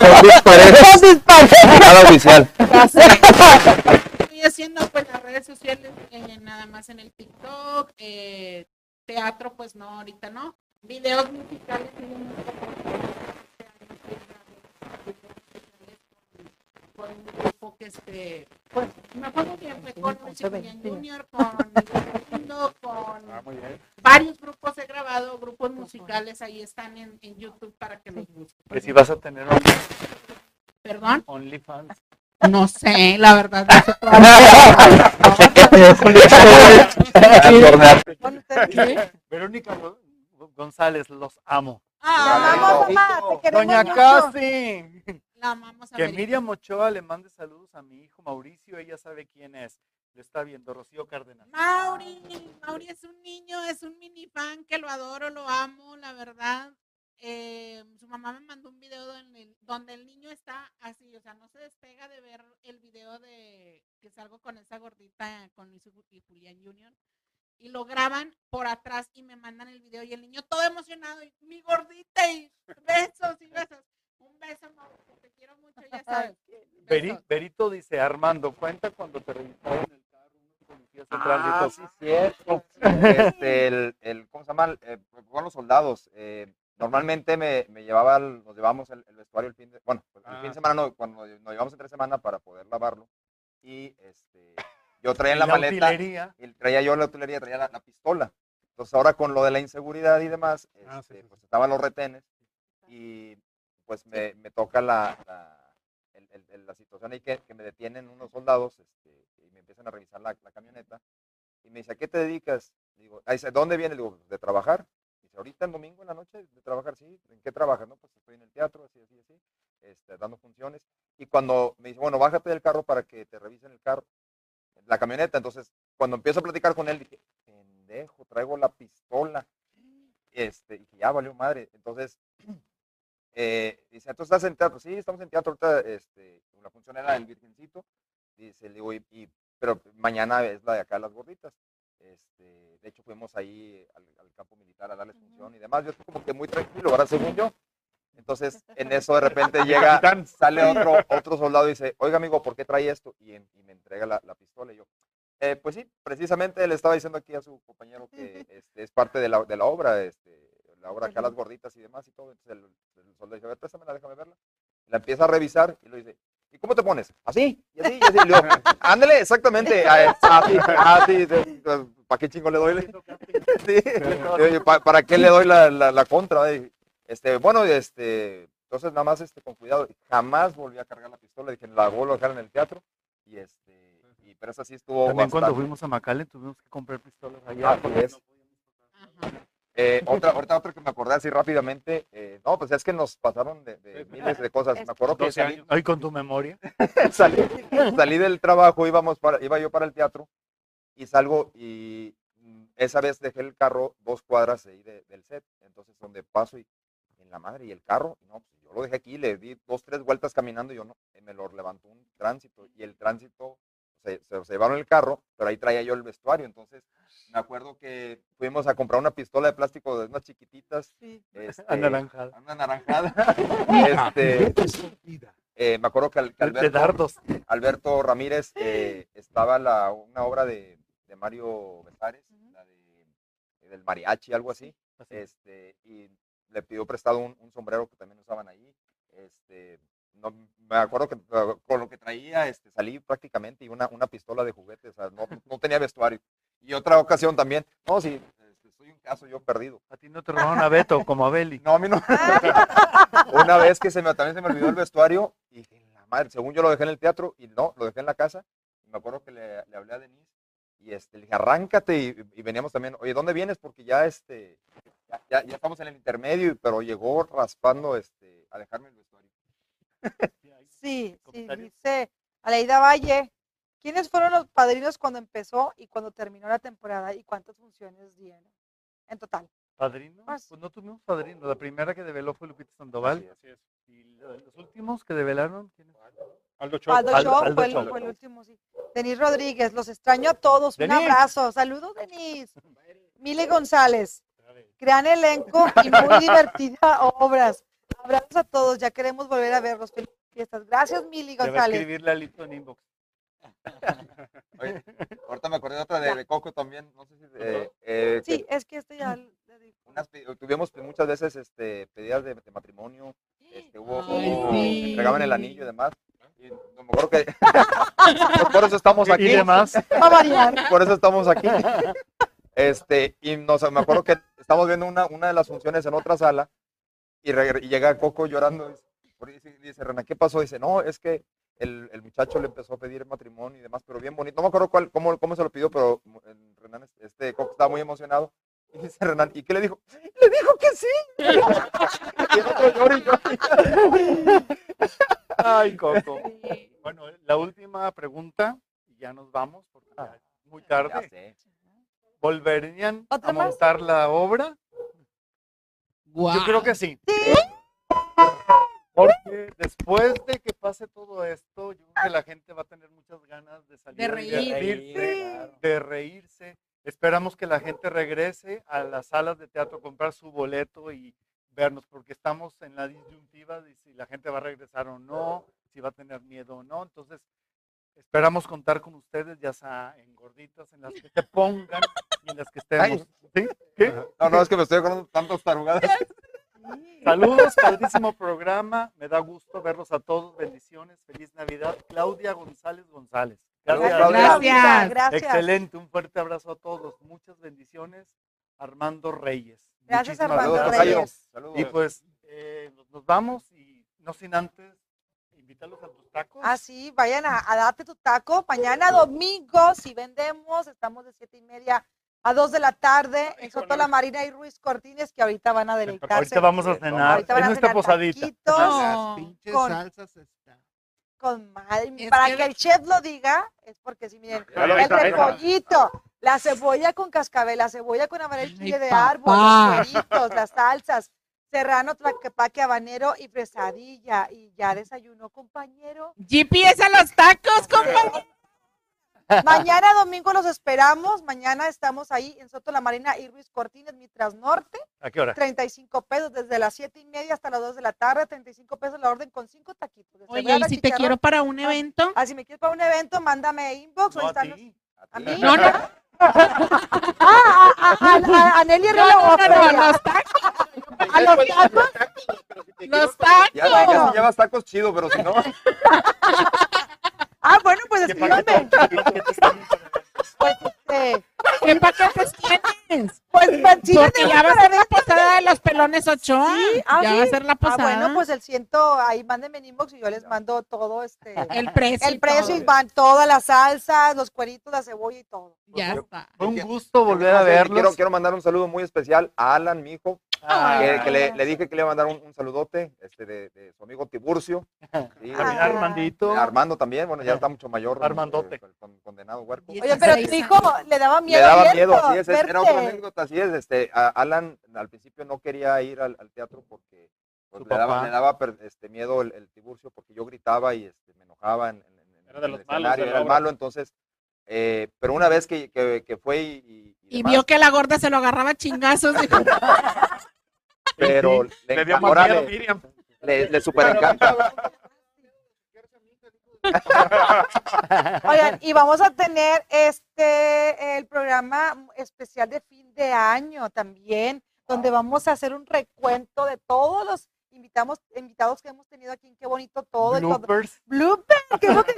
Son disparejas. Son disparejas. Nada oficial. Estoy haciendo pues las redes sociales, eh, nada más en el TikTok, eh, teatro pues no, ahorita no, videos musicales con un grupo que este, pues me acuerdo bien, fue con Luis Julián Junior, con Mundo, con varios grupos he grabado, grupos musicales, ahí están en, en YouTube para que los busquen. Que si vas a tener un ¿Perdón? OnlyFans. No sé, la verdad. No sé ¿Qué? Verónica Go- González, los amo. Ah, Vamos, mamá, te queremos Doña. Casi. La amamos a Que América. Miriam Ochoa le mande saludos a mi hijo Mauricio, ella sabe quién es. Lo está viendo, Rocío Cárdenas. Mauri, Mauri es un niño, es un mini fan que lo adoro, lo amo, la verdad. Eh, su mamá me mandó un video donde el, donde el niño está así, o sea, no se despega de ver el video de que salgo con esa gordita con Luis y Julián Junior. Y lo graban por atrás y me mandan el video y el niño todo emocionado y mi gordita y besos y besos. Un beso, Mauri, te quiero mucho, ya sabes. Berito dice, Armando, cuenta cuando te revisaron el carro unos policías en Ah, tránsito. sí, cierto. Este, el, el, ¿cómo se llama? Eh, fueron los soldados. eh, normalmente me, me llevaba, el- nos llevamos el, el vestuario el fin de, bueno, el Ah. fin de semana no, cuando nos llevamos entre semana para poder lavarlo. Y este, yo traía en la, La maleta, utilería. y traía yo la utilería, traía la, la pistola. Entonces ahora con lo de la inseguridad y demás, Ah, sí, este, sí, pues estaban los retenes y pues me, me toca la, la, el- el- el- la situación ahí que, que me detienen unos soldados este, y me empiezan a revisar la, la camioneta y me dice, ¿a qué te dedicas? Digo, ah, dice, ¿dónde vienes? Digo, de trabajar. Dice, ahorita en domingo en la noche, de trabajar, sí. ¿En qué trabajas? No, pues estoy en el teatro, así, así, así, este, dando funciones. Y cuando me dice, bueno, bájate del carro para que te revisen el carro, la camioneta. Entonces, cuando empiezo a platicar con él, dije, pendejo, traigo la pistola. Este, y ya valió madre. Entonces, eh, dice, ¿tú estás en teatro? Sí, estamos en teatro ahorita, este, la función era el Virgencito. Dice, le digo, y, y- pero mañana es la de acá, las gorditas. Este, de hecho, fuimos ahí al, al campo militar a darles función y demás. Yo estoy como que muy tranquilo, ahora según yo. Entonces, en eso de repente llega, sale otro, otro soldado y dice, oiga amigo, ¿por qué trae esto? Y, en- y me entrega la, la pistola y yo, "Eh, pues sí, precisamente le estaba diciendo aquí a su compañero que este, es parte de la, de la obra, este, la obra acá, las gorditas y demás y todo. Entonces el, el soldado dice, a ver, préstamela, déjame verla. La empieza a revisar y lo dice, ¿y cómo te pones? ¿Así? Y así, y así. Y luego, ándale, exactamente. Así, así. ¿Para qué chingo le doy? Sí. Oye, ¿pa- ¿Para qué le doy la, la, la contra? Este, bueno, este, entonces nada más este, con cuidado. Jamás volví a cargar la pistola. Dije, la vuelvo a dejar en el teatro. Y este, y, pero esa sí estuvo También cuando fuimos a McAllen tuvimos que comprar pistolas allá. Así es. Eh, otra, ahorita otra que me acordé así rápidamente, eh, no, pues es que nos pasaron de, de miles de cosas. Me acuerdo que 12 salí. Ay, con tu memoria. salí, salí del trabajo, íbamos para, iba yo para el teatro y salgo y mm, esa vez dejé el carro dos cuadras ahí de- del set, entonces donde paso y en la madre y el carro, y no, pues yo lo dejé aquí, le di dos, tres vueltas caminando y yo no, eh, me lo levantó un tránsito y el tránsito se, se- se llevaron el carro, pero ahí traía yo el vestuario, entonces me acuerdo que fuimos a comprar una pistola de plástico de unas chiquititas, este, Anaranjada. una anaranjada, este, eh, me acuerdo que, al- que De- de Alberto, dardos. Alberto Ramírez eh, estaba la, una obra de, de Mario Besares, la de, del mariachi, algo así, este, y le pidió prestado un, un sombrero que también usaban ahí. Este, no, me acuerdo que uh, con lo que traía este, salí prácticamente y una, una pistola de juguete, o sea, no, no tenía vestuario. Y otra ocasión también, no, sí, este, soy un caso yo perdido. A ti no te robaron a Beto, como a Beli. No, a mí no. Una vez que se me, también se me olvidó el vestuario y dije, la madre, según yo lo dejé en el teatro y no, lo dejé en la casa. Y me acuerdo que le, le hablé a Denise y este, le dije, arráncate y, y veníamos también, oye, ¿dónde vienes? Porque ya, este, ya, ya- ya estamos en el intermedio, pero llegó raspando este, a dejarme el vestuario. Sí, sí, dice Aleida Valle. ¿Quiénes fueron los padrinos cuando empezó y cuando terminó la temporada y cuántas funciones dieron en total? ¿Padrino? Pues no tuvimos padrino. La primera que develó fue Lupita Sandoval. Así es. Y lo- los últimos que develaron, ¿quiénes? Aldo Aldo Aldo- Show Aldo fue, el, Show. fue el último, sí. Denis Rodríguez, los extraño a todos. Un abrazo. Saludos, Denis. Mile González. Gran elenco y muy divertida obras. Abrazos a todos. Ya queremos volver a verlos. Feliz fiestas. Gracias, Mili Te va a González. en inbox. Oye, ahorita me acordé de otra de, de Coco también, no sé si... eh, eh, que Sí, es que este ya le digo. unas tuvimos muchas veces este, pedidas de, de matrimonio, este, hubo, Ay, hubo- sí. entregaban el anillo y demás. Y no me acuerdo que... Pues por eso estamos aquí. Y demás. Va a variar. Por eso estamos aquí. Este, y nos, me acuerdo que estamos viendo una, una de las funciones en otra sala y, y llega Coco llorando. Dice, por- dice, dice, Renan, ¿qué pasó? Dice, no, es que el, el muchacho le empezó a pedir matrimonio y demás, pero bien bonito. No me acuerdo cuál, cómo, cómo se lo pidió, pero el Renan, este Coco estaba muy emocionado. Y dice Renan, ¿y qué le dijo? Le dijo que sí. y el otro llora y llora. Ay, Coco. Bueno, la última pregunta, y ya nos vamos, porque ya es muy Ya tarde. sé. ¿Volverían a montar la obra? Yo creo que sí. Porque después de que pase todo esto, yo creo que la gente va a tener muchas ganas de salir De a reír. divertirse, de reírse. Esperamos que la gente regrese a las salas de teatro, comprar su boleto y vernos, porque estamos en la disyuntiva de si la gente va a regresar o no, si va a tener miedo o no. Entonces, esperamos contar con ustedes, ya sea en gorditas, en las que se pongan y en las que estemos. ¿Sí? ¿Qué? No, no, es que me estoy acordando de tantas tarugadas. Saludos, padrísimo programa. Me da gusto verlos a todos. Bendiciones. Feliz Navidad. Claudia González González. Gracias. Claudia. Gracias. Gracias. Excelente. Un fuerte abrazo a todos. Muchas bendiciones. Armando Reyes. Gracias, Muchísimas Armando gracias. Reyes. Saludos. Y pues eh, nos vamos y no sin antes invitarlos a tus tacos. Ah, sí, vayan a, a darte tu taco. Mañana domingo, si vendemos, estamos de siete y media a dos de la tarde en Soto La Marina y Ruiz Cortines, que ahorita van a deleitarse. Ahorita vamos a Sí, cenar. ahorita van Es a nuestra cenar posadita. taquitos No. pinches Con- salsas están. con madre. Es Para que- que el chef lo diga, es porque si miren, Ya lo el repollito, la cebolla con cascabel, la cebolla con amarillo Ay, chile de árbol, los cueritos, las salsas, serrano, tlaquepaque, habanero y fresadilla. Y ya desayunó, compañero. GPS a los tacos, compañero. Mañana domingo los esperamos. Mañana estamos ahí en Soto La Marina y Ruiz Cortines, Mitras Norte. ¿A qué hora? 35 pesos desde las 7 y media hasta las 2 de la tarde. 35 pesos la orden con 5 taquitos. Oye, y si te quiero para un evento. Ah, si me quieres para un evento, mándame inbox. No, a están los- ti. ¿A ti. mí? No, no, Ah, a, a, a, a, a Nelly Herrera no, no, no, los tacos. A los tacos. Los tacos. Ya, ya si llevas tacos chido, pero si no, Ah, bueno, pues ¿Qué escríbeme. paquete- qué te están- Pues, este, ¿Qué paquetes tienes? pues, pues, sí, Porque ya va a ser la posada de los pelones Ochoa. Sí, ah, ya sí. va a ser la Ah, posada. bueno, pues el ciento, ahí mándenme en inbox y yo les mando todo este. el precio. y El precio y van todas las salsas, los cueritos, la cebolla y todo. Ya Yo- está. Fue un gusto volver a verlos. Quiero, quiero mandar un saludo muy especial a Alan, mi hijo, Ah, que, que le, le dije que le iba a mandar un, un saludote este, de, de su amigo Tiburcio. También Ah. Armandito. Armando también, bueno, ya está mucho mayor. Armandote. eh, con- condenado huerco. Y Oye, pero tu hijo le daba Le miedo. daba abierto, miedo, así es, era otra anécdota, así es. Este, a- Alan al principio no quería ir al, al teatro porque pues, le daba, le daba per- este, miedo el, el Tiburcio porque yo gritaba y este, me enojaba en, en- en- Era de en los el malos escenario, era el malo, entonces, eh, pero una vez que, que, que fue y, y- y Y demás, vio que la gorda se lo agarraba a chingazos. pero Sí, le, le dio más miedo, le- Miriam. le, le super encanta. Oigan, y vamos a tener este el programa especial de fin de año también, donde vamos a hacer un recuento de todos los invitamos, invitados que hemos tenido aquí en Qué Bonito Todo. Bloopers Blooper, que es lo que.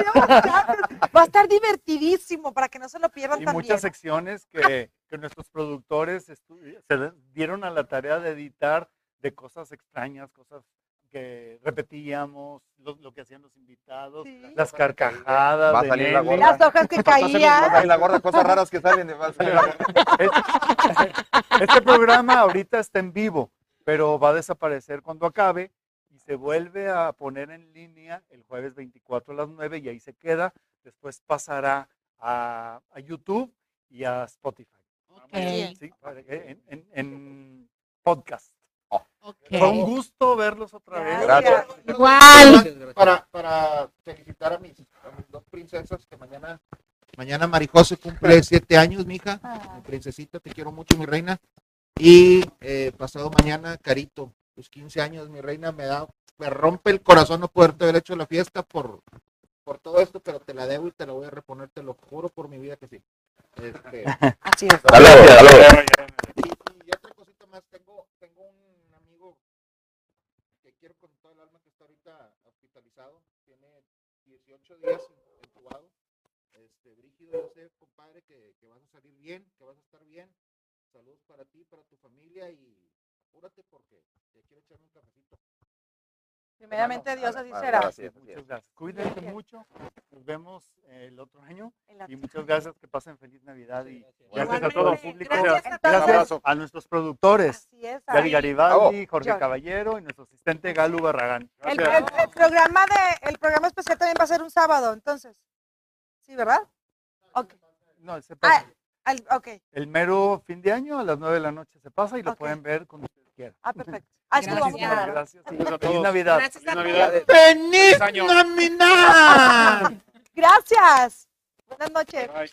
Va a estar divertidísimo para que no se lo pierdan y también. muchas secciones que, que nuestros productores se dieron a la tarea de editar de cosas extrañas, cosas que repetíamos, lo, lo que hacían los invitados, Sí. las carcajadas Va a de salir la gorda. Las hojas que Va a salir caían. la gorda, cosas raras que salen. va a salir la gorda. Este programa ahorita está en vivo, pero va a desaparecer cuando acabe y se vuelve a poner en línea el jueves 24 a las 9 y ahí se queda. Después pasará a, a YouTube y a Spotify. Ok, Sí, para que- en, en- en podcast. Fue un gusto verlos otra vez. Gracias. Igual. Para, para felicitar a mis, a mis dos princesas que mañana, mañana Marijose cumple siete años, mija. Ah. Mi princesita, te quiero mucho, mi reina. Y eh, pasado mañana, Carito, tus 15 años, mi reina, me da me rompe el corazón no poderte haber hecho la fiesta por, por todo esto, pero te la debo y te la voy a reponer, te lo juro por mi vida que sí. Este, Así es. Saludos, saludos. y, y otra cosita más, tengo, tengo un quiero con todo el alma que está ahorita hospitalizado, tiene 18 días entubado. Este, Brígido, yo sé, compadre, que, que vas a salir bien, que vas a estar bien. Saludos para ti, para tu familia y apúrate porque te quiero echarme un cafecito. Primeramente Dios así será. Muchas gracias. Cuídense mucho. Nos vemos el otro año. Y muchas gracias. Que pasen feliz Navidad. Y gracias a todo el público. Gracias a Gracias, todos. a nuestros productores. Así es. Gary. Garibaldi, Jorge George. Caballero y nuestro asistente Galu Barragán. El, Gracias. el- el programa de el programa especial también va a ser un sábado, entonces. Sí, ¿verdad? Ok. No, se Ah, pasa. al- ok. El mero fin de año a las 9 de la noche se pasa y lo pueden ver cuando ustedes quieran. Ah, perfecto. Ah, es que lo vamos a Gracias. grabar. Gracias. y Gracias a Feliz todos. Navidad. Gracias a Feliz todos. Navidad. ¡Feliz año. Navidad! Gracias. Bye.